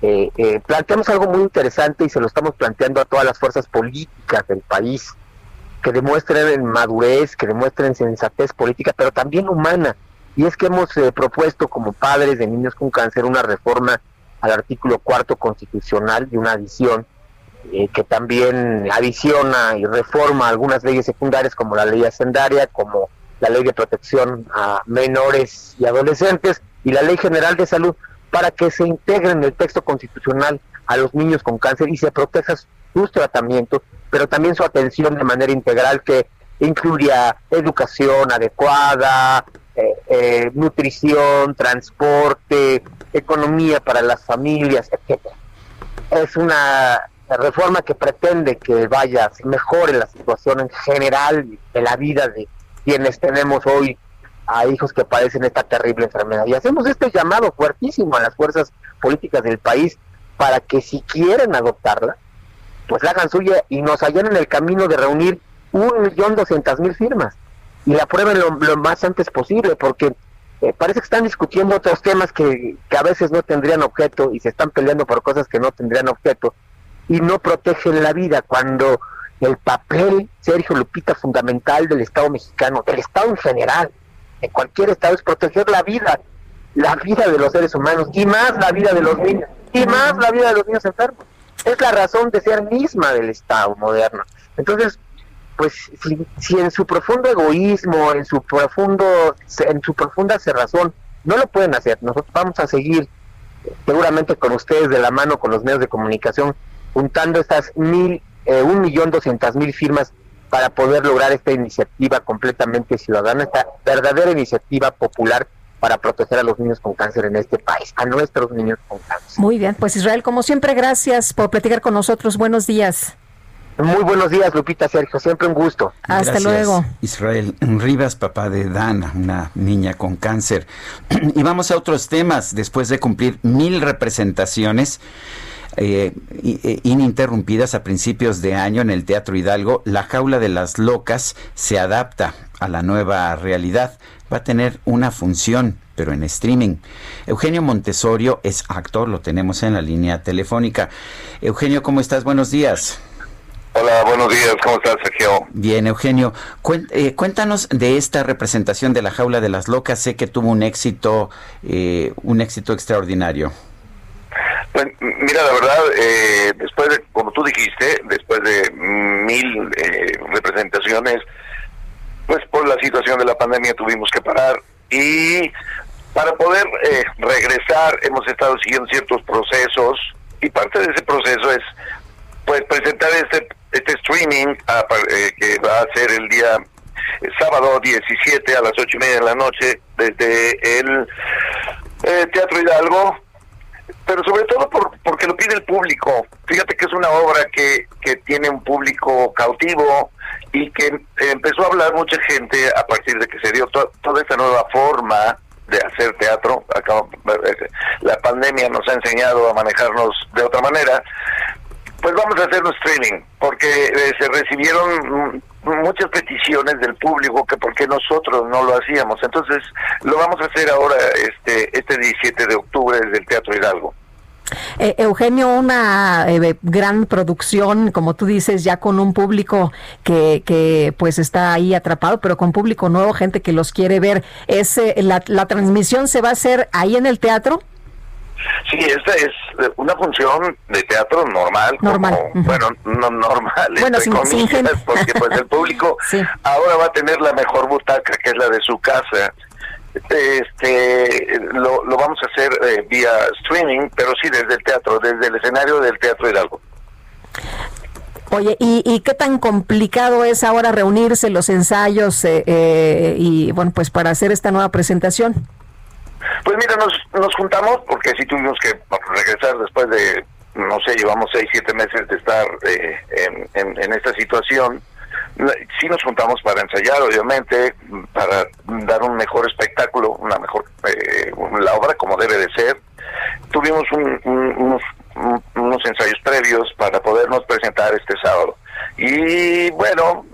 [SPEAKER 32] eh, eh, planteamos algo muy interesante y se lo estamos planteando a todas las fuerzas políticas del país, que demuestren madurez, que demuestren sensatez política, pero también humana. Y es que hemos eh, propuesto como padres de niños con cáncer una reforma al artículo cuarto constitucional y una adición eh, que también adiciona y reforma algunas leyes secundarias como la ley hacendaria, como la ley de protección a menores y adolescentes y la ley general de salud para que se integre en el texto constitucional a los niños con cáncer y se proteja su tratamiento, pero también su atención de manera integral que incluya educación adecuada, eh, eh, nutrición, transporte, economía para las familias, etc. Es una reforma que pretende que vaya, mejore la situación en general de la vida de quienes tenemos hoy a hijos que padecen esta terrible enfermedad. Y hacemos este llamado fuertísimo a las fuerzas políticas del país para que si quieren adoptarla, pues la hagan suya y nos hallen en el camino de reunir un millón doscientas mil firmas y la prueben lo, más antes posible, porque eh, parece que están discutiendo otros temas que, que a veces no tendrían objeto y se están peleando por cosas que no tendrían objeto y no protegen la vida cuando el papel, Sergio Lupita, fundamental del Estado mexicano, del Estado en general, en cualquier estado es proteger la vida, la vida de los seres humanos y más la vida de los niños y más la vida de los niños enfermos. Es la razón de ser misma del Estado moderno. Entonces, pues si, en su profundo egoísmo, en su profundo, en su profunda cerrazón, no lo pueden hacer. Nosotros vamos a seguir seguramente con ustedes de la mano, con los medios de comunicación, juntando estas mil, eh, un millón doscientas mil firmas para poder lograr esta iniciativa completamente ciudadana, esta verdadera iniciativa popular para proteger a los niños con cáncer en este país, a nuestros niños con cáncer.
[SPEAKER 2] Muy bien, pues Israel, como siempre, gracias por platicar con nosotros. Buenos días.
[SPEAKER 32] Muy buenos días, Lupita Sergio, siempre un gusto.
[SPEAKER 2] Hasta luego.
[SPEAKER 1] Israel Rivas, papá de Dana, una niña con cáncer. y vamos a otros temas. Después de cumplir mil representaciones, eh, eh, ininterrumpidas a principios de año en el Teatro Hidalgo, La Jaula de las Locas se adapta a la nueva realidad. Va a tener una función, pero en streaming. Eugenio Montesorio es actor, lo tenemos en la línea telefónica. Eugenio, ¿cómo estás? Buenos días.
[SPEAKER 20] Hola, buenos días, ¿cómo estás, Sergio?
[SPEAKER 1] Bien, Eugenio. Eh, cuéntanos de esta representación de la Jaula de las Locas. Sé que tuvo un éxito, un éxito extraordinario.
[SPEAKER 15] Pues, mira, la verdad, eh, después de, como tú dijiste, después de mil eh, representaciones, pues por la situación de la pandemia tuvimos que parar y para poder eh, regresar hemos estado siguiendo ciertos procesos y parte de ese proceso es pues presentar este este streaming que va a ser el día sábado 17 a las ocho y media de la noche desde el Teatro Hidalgo pero sobre todo por, porque lo pide el público. Fíjate que es una obra que, que tiene un público cautivo y que empezó a hablar mucha gente a partir de que se dio toda esta nueva forma de hacer teatro. La pandemia nos ha enseñado a manejarnos de otra manera. Pues vamos a hacer un streaming, porque eh, se recibieron muchas peticiones del público que por qué nosotros no lo hacíamos. Entonces, lo vamos a hacer ahora este este 17 de octubre desde el Teatro Hidalgo.
[SPEAKER 2] Eh, Eugenio, una eh, gran producción, como tú dices, ya con un público que, que pues está ahí atrapado, pero con público nuevo, gente que los quiere ver. ¿Es, eh, la, ¿La transmisión se va a hacer ahí en el teatro?
[SPEAKER 15] Sí, esta es una función de teatro normal,
[SPEAKER 2] normal.
[SPEAKER 15] bueno, no normal,
[SPEAKER 2] bueno, sin,
[SPEAKER 15] comillas, porque pues el público ahora va a tener la mejor butaca, que es la de su casa. Este, lo, lo vamos a hacer eh, vía streaming, pero sí desde el teatro, desde el escenario del Teatro Hidalgo.
[SPEAKER 2] Oye, ¿y, ¿y, qué tan complicado es ahora reunirse los ensayos eh, eh, y, bueno, pues para hacer esta nueva presentación?
[SPEAKER 15] Pues mira, nos, nos juntamos porque sí tuvimos que regresar después de, no sé, llevamos seis, siete meses de estar eh, en, esta situación. Sí nos juntamos para ensayar, obviamente, para dar un mejor espectáculo, una mejor, eh, la obra como debe de ser. Tuvimos unos, unos ensayos previos para podernos presentar este sábado. Y bueno,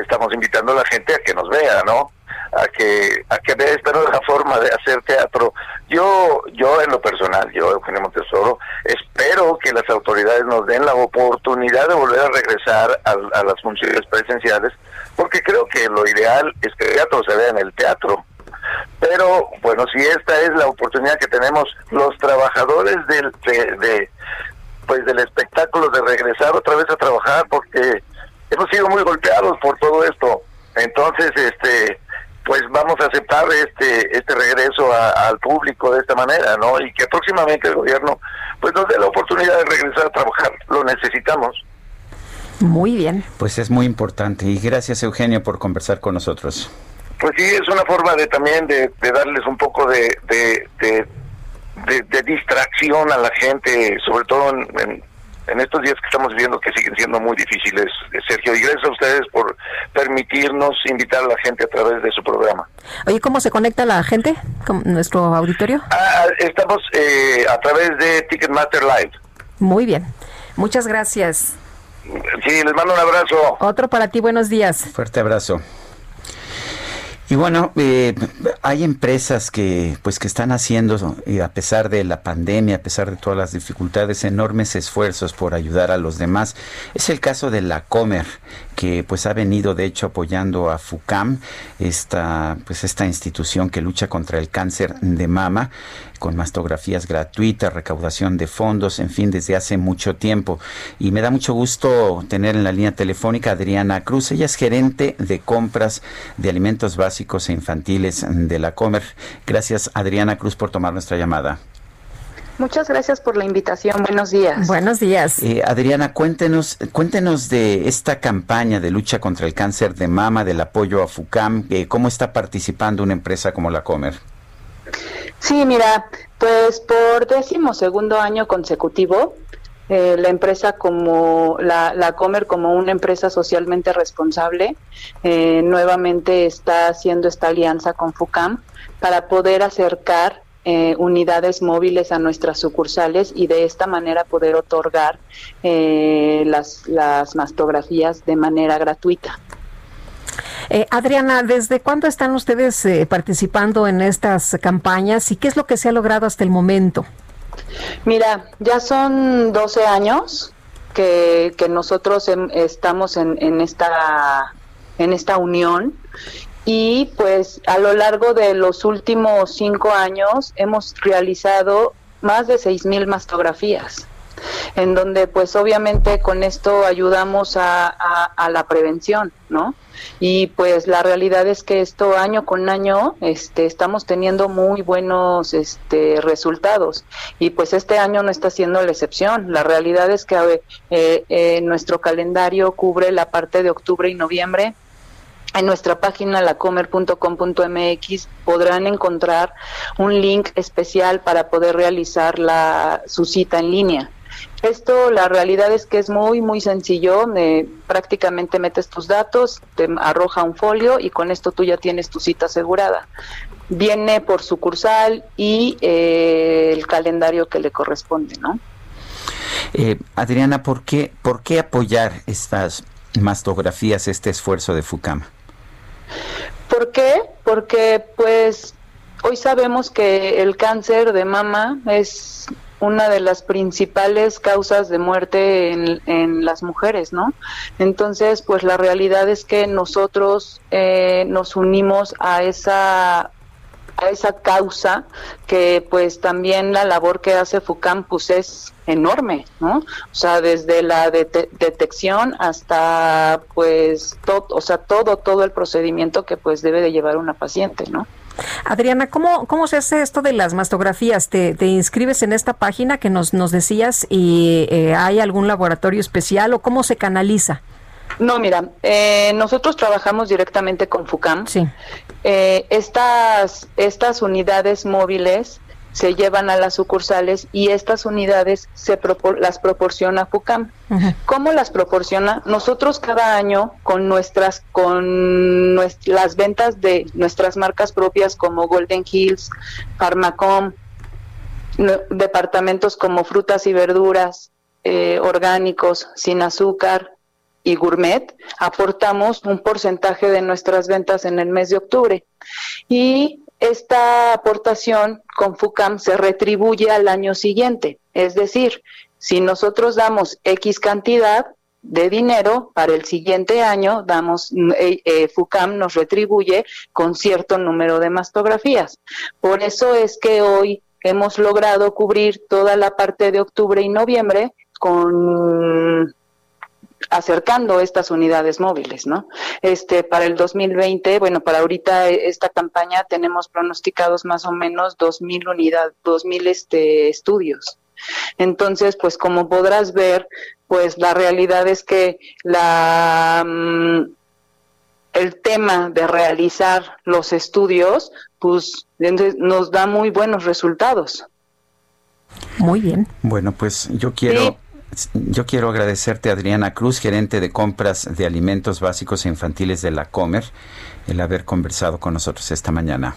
[SPEAKER 15] estamos invitando a la gente a que nos vea, ¿no? a que a que vea esta nueva forma de hacer teatro. Yo yo en lo personal, yo Eugenio Montesoro, espero que las autoridades nos den la oportunidad de volver a regresar a, las funciones presenciales, porque creo que lo ideal es que el teatro se vea en el teatro. Pero bueno, si esta es la oportunidad que tenemos los trabajadores del de pues del espectáculo de regresar otra vez a trabajar porque hemos sido muy golpeados por todo esto. Entonces, este, pues vamos a aceptar este este regreso al público de esta manera, ¿no? Y que próximamente el gobierno pues nos dé la oportunidad de regresar a trabajar, lo necesitamos.
[SPEAKER 2] Muy bien.
[SPEAKER 1] Pues es muy importante y gracias Eugenio por conversar con nosotros.
[SPEAKER 15] Pues sí, es una forma de también de, darles un poco de, de, de, distracción a la gente, sobre todo en en estos días que estamos viviendo que siguen siendo muy difíciles, eh, Sergio. Y gracias a ustedes por permitirnos invitar a la gente a través de su programa.
[SPEAKER 2] Oye, ¿cómo se conecta la gente con nuestro auditorio?
[SPEAKER 15] Ah, estamos eh, a través de Ticketmaster Live.
[SPEAKER 2] Muy bien. Muchas gracias.
[SPEAKER 15] Sí, les mando un abrazo.
[SPEAKER 2] Otro para ti, buenos días.
[SPEAKER 1] Fuerte abrazo. Y bueno, eh, hay empresas que pues que están haciendo, a pesar de la pandemia, a pesar de todas las dificultades, enormes esfuerzos por ayudar a los demás. Es el caso de la Comer, que pues ha venido de hecho apoyando a FUCAM, esta pues esta institución que lucha contra el cáncer de mama con mastografías gratuitas, recaudación de fondos, en fin, desde hace mucho tiempo. Y me da mucho gusto tener en la línea telefónica a Adriana Cruz. Ella es gerente de compras de alimentos básicos e infantiles de la Comer. Gracias, Adriana Cruz, por tomar nuestra llamada.
[SPEAKER 33] Muchas gracias por la invitación. Buenos días.
[SPEAKER 2] Buenos días.
[SPEAKER 1] Eh, Adriana, cuéntenos, cuéntenos de esta campaña de lucha contra el cáncer de mama, del apoyo a FUCAM. Eh, ¿Cómo está participando una empresa como la Comer?
[SPEAKER 33] Sí, mira, pues por décimo segundo año consecutivo, eh, la empresa como la, la, Comer como una empresa socialmente responsable eh, nuevamente está haciendo esta alianza con FUCAM para poder acercar eh, unidades móviles a nuestras sucursales y de esta manera poder otorgar las, las mastografías de manera gratuita.
[SPEAKER 2] Eh, Adriana, ¿desde cuándo están ustedes eh, participando en estas campañas y qué es lo que se ha logrado hasta el momento?
[SPEAKER 33] Mira, ya son 12 años que, nosotros estamos en, esta, en esta unión y pues a lo largo de los últimos cinco años hemos realizado más de seis mil mastografías en donde pues obviamente con esto ayudamos a, a, la prevención, ¿no? Y pues la realidad es que esto año con año este, estamos teniendo muy buenos este, resultados y pues este año no está siendo la excepción. La realidad es que eh, eh, nuestro calendario cubre la parte de octubre y noviembre en nuestra página lacomer.com.mx podrán encontrar un link especial para poder realizar la, su cita en línea. Esto, la realidad es que es muy, muy sencillo. prácticamente metes tus datos, te arroja un folio y con esto tú ya tienes tu cita asegurada. Viene por sucursal y eh, el calendario que le corresponde, ¿no?
[SPEAKER 1] Eh, Adriana, ¿por qué, ¿por qué apoyar estas mastografías, este esfuerzo de FUCAM?
[SPEAKER 33] ¿Por qué? Porque pues hoy sabemos que el cáncer de mama es una de las principales causas de muerte en, las mujeres, ¿no? Entonces, pues la realidad es que nosotros eh, nos unimos a esa a esa causa que pues también la labor que hace FUCAM pues es enorme, ¿no? O sea, desde la detección hasta pues todo, o sea, todo todo el procedimiento que pues debe de llevar una paciente, ¿no?
[SPEAKER 2] Adriana, ¿cómo, ¿cómo se hace esto de las mastografías? ¿Te, inscribes en esta página que nos, nos decías y eh, hay algún laboratorio especial o cómo se canaliza?
[SPEAKER 33] No, mira, eh, nosotros trabajamos directamente con FUCAM. Sí. Eh, estas, estas unidades móviles se llevan a las sucursales y estas unidades se las proporciona FUCAM. ¿Cómo las proporciona? Nosotros cada año con nuestras con las ventas de nuestras marcas propias como Golden Hills, Pharmacom, departamentos como frutas y verduras, eh, orgánicos, sin azúcar y gourmet, aportamos un porcentaje de nuestras ventas en el mes de octubre. Y esta aportación con FUCAM se retribuye al año siguiente. Es decir, si nosotros damos X cantidad de dinero, para el siguiente año damos, eh, eh, FUCAM nos retribuye con cierto número de mastografías. Por eso es que hoy hemos logrado cubrir toda la parte de octubre y noviembre con acercando estas unidades móviles, ¿no? Este, para el 2020, bueno, para ahorita eh, esta campaña tenemos pronosticados más o menos 2.000 unidades, 2.000 este, estudios. Entonces, pues como podrás ver, pues la realidad es que la mm, el tema de realizar los estudios, pues nos da muy buenos resultados.
[SPEAKER 2] Muy bien.
[SPEAKER 1] Bueno, pues yo quiero yo quiero agradecerte, Adriana Cruz, gerente de compras de alimentos básicos e infantiles de la Comer, el haber conversado con nosotros esta mañana.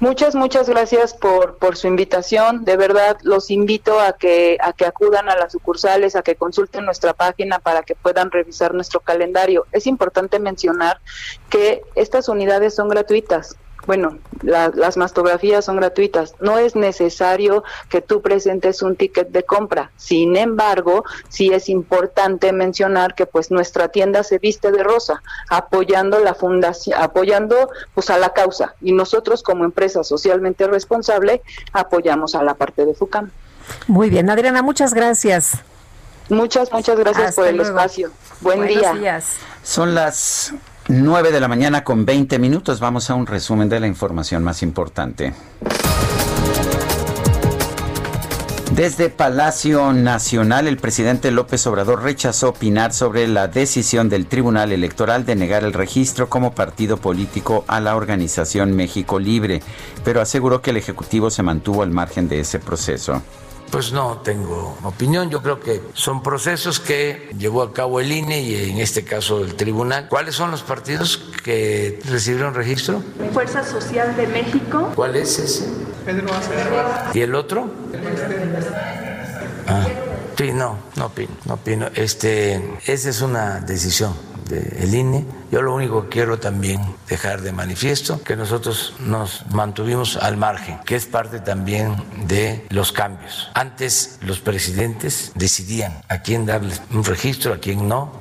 [SPEAKER 33] Muchas, muchas gracias por, por su invitación. De verdad, los invito a que, a que acudan a las sucursales, a que consulten nuestra página para que puedan revisar nuestro calendario. Es importante mencionar que estas unidades son gratuitas bueno, las mastografías son gratuitas. No es necesario que tú presentes un ticket de compra. Sin embargo, sí es importante mencionar que pues nuestra tienda se viste de rosa, apoyando la fundación, apoyando pues a la causa. Y nosotros como empresa socialmente responsable apoyamos a la parte de FUCAM.
[SPEAKER 2] Muy bien, Adriana, muchas gracias.
[SPEAKER 33] Muchas, muchas gracias por el espacio. Buen día.
[SPEAKER 2] Días.
[SPEAKER 1] Son las 9 de la mañana con 20 minutos. Vamos a un resumen de la información más importante. Desde Palacio Nacional, el presidente López Obrador rechazó opinar sobre la decisión del Tribunal Electoral de negar el registro como partido político a la organización México Libre, pero aseguró que el Ejecutivo se mantuvo al margen de ese proceso.
[SPEAKER 17] Pues no tengo opinión. Yo creo que son procesos que llevó a cabo el INE y en este caso el tribunal. ¿Cuáles son los partidos que recibieron registro?
[SPEAKER 34] Fuerza Social de México.
[SPEAKER 17] ¿Cuál es ese? Pedro ¿Y el otro? Ah, sí, no, no opino, no opino. Este, esa es una decisión del INE. Yo lo único que quiero también dejar de manifiesto que nosotros nos mantuvimos al margen, que es parte también de los cambios. Antes los presidentes decidían a quién darles un registro, a quién no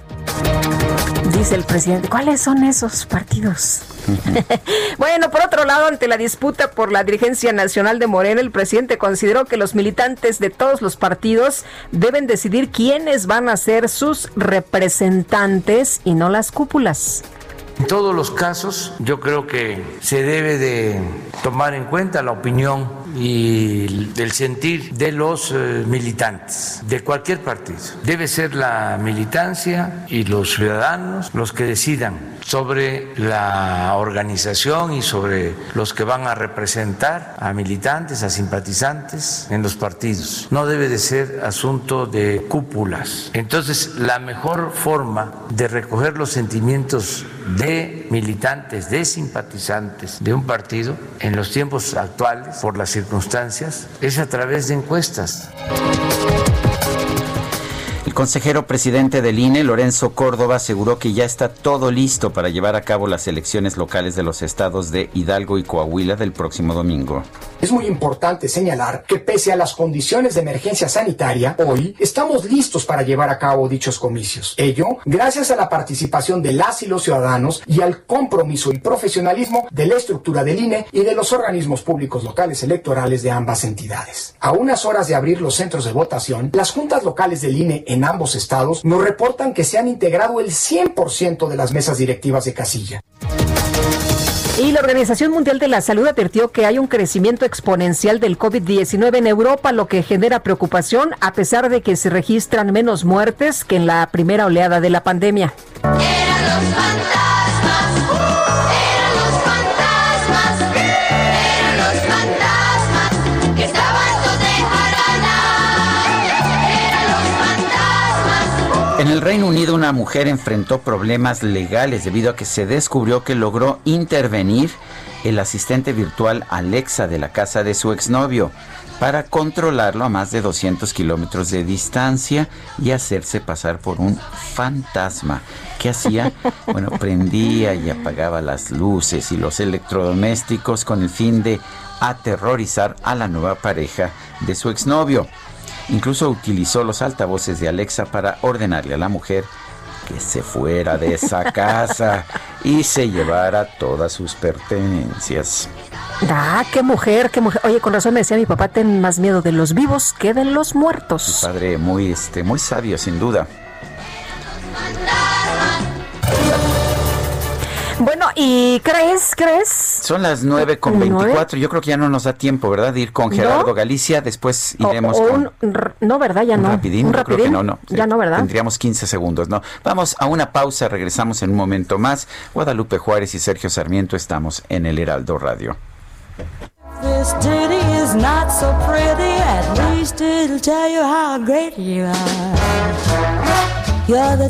[SPEAKER 2] Dice el presidente, ¿cuáles son esos partidos? bueno, por otro lado, ante la disputa por la dirigencia nacional de Morena, el presidente consideró que los militantes de todos los partidos deben decidir quiénes van a ser sus representantes y no las cúpulas.
[SPEAKER 17] En todos los casos, yo creo que se debe de tomar en cuenta la opinión y el sentir de los eh, militantes de cualquier partido. Debe ser la militancia y los ciudadanos los que decidan sobre la organización y sobre los que van a representar a militantes, a simpatizantes en los partidos. No debe de ser asunto de cúpulas. Entonces, la mejor forma de recoger los sentimientos de militantes, de simpatizantes de un partido en los tiempos actuales, por las circunstancias, es a través de encuestas.
[SPEAKER 1] Consejero presidente del INE, Lorenzo Córdoba, aseguró que ya está todo listo para llevar a cabo las elecciones locales de los estados de Hidalgo y Coahuila del próximo domingo.
[SPEAKER 35] Es muy importante señalar que pese a las condiciones de emergencia sanitaria, hoy estamos listos para llevar a cabo dichos comicios. Ello gracias a la participación de las y los ciudadanos y al compromiso y profesionalismo de la estructura del INE y de los organismos públicos locales electorales de ambas entidades. A unas horas de abrir los centros de votación, las juntas locales del INE en ambos estados nos reportan que se han integrado el 100% de las mesas directivas de casilla.
[SPEAKER 2] Y la Organización Mundial de la Salud advirtió que hay un crecimiento exponencial del COVID-19 en Europa, lo que genera preocupación a pesar de que se registran menos muertes que en la primera oleada de la pandemia.
[SPEAKER 1] En el Reino Unido una mujer enfrentó problemas legales debido a que se descubrió que logró intervenir el asistente virtual Alexa de la casa de su exnovio para controlarlo a más de 200 kilómetros de distancia y hacerse pasar por un fantasma. ¿Qué hacía? Bueno, prendía y apagaba las luces y los electrodomésticos con el fin de aterrorizar a la nueva pareja de su exnovio. Incluso utilizó los altavoces de Alexa para ordenarle a la mujer que se fuera de esa casa y se llevara todas sus pertenencias.
[SPEAKER 2] Ah, qué mujer, qué mujer. Oye, con razón me decía mi papá, ten más miedo de los vivos que de los muertos.
[SPEAKER 1] Su padre muy, este, muy sabio, sin duda.
[SPEAKER 2] Bueno, ¿y crees, crees?
[SPEAKER 1] Son las 9 con 24. Yo creo que ya no nos da tiempo, ¿verdad? De ir con Gerardo Galicia. Después iremos
[SPEAKER 2] O- o
[SPEAKER 1] con.
[SPEAKER 2] un r- no, ¿verdad? Ya
[SPEAKER 1] un
[SPEAKER 2] no.
[SPEAKER 1] rapidín,
[SPEAKER 2] Un
[SPEAKER 1] yo creo que no, no.
[SPEAKER 2] Ya no, ¿verdad?
[SPEAKER 1] Tendríamos 15 segundos, ¿no? Vamos a una pausa, regresamos en un momento más. Guadalupe Juárez y Sergio Sarmiento estamos en el Heraldo Radio.
[SPEAKER 11] This ditty is not so pretty, at least it'll tell you how great you are. You're the.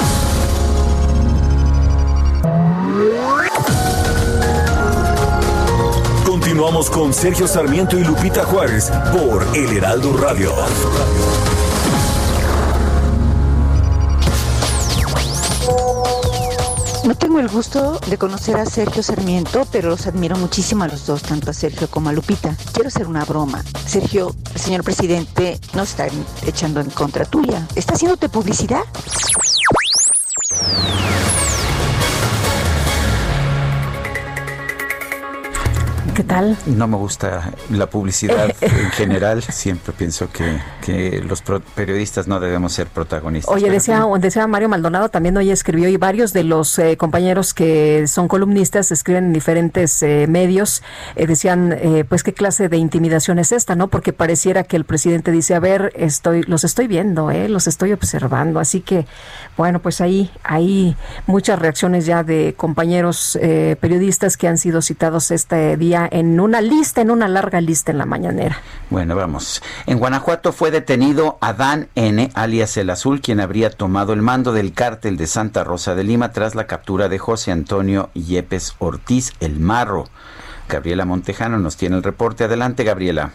[SPEAKER 3] Continuamos con Sergio Sarmiento y Lupita Juárez por El Heraldo Radio.
[SPEAKER 36] No tengo el gusto de conocer a Sergio Sarmiento, pero los admiro muchísimo a los dos, tanto a Sergio como a Lupita. Quiero hacer una broma. Sergio, señor presidente no está echando en contra tuya. ¿Está haciéndote publicidad?
[SPEAKER 2] ¿Qué tal?
[SPEAKER 1] No me gusta la publicidad en general. Siempre pienso que, que los periodistas no debemos ser protagonistas.
[SPEAKER 2] Oye, decía, decía Mario Maldonado, también hoy escribió, y varios de los eh, compañeros que son columnistas escriben en diferentes eh, medios, eh, decían, eh, pues, ¿qué clase de intimidación es esta, no? Porque pareciera que el presidente dice, a ver, estoy, los estoy viendo, eh, los estoy observando. Así que, bueno, pues ahí hay muchas reacciones ya de compañeros eh, periodistas que han sido citados este día en una lista, en una larga lista en la mañanera.
[SPEAKER 1] Bueno, vamos. En Guanajuato fue detenido Adán N., alias El Azul, quien habría tomado el mando del cártel de Santa Rosa de Lima tras la captura de José Antonio Yepes Ortiz, el Marro. Gabriela Montejano nos tiene el reporte. Adelante, Gabriela.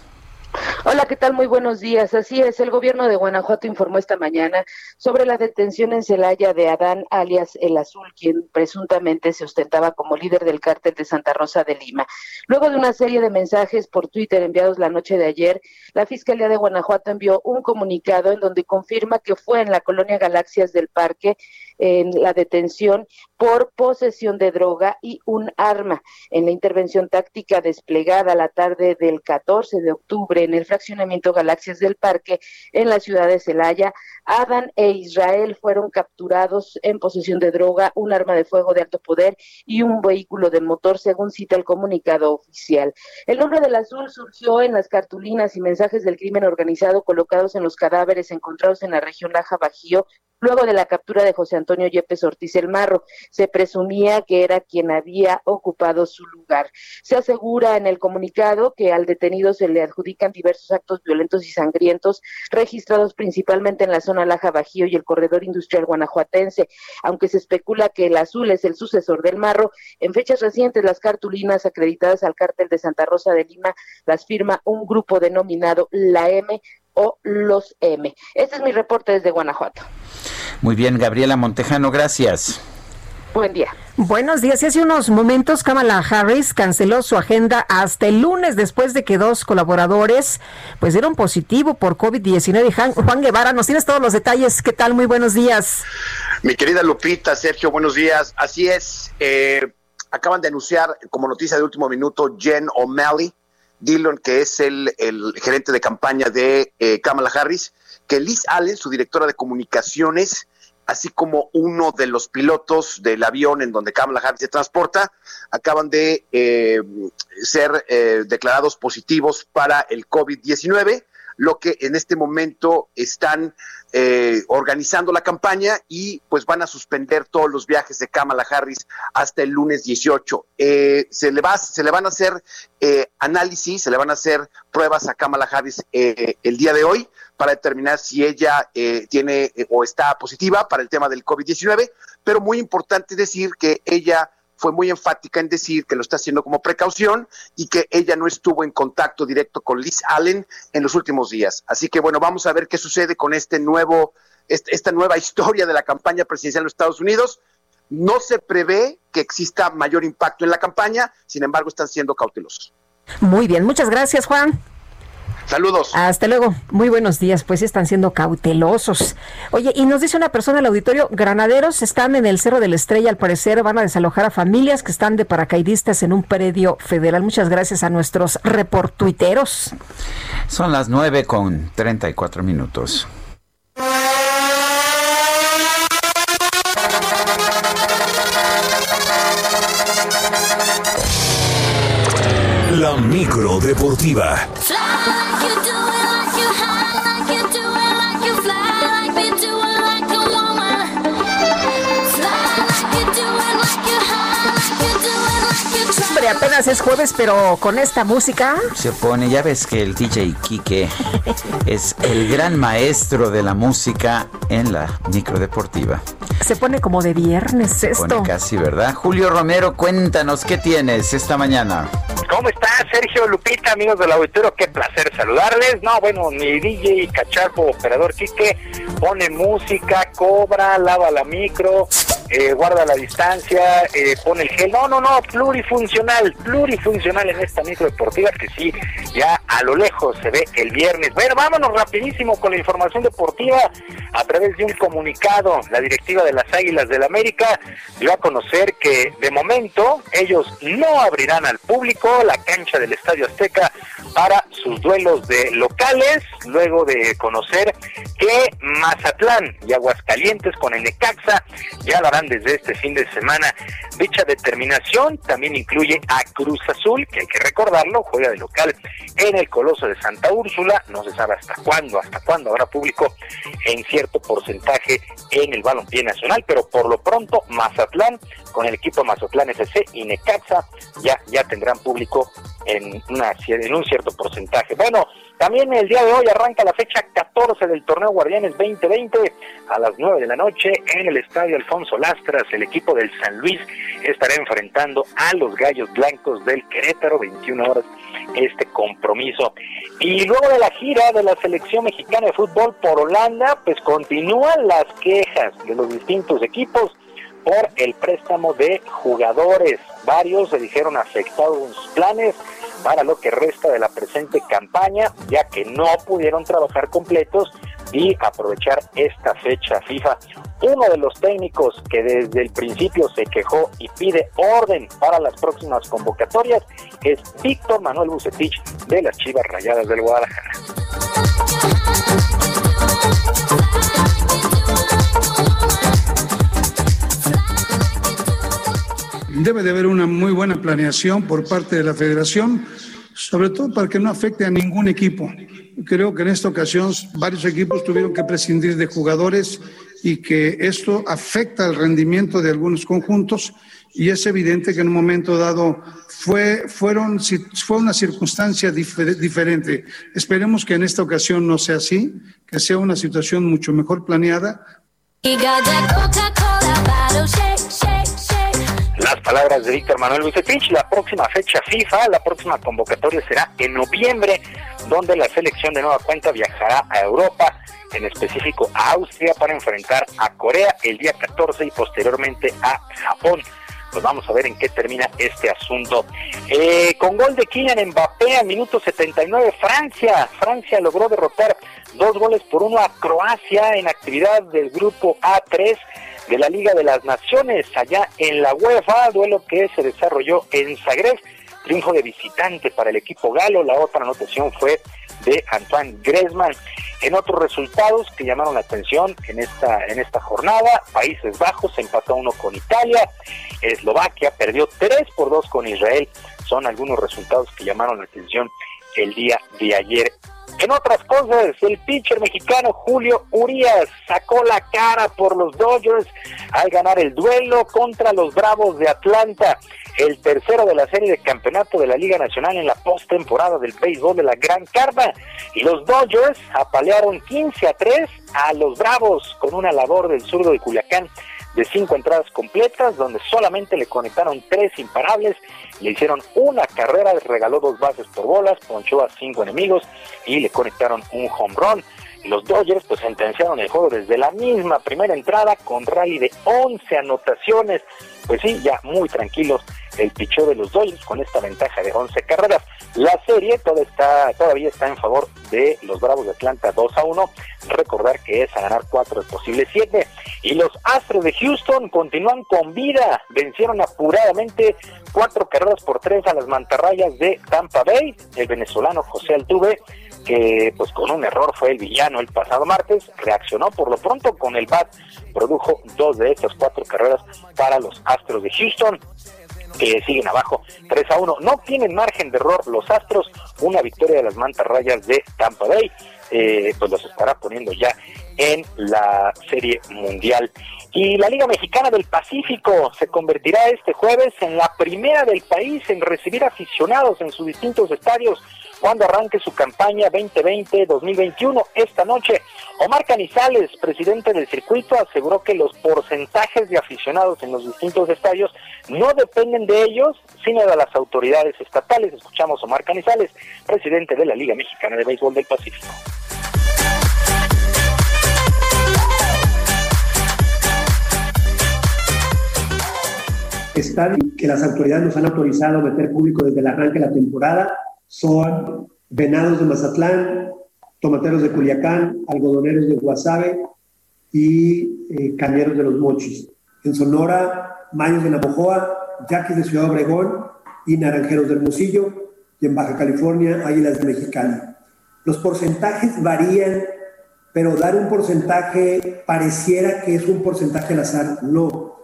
[SPEAKER 37] Hola, ¿qué tal? Muy buenos días. Así es, el gobierno de Guanajuato informó esta mañana sobre la detención en Celaya de Adán alias El Azul, quien presuntamente se ostentaba como líder del cártel de Santa Rosa de Lima. Luego de una serie de mensajes por Twitter enviados la noche de ayer, la Fiscalía de Guanajuato envió un comunicado en donde confirma que fue en la colonia Galaxias del Parque en la detención por posesión de droga y un arma. En la intervención táctica desplegada la tarde del 14 de octubre en el fraccionamiento Galaxias del Parque en la ciudad de Celaya, Adán e Israel fueron capturados en posesión de droga, un arma de fuego de alto poder y un vehículo de motor, según cita el comunicado oficial. El nombre del azul surgió en las cartulinas y mensajes del crimen organizado colocados en los cadáveres encontrados en la región Laja Bajío Luego de la captura de José Antonio Yepes Ortiz el Marro, se presumía que era quien había ocupado su lugar. Se asegura en el comunicado que al detenido se le adjudican diversos actos violentos y sangrientos registrados principalmente en la zona Laja Bajío y el corredor industrial guanajuatense. Aunque se especula que el azul es el sucesor del Marro, en fechas recientes las cartulinas acreditadas al cártel de Santa Rosa de Lima las firma un grupo denominado La M o los M. Este es mi reporte desde Guanajuato.
[SPEAKER 1] Muy bien, Gabriela Montejano, gracias.
[SPEAKER 37] Buen día.
[SPEAKER 2] Buenos días. Y hace unos momentos Kamala Harris canceló su agenda hasta el lunes después de que dos colaboradores pues dieron positivo por COVID-19. Juan Guevara, nos tienes todos los detalles. ¿Qué tal? Muy buenos días.
[SPEAKER 38] Mi querida Lupita, Sergio, buenos días. Así es. Eh, acaban de anunciar como noticia de último minuto Jen O'Malley, Dillon, que es el, gerente de campaña de eh, Kamala Harris, que Liz Allen, su directora de comunicaciones, así como uno de los pilotos del avión en donde Kamala Harris se transporta, acaban de eh, ser eh, declarados positivos para el COVID-19 lo que en este momento están eh, organizando la campaña y pues van a suspender todos los viajes de Kamala Harris hasta el lunes 18. Eh, se, le va, se le van a hacer eh, análisis, se le van a hacer pruebas a Kamala Harris el día de hoy para determinar si ella tiene o está positiva para el tema del COVID-19, pero muy importante decir que ella fue muy enfática en decir que lo está haciendo como precaución y que ella no estuvo en contacto directo con Liz Allen en los últimos días. Así que bueno, vamos a ver qué sucede con este nuevo, esta nueva historia de la campaña presidencial de los Estados Unidos. No se prevé que exista mayor impacto en la campaña, sin embargo, están siendo cautelosos.
[SPEAKER 2] Muy bien, muchas gracias, Juan.
[SPEAKER 38] Saludos.
[SPEAKER 2] Hasta luego. Muy buenos días. Pues están siendo cautelosos. Oye, y nos dice una persona el auditorio, granaderos están en el Cerro de la Estrella, al parecer van a desalojar a familias que están de paracaidistas en un predio federal. Muchas gracias a nuestros reportuiteros.
[SPEAKER 1] Son las nueve con treinta y cuatro minutos.
[SPEAKER 3] La micro deportiva.
[SPEAKER 2] Apenas es jueves, pero con esta música.
[SPEAKER 1] Se pone, ya ves que el DJ Kike es el gran maestro de la música en la micro deportiva.
[SPEAKER 2] Se pone como de viernes
[SPEAKER 1] Se
[SPEAKER 2] esto.
[SPEAKER 1] pone casi, ¿verdad? Julio Romero, cuéntanos qué tienes esta mañana.
[SPEAKER 39] ¿Cómo está Sergio Lupita, amigos del auditorio? Qué placer saludarles. No, bueno, mi DJ Cacharpo, operador Quique, pone música, cobra, lava la micro, eh, guarda la distancia, eh, pone el gel. No, no, no, plurifuncional, plurifuncional en esta micro deportiva que sí, ya a lo lejos se ve el viernes. Bueno, vámonos rapidísimo con la información deportiva. A través de un comunicado, la directiva de las Águilas del América dio a conocer que de momento ellos no abrirán al público la cancha del Estadio Azteca para sus duelos de locales, luego de conocer que Mazatlán y Aguascalientes con el Necaxa ya lo desde este fin de semana. Dicha determinación también incluye a Cruz Azul, que hay que recordarlo, juega de local en el Coloso de Santa Úrsula, no se sabe hasta cuándo, hasta cuándo habrá público en cierto porcentaje en el balompié nacional, pero por lo pronto Mazatlán con el equipo Mazatlán FC y Necaxa ya, ya tendrán público en, una, en un cierto porcentaje. Bueno, también el día de hoy arranca la fecha 14 del torneo Guardianes 2020 a las 9 de la noche en el estadio Alfonso Lastras. El equipo del San Luis estará enfrentando a los Gallos Blancos del Querétaro, 21 horas este compromiso. Y luego de la gira de la selección mexicana de fútbol por Holanda, pues continúan las quejas de los distintos equipos por el préstamo de jugadores. Varios se dijeron afectados en sus planes para lo que resta de la presente campaña, ya que no pudieron trabajar completos y aprovechar esta fecha FIFA. Uno de los técnicos que desde el principio se quejó y pide orden para las próximas convocatorias es Víctor Manuel Bucetich de las Chivas Rayadas del Guadalajara.
[SPEAKER 40] Debe de haber una muy buena planeación por parte de la federación, sobre todo para que no afecte a ningún equipo. Creo que en esta ocasión varios equipos tuvieron que prescindir de jugadores y que esto afecta el rendimiento de algunos conjuntos y es evidente que en un momento dado fue, fueron, fue una circunstancia diferente. Esperemos que en esta ocasión no sea así, que sea una situación mucho mejor planeada.
[SPEAKER 39] Las palabras de Víctor Manuel Bucetich, la próxima fecha FIFA, la próxima convocatoria será en noviembre, donde la selección de nueva cuenta viajará a Europa, en específico a Austria, para enfrentar a Corea el día 14 y posteriormente a Japón. Pues vamos a ver en qué termina este asunto. Eh, con gol de Kylian Mbappé a minuto 79, Francia. Francia logró derrotar dos goles por uno a Croacia en actividad del grupo A3 de la Liga de las Naciones, allá en la UEFA, duelo que se desarrolló en Zagreb, triunfo de visitante para el equipo galo, la otra anotación fue de Antoine Griezmann. En otros resultados que llamaron la atención en esta, en esta jornada, Países Bajos empató uno con Italia, Eslovaquia perdió 3 por 2 con Israel, son algunos resultados que llamaron la atención el día de ayer en otras cosas, el pitcher mexicano Julio Urias sacó la cara por los Dodgers al ganar el duelo contra los Bravos de Atlanta, el tercero de la serie de campeonato de la Liga Nacional en la postemporada del béisbol de la Gran Carva. Y los Dodgers apalearon 15 a 3 a los Bravos con una labor del zurdo de Culiacán de cinco entradas completas, donde solamente le conectaron tres imparables, le hicieron una carrera, regaló dos bases por bolas, ponchó a cinco enemigos y le conectaron un home run. Los Dodgers pues sentenciaron el juego desde la misma primera entrada con rally de 11 anotaciones. Pues sí, ya muy tranquilos el pichó de los Dodgers con esta ventaja de 11 carreras. La serie toda todavía está en favor de los Bravos de Atlanta 2 a 1. Recordar que es a ganar 4 de posible 7. Y los Astros de Houston continúan con vida. Vencieron apuradamente 4 carreras por 3 a las mantarrayas de Tampa Bay. El venezolano José Altuve que pues con un error fue el villano el pasado martes, reaccionó por lo pronto con el BAT, produjo dos de estas cuatro carreras para los Astros de Houston que siguen abajo 3 a 1. No tienen margen de error los Astros, una victoria de las mantarrayas de Tampa Bay, eh, pues los estará poniendo ya en la Serie Mundial. Y la Liga Mexicana del Pacífico se convertirá este jueves en la primera del país en recibir aficionados en sus distintos estadios cuando arranque su campaña 2020-2021 esta noche. Omar Canizales, presidente del circuito, aseguró que los porcentajes de aficionados en los distintos estadios no dependen de ellos, sino de las autoridades estatales. Escuchamos a Omar Canizales, presidente de la Liga Mexicana de Béisbol del Pacífico.
[SPEAKER 41] Están que las autoridades nos han autorizado meter público desde el arranque de la temporada son venados de Mazatlán, tomateros de Culiacán, algodoneros de Guasave y eh, cañeros de los Mochis. En Sonora, Mayos de Navojoa, Yaquis de Ciudad Obregón y Naranjeros del Hermosillo. Y en Baja California, Águilas de Mexicali. Los porcentajes varían, pero dar un porcentaje pareciera que es un porcentaje al azar. No,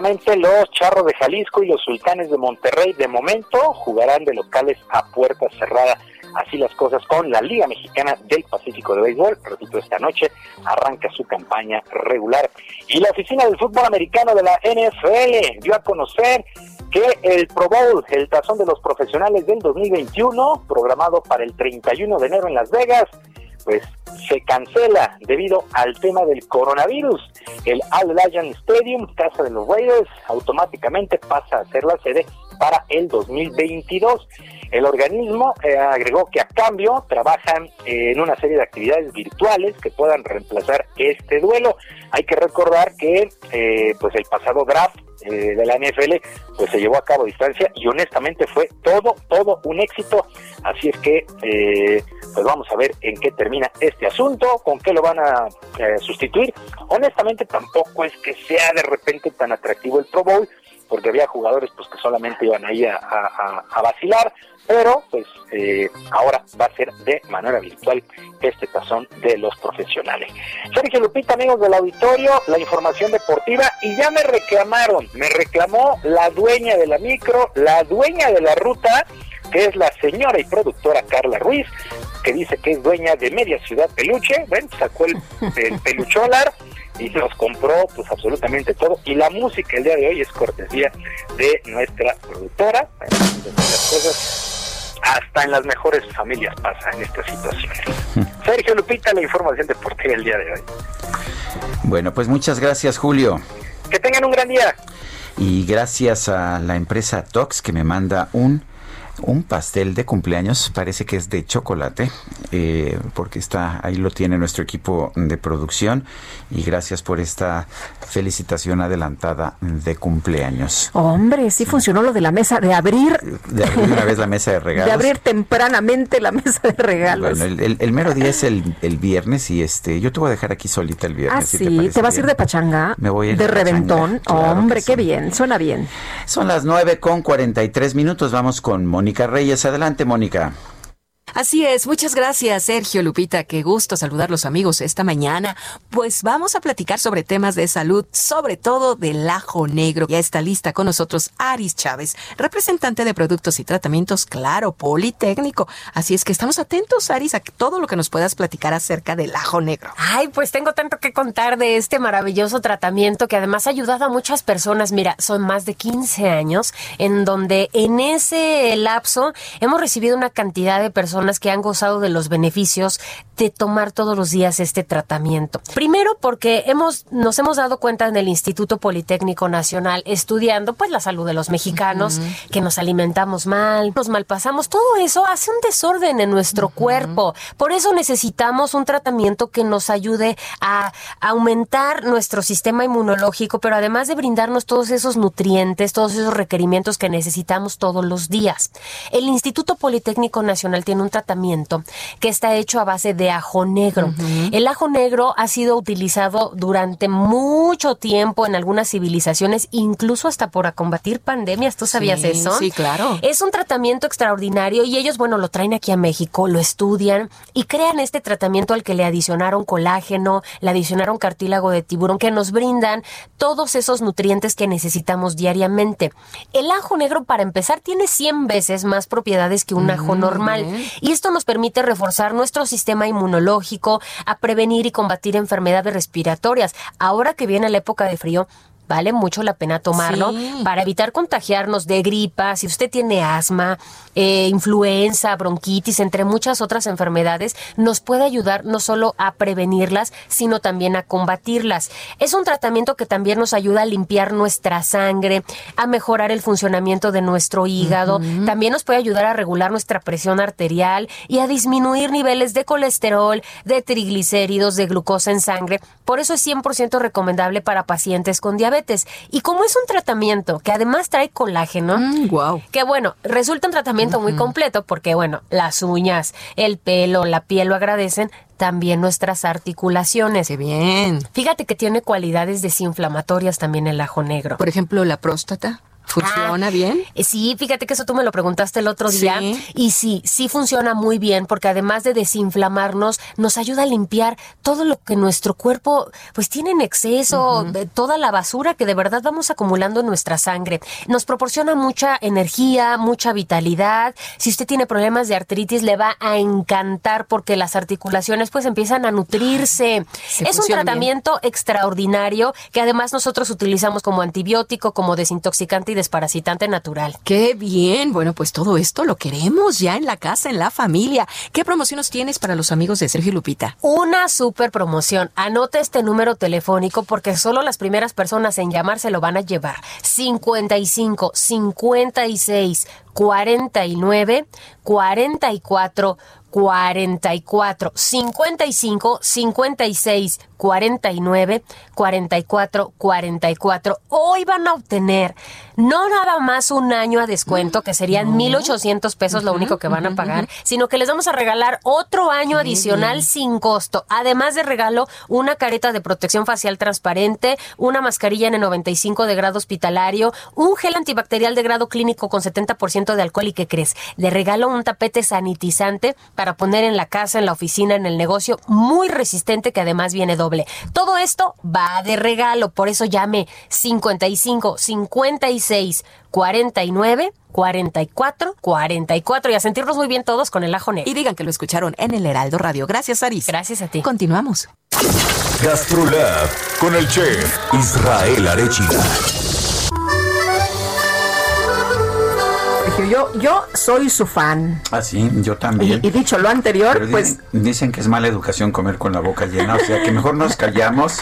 [SPEAKER 39] Los Charros de Jalisco y los Sultanes de Monterrey de momento jugarán de locales a puerta cerrada. Así las cosas con la Liga Mexicana del Pacífico de Béisbol. Repito, esta noche arranca su campaña regular. Y la Oficina del Fútbol Americano de la NFL dio a conocer que el Pro Bowl, el tazón de los profesionales del 2021, programado para el 31 de enero en Las Vegas, pues se cancela debido al tema del coronavirus. El Allianz Stadium, casa de los Raiders, automáticamente pasa a ser la sede para el 2022. El organismo eh, agregó que a cambio trabajan en una serie de actividades virtuales que puedan reemplazar este duelo. Hay que recordar que eh, pues el pasado draft eh, de la NFL pues se llevó a cabo a distancia y honestamente fue todo, todo un éxito. Así es que pues vamos a ver en qué termina este asunto, con qué lo van a sustituir. Honestamente tampoco es que sea de repente tan atractivo el Pro Bowl, porque había jugadores pues que solamente iban ahí a, a, vacilar, pero pues eh, ahora va a ser de manera virtual este tazón de los profesionales. Sergio Lupita, amigos del auditorio, la información deportiva y ya me reclamaron, me reclamó la dueña de la micro, la dueña de la ruta, que es la señora y productora Carla Ruiz, que dice que es dueña de Media Ciudad Peluche, ven, sacó el, el pelucholar y se los compró pues absolutamente todo. Y la música el día de hoy es cortesía de nuestra productora. Las cosas hasta en las mejores familias pasa en esta situación. Sergio Lupita la información deportiva el día de hoy.
[SPEAKER 1] Bueno pues muchas gracias Julio.
[SPEAKER 39] Que tengan un gran día.
[SPEAKER 1] Y gracias a la empresa Tox que me manda un un pastel de cumpleaños, parece que es de chocolate, eh, porque está ahí lo tiene nuestro equipo de producción y gracias por esta felicitación adelantada de cumpleaños.
[SPEAKER 2] Hombre, sí funcionó lo de la mesa, de abrir.
[SPEAKER 1] De abrir una vez la mesa de regalos.
[SPEAKER 2] De abrir tempranamente la mesa de regalos.
[SPEAKER 1] Bueno, el, mero día es el, viernes y este, yo te voy a dejar aquí solita el viernes.
[SPEAKER 2] Ah, sí, te, vas a ir de pachanga.
[SPEAKER 1] Me voy a
[SPEAKER 2] De reventón. Hombre, qué bien, suena bien.
[SPEAKER 1] Son las nueve con 43 minutos, vamos con Mónica Reyes. Adelante, Mónica.
[SPEAKER 42] Así es, muchas gracias Sergio Lupita, qué gusto saludar los amigos esta mañana. Pues vamos a platicar sobre temas de salud, sobre todo del ajo negro. Ya está lista con nosotros Aris Chávez, representante de productos y tratamientos, claro, Politécnico. Así es que estamos atentos, Aris, a todo lo que nos puedas platicar acerca del ajo negro.
[SPEAKER 43] Ay, pues tengo tanto que contar de este maravilloso tratamiento que además ha ayudado a muchas personas. Mira, son más de 15 años en donde en ese lapso hemos recibido una cantidad de personas que han gozado de los beneficios de tomar todos los días este tratamiento. Primero porque hemos nos hemos dado cuenta en el Instituto Politécnico Nacional estudiando pues la salud de los mexicanos, que nos alimentamos mal, nos malpasamos, todo eso hace un desorden en nuestro cuerpo. Por eso necesitamos un tratamiento que nos ayude a aumentar nuestro sistema inmunológico, pero además de brindarnos todos esos nutrientes, todos esos requerimientos que necesitamos todos los días. El Instituto Politécnico Nacional tiene un tratamiento que está hecho a base de ajo negro. El ajo negro ha sido utilizado durante mucho tiempo en algunas civilizaciones, incluso hasta para combatir pandemias. ¿Tú sabías eso?
[SPEAKER 42] Sí, claro.
[SPEAKER 43] Es un tratamiento extraordinario y ellos, bueno, lo traen aquí a México, lo estudian y crean este tratamiento al que le adicionaron colágeno, le adicionaron cartílago de tiburón, que nos brindan todos esos nutrientes que necesitamos diariamente. El ajo negro, para empezar, tiene 100 veces más propiedades que un ajo normal y esto nos permite reforzar nuestro sistema inmunológico, a prevenir y combatir enfermedades respiratorias. Ahora que viene la época de frío, vale mucho la pena tomarlo para evitar contagiarnos de gripa, si usted tiene asma, eh, influenza, bronquitis, entre muchas otras enfermedades, nos puede ayudar no solo a prevenirlas, sino también a combatirlas. Es un tratamiento que también nos ayuda a limpiar nuestra sangre, a mejorar el funcionamiento de nuestro hígado, también nos puede ayudar a regular nuestra presión arterial y a disminuir niveles de colesterol, de triglicéridos, de glucosa en sangre. Por eso es 100% recomendable para pacientes con diabetes y como es un tratamiento que además trae colágeno,
[SPEAKER 42] wow.
[SPEAKER 43] Mm, que bueno, resulta un tratamiento muy completo porque bueno, las uñas, el pelo, la piel lo agradecen, también nuestras articulaciones.
[SPEAKER 42] Qué bien.
[SPEAKER 43] Fíjate que tiene cualidades desinflamatorias también el ajo negro.
[SPEAKER 42] Por ejemplo, la próstata. ¿Funciona ah, bien?
[SPEAKER 43] Eh, sí, fíjate que eso tú me lo preguntaste el otro día. Y sí, sí funciona muy bien porque además de desinflamarnos, nos ayuda a limpiar todo lo que nuestro cuerpo pues tiene en exceso, toda la basura que de verdad vamos acumulando en nuestra sangre. Nos proporciona mucha energía, mucha vitalidad. Si usted tiene problemas de artritis, le va a encantar porque las articulaciones pues empiezan a nutrirse. es un tratamiento extraordinario que además nosotros utilizamos como antibiótico, como desintoxicante y desparasitante natural.
[SPEAKER 42] Qué bien. Bueno, pues todo esto lo queremos ya en la casa, en la familia. ¿Qué promociones tienes para los amigos de Sergio y Lupita?
[SPEAKER 43] Una super promoción. Anota este número telefónico porque solo las primeras personas en llamar se lo van a llevar. 55 56 49 44 44 55 56 49 44 44. Hoy van a obtener no nada más un año a descuento, que serían 1,800 pesos lo único que van a pagar, sino que les vamos a regalar otro año adicional sin costo. Además de regalo, una careta de protección facial transparente, una mascarilla N95 de grado hospitalario, un gel antibacterial de grado clínico con 70% de alcohol y ¿qué crees? Le regalo un tapete sanitizante para poner en la casa, en la oficina, en el negocio, muy resistente que además viene doble. Todo esto va de regalo, por eso llame 55 56 49 44 44 y a sentirnos muy bien todos con el ajo negro.
[SPEAKER 42] Y digan que lo escucharon en el Heraldo Radio. Gracias, Aris.
[SPEAKER 43] Gracias a ti.
[SPEAKER 42] Continuamos.
[SPEAKER 3] Gastrolab con el chef Israel Arechiga.
[SPEAKER 2] Yo, yo soy su fan.
[SPEAKER 1] Ah, sí, yo también.
[SPEAKER 2] Y, y dicho lo anterior,
[SPEAKER 1] Pero
[SPEAKER 2] pues
[SPEAKER 1] dicen, dicen que es mala educación comer con la boca llena, o sea que mejor nos callamos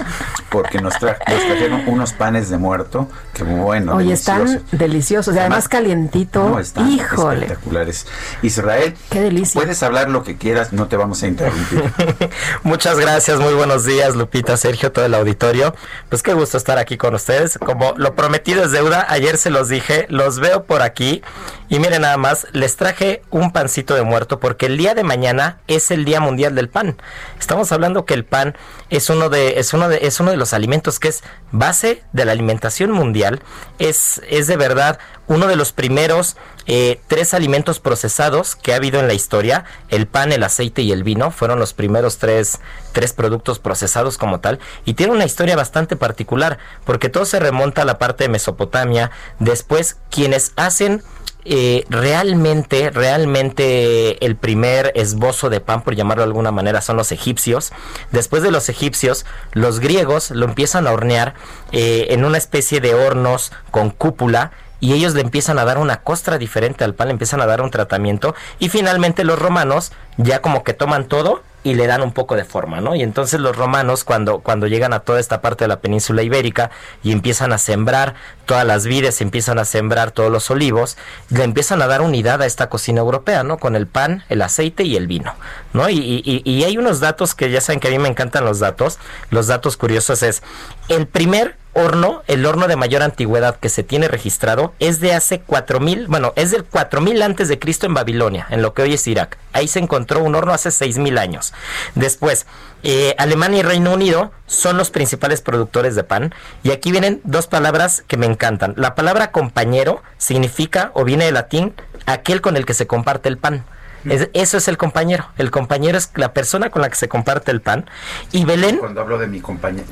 [SPEAKER 1] porque nos, tra- nos trajeron unos panes de muerto que bueno,
[SPEAKER 2] Oye,
[SPEAKER 1] deliciosos.
[SPEAKER 2] están deliciosos y además calientito.
[SPEAKER 1] No, están
[SPEAKER 2] Híjole.
[SPEAKER 1] espectaculares. Israel,
[SPEAKER 2] Qué delicia.
[SPEAKER 1] puedes hablar lo que quieras, no te vamos a interrumpir.
[SPEAKER 44] Muchas gracias, muy buenos días, Lupita, Sergio, todo el auditorio. Pues qué gusto estar aquí con ustedes. Como lo prometido es deuda, ayer se los dije, los veo por aquí. Y miren nada más, les traje un pancito de muerto porque el día de mañana es el Día Mundial del Pan. Estamos hablando que el pan es uno de, es uno de, es uno de los alimentos que es base de la alimentación mundial. Es, es de verdad uno de los primeros eh, tres alimentos procesados que ha habido en la historia. El pan, el aceite y el vino fueron los primeros tres, tres productos procesados como tal. Y tiene una historia bastante particular porque todo se remonta a la parte de Mesopotamia. Después, quienes hacen eh, realmente, realmente el primer esbozo de pan, por llamarlo de alguna manera, son los egipcios. Después de los egipcios, los griegos lo empiezan a hornear eh, en una especie de hornos con cúpula y ellos le empiezan a dar una costra diferente al pan, le empiezan a dar un tratamiento y finalmente los romanos ya como que toman todo y le dan un poco de forma, ¿no? Y entonces los romanos cuando, cuando llegan a toda esta parte de la península ibérica y empiezan a sembrar todas las vides, empiezan a sembrar todos los olivos, le empiezan a dar unidad a esta cocina europea, ¿no? Con el pan, el aceite y el vino, ¿no? Y, y- y hay unos datos que ya saben que a mí me encantan los datos, los datos curiosos es, el primer horno, el horno de mayor antigüedad que se tiene registrado es de hace 4000, bueno, es del 4000 antes de Cristo en Babilonia, en lo que hoy es Irak. Ahí se encontró un horno hace 6000 años. Después, eh, Alemania y Reino Unido son los principales productores de pan y aquí vienen dos palabras que me encantan. La palabra compañero significa o viene del latín aquel con el que se comparte el pan. Es- eso es el compañero. El compañero es la persona con la que se comparte el pan. Y Belén
[SPEAKER 1] Cuando hablo de mi compañera,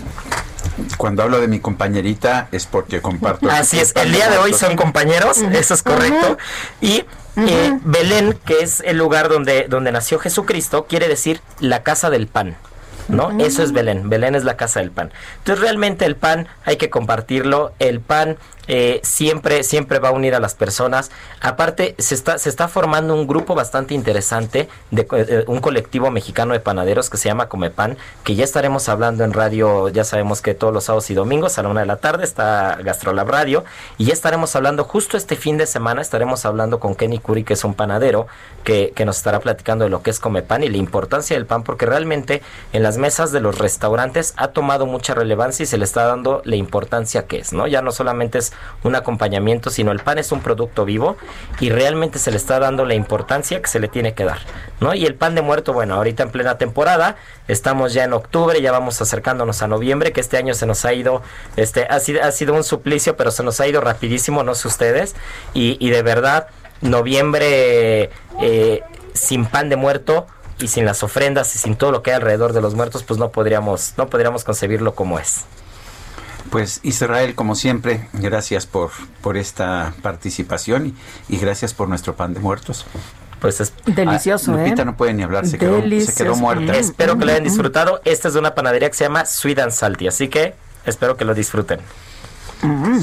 [SPEAKER 1] cuando hablo de mi compañerita es porque comparto.
[SPEAKER 44] Así es, el día de hoy son compañeros, eso es correcto. Y eh, Belén, que es el lugar donde, donde nació Jesucristo, quiere decir la casa del pan. ¿No? Eso es Belén. Belén es la casa del pan. Entonces realmente el pan hay que compartirlo. El pan eh, siempre, siempre va a unir a las personas. Aparte, se está, se está formando un grupo bastante interesante de co- eh, un colectivo mexicano de panaderos que se llama Comepan, que ya estaremos hablando en radio, ya sabemos que todos los sábados y domingos a la una de la tarde está Gastrolab Radio, y ya estaremos hablando justo este fin de semana, estaremos hablando con Kenny Curi, que es un panadero, que, que nos estará platicando de lo que es Comepan y la importancia del pan, porque realmente en las mesas de los restaurantes ha tomado mucha relevancia y se le está dando la importancia que es, ¿no? Ya no solamente es un acompañamiento, sino el pan es un producto vivo y realmente se le está dando la importancia que se le tiene que dar, ¿no? Y el pan de muerto, bueno, ahorita en plena temporada, estamos ya en octubre, ya vamos acercándonos a noviembre, que este año se nos ha ido, este, ha sido, ha sido un suplicio, pero se nos ha ido rapidísimo, no sé ustedes, y, de verdad, noviembre eh, sin pan de muerto y sin las ofrendas y sin todo lo que hay alrededor de los muertos, pues no podríamos, no podríamos concebirlo como es.
[SPEAKER 1] Pues Israel, como siempre, gracias por, por esta participación y, y gracias por nuestro pan de muertos.
[SPEAKER 44] Pues es
[SPEAKER 2] Delicioso,
[SPEAKER 1] Ah, Lupita
[SPEAKER 2] ¿eh?
[SPEAKER 1] no puede ni hablar, se quedó, se quedó muerta.
[SPEAKER 44] Espero que lo hayan disfrutado. Esta es de una panadería que se llama Sweet and Salty, así que espero que lo disfruten.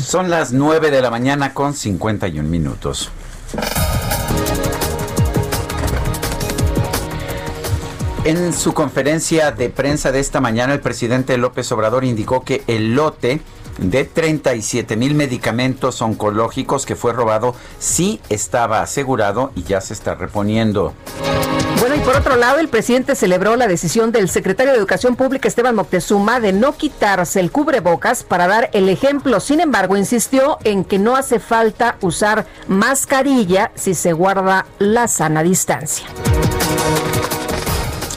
[SPEAKER 1] Son las 9 de la mañana con 51 minutos. En su conferencia de prensa de esta mañana, el presidente López Obrador indicó que el lote de 37 mil medicamentos oncológicos que fue robado sí estaba asegurado y ya se está reponiendo.
[SPEAKER 2] Bueno, y por otro lado, el presidente celebró la decisión del secretario de Educación Pública, Esteban Moctezuma, de no quitarse el cubrebocas para dar el ejemplo. Sin embargo, insistió en que no hace falta usar mascarilla si se guarda la sana distancia.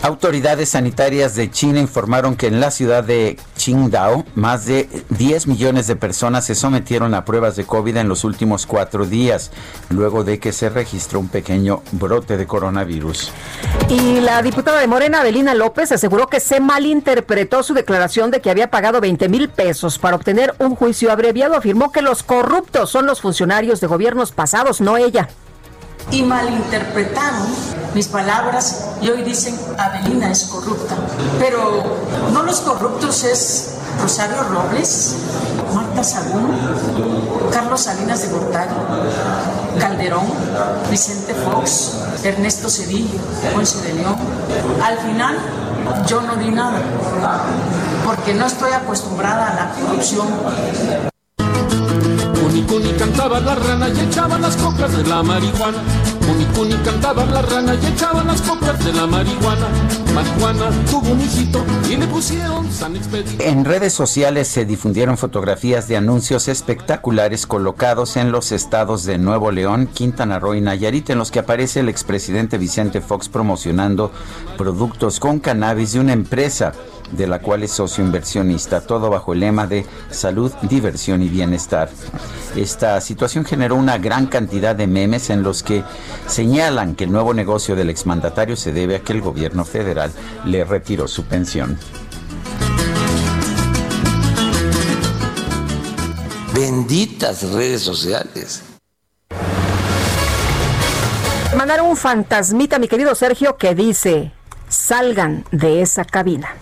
[SPEAKER 1] Autoridades sanitarias de China informaron que en la ciudad de Qingdao más de 10 millones de personas se sometieron a pruebas de COVID en los últimos cuatro días, luego de que se registró un pequeño brote de coronavirus.
[SPEAKER 2] Y la diputada de Morena, Adelina López, aseguró que se malinterpretó su declaración de que había pagado 20 mil pesos para obtener un juicio abreviado. Afirmó que los corruptos son los funcionarios de gobiernos pasados, no ella
[SPEAKER 45] y malinterpretaron mis palabras y hoy dicen Adelina es corrupta. Pero no los corruptos es Rosario Robles, Marta Sagún, Carlos Salinas de Gortari, Calderón, Vicente Fox, Ernesto Cedillo, Ponce de León. Al final yo no di nada porque no estoy acostumbrada a la corrupción.
[SPEAKER 1] En redes sociales se difundieron fotografías de anuncios espectaculares colocados en los estados de Nuevo León, Quintana Roo y Nayarit, en los que aparece el expresidente Vicente Fox promocionando productos con cannabis de una empresa de la cual es socio inversionista, todo bajo el lema de salud, diversión y bienestar. Esta situación generó una gran cantidad de memes en los que señalan que el nuevo negocio del exmandatario se debe a que el gobierno federal le retiró su pensión.
[SPEAKER 17] Benditas redes sociales.
[SPEAKER 2] Mandaron un fantasmita, mi querido Sergio, que dice, salgan de esa cabina.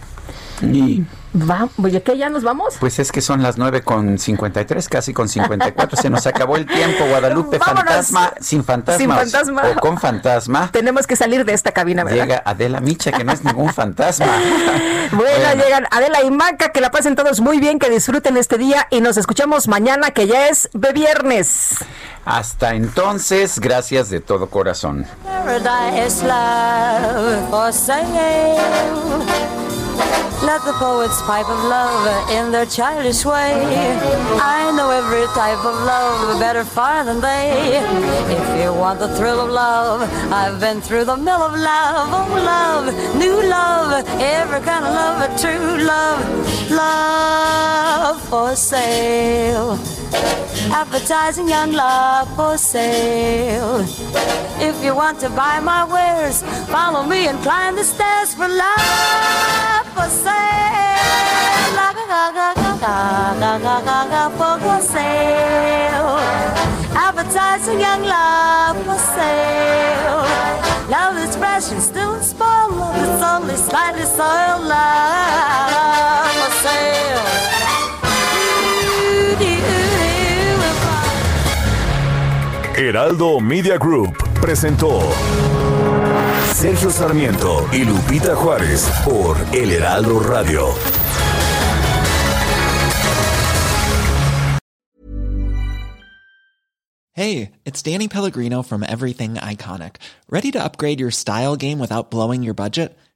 [SPEAKER 1] Y
[SPEAKER 2] Va, oye, ¿qué ya nos vamos?
[SPEAKER 1] pues es que son las 9 con 53, casi con 54. Se nos acabó el tiempo, Guadalupe.
[SPEAKER 2] Vámonos.
[SPEAKER 1] Fantasma, sin fantasma.
[SPEAKER 2] Sin fantasma.
[SPEAKER 1] O con fantasma.
[SPEAKER 2] Tenemos que salir de esta cabina, ¿verdad?
[SPEAKER 1] Llega Adela Micha, que no es ningún fantasma.
[SPEAKER 2] Bueno, llegan Adela y Maca, que la pasen todos muy bien, que disfruten este día y nos escuchamos mañana, que ya es de viernes.
[SPEAKER 1] Hasta entonces, gracias de todo corazón.
[SPEAKER 11] Let the poets pipe of love in their childish way. I know every type of love better far than they. If you want the thrill of love, I've been through the mill of love. Oh, love, new love, every kind of love, a true love, love for sale. Advertising young love for sale. If you want to buy my wares, follow me and climb the stairs for love for sale. For sale. Advertising young love for sale. Love is fresh and still small. Love is only slightly soiled. Love for sale.
[SPEAKER 3] Heraldo Media Group presentó Sergio Sarmiento y Lupita Juárez por El Heraldo Radio.
[SPEAKER 46] Hey, it's Danny Pellegrino from Everything Iconic. Ready to upgrade your style game without blowing your budget?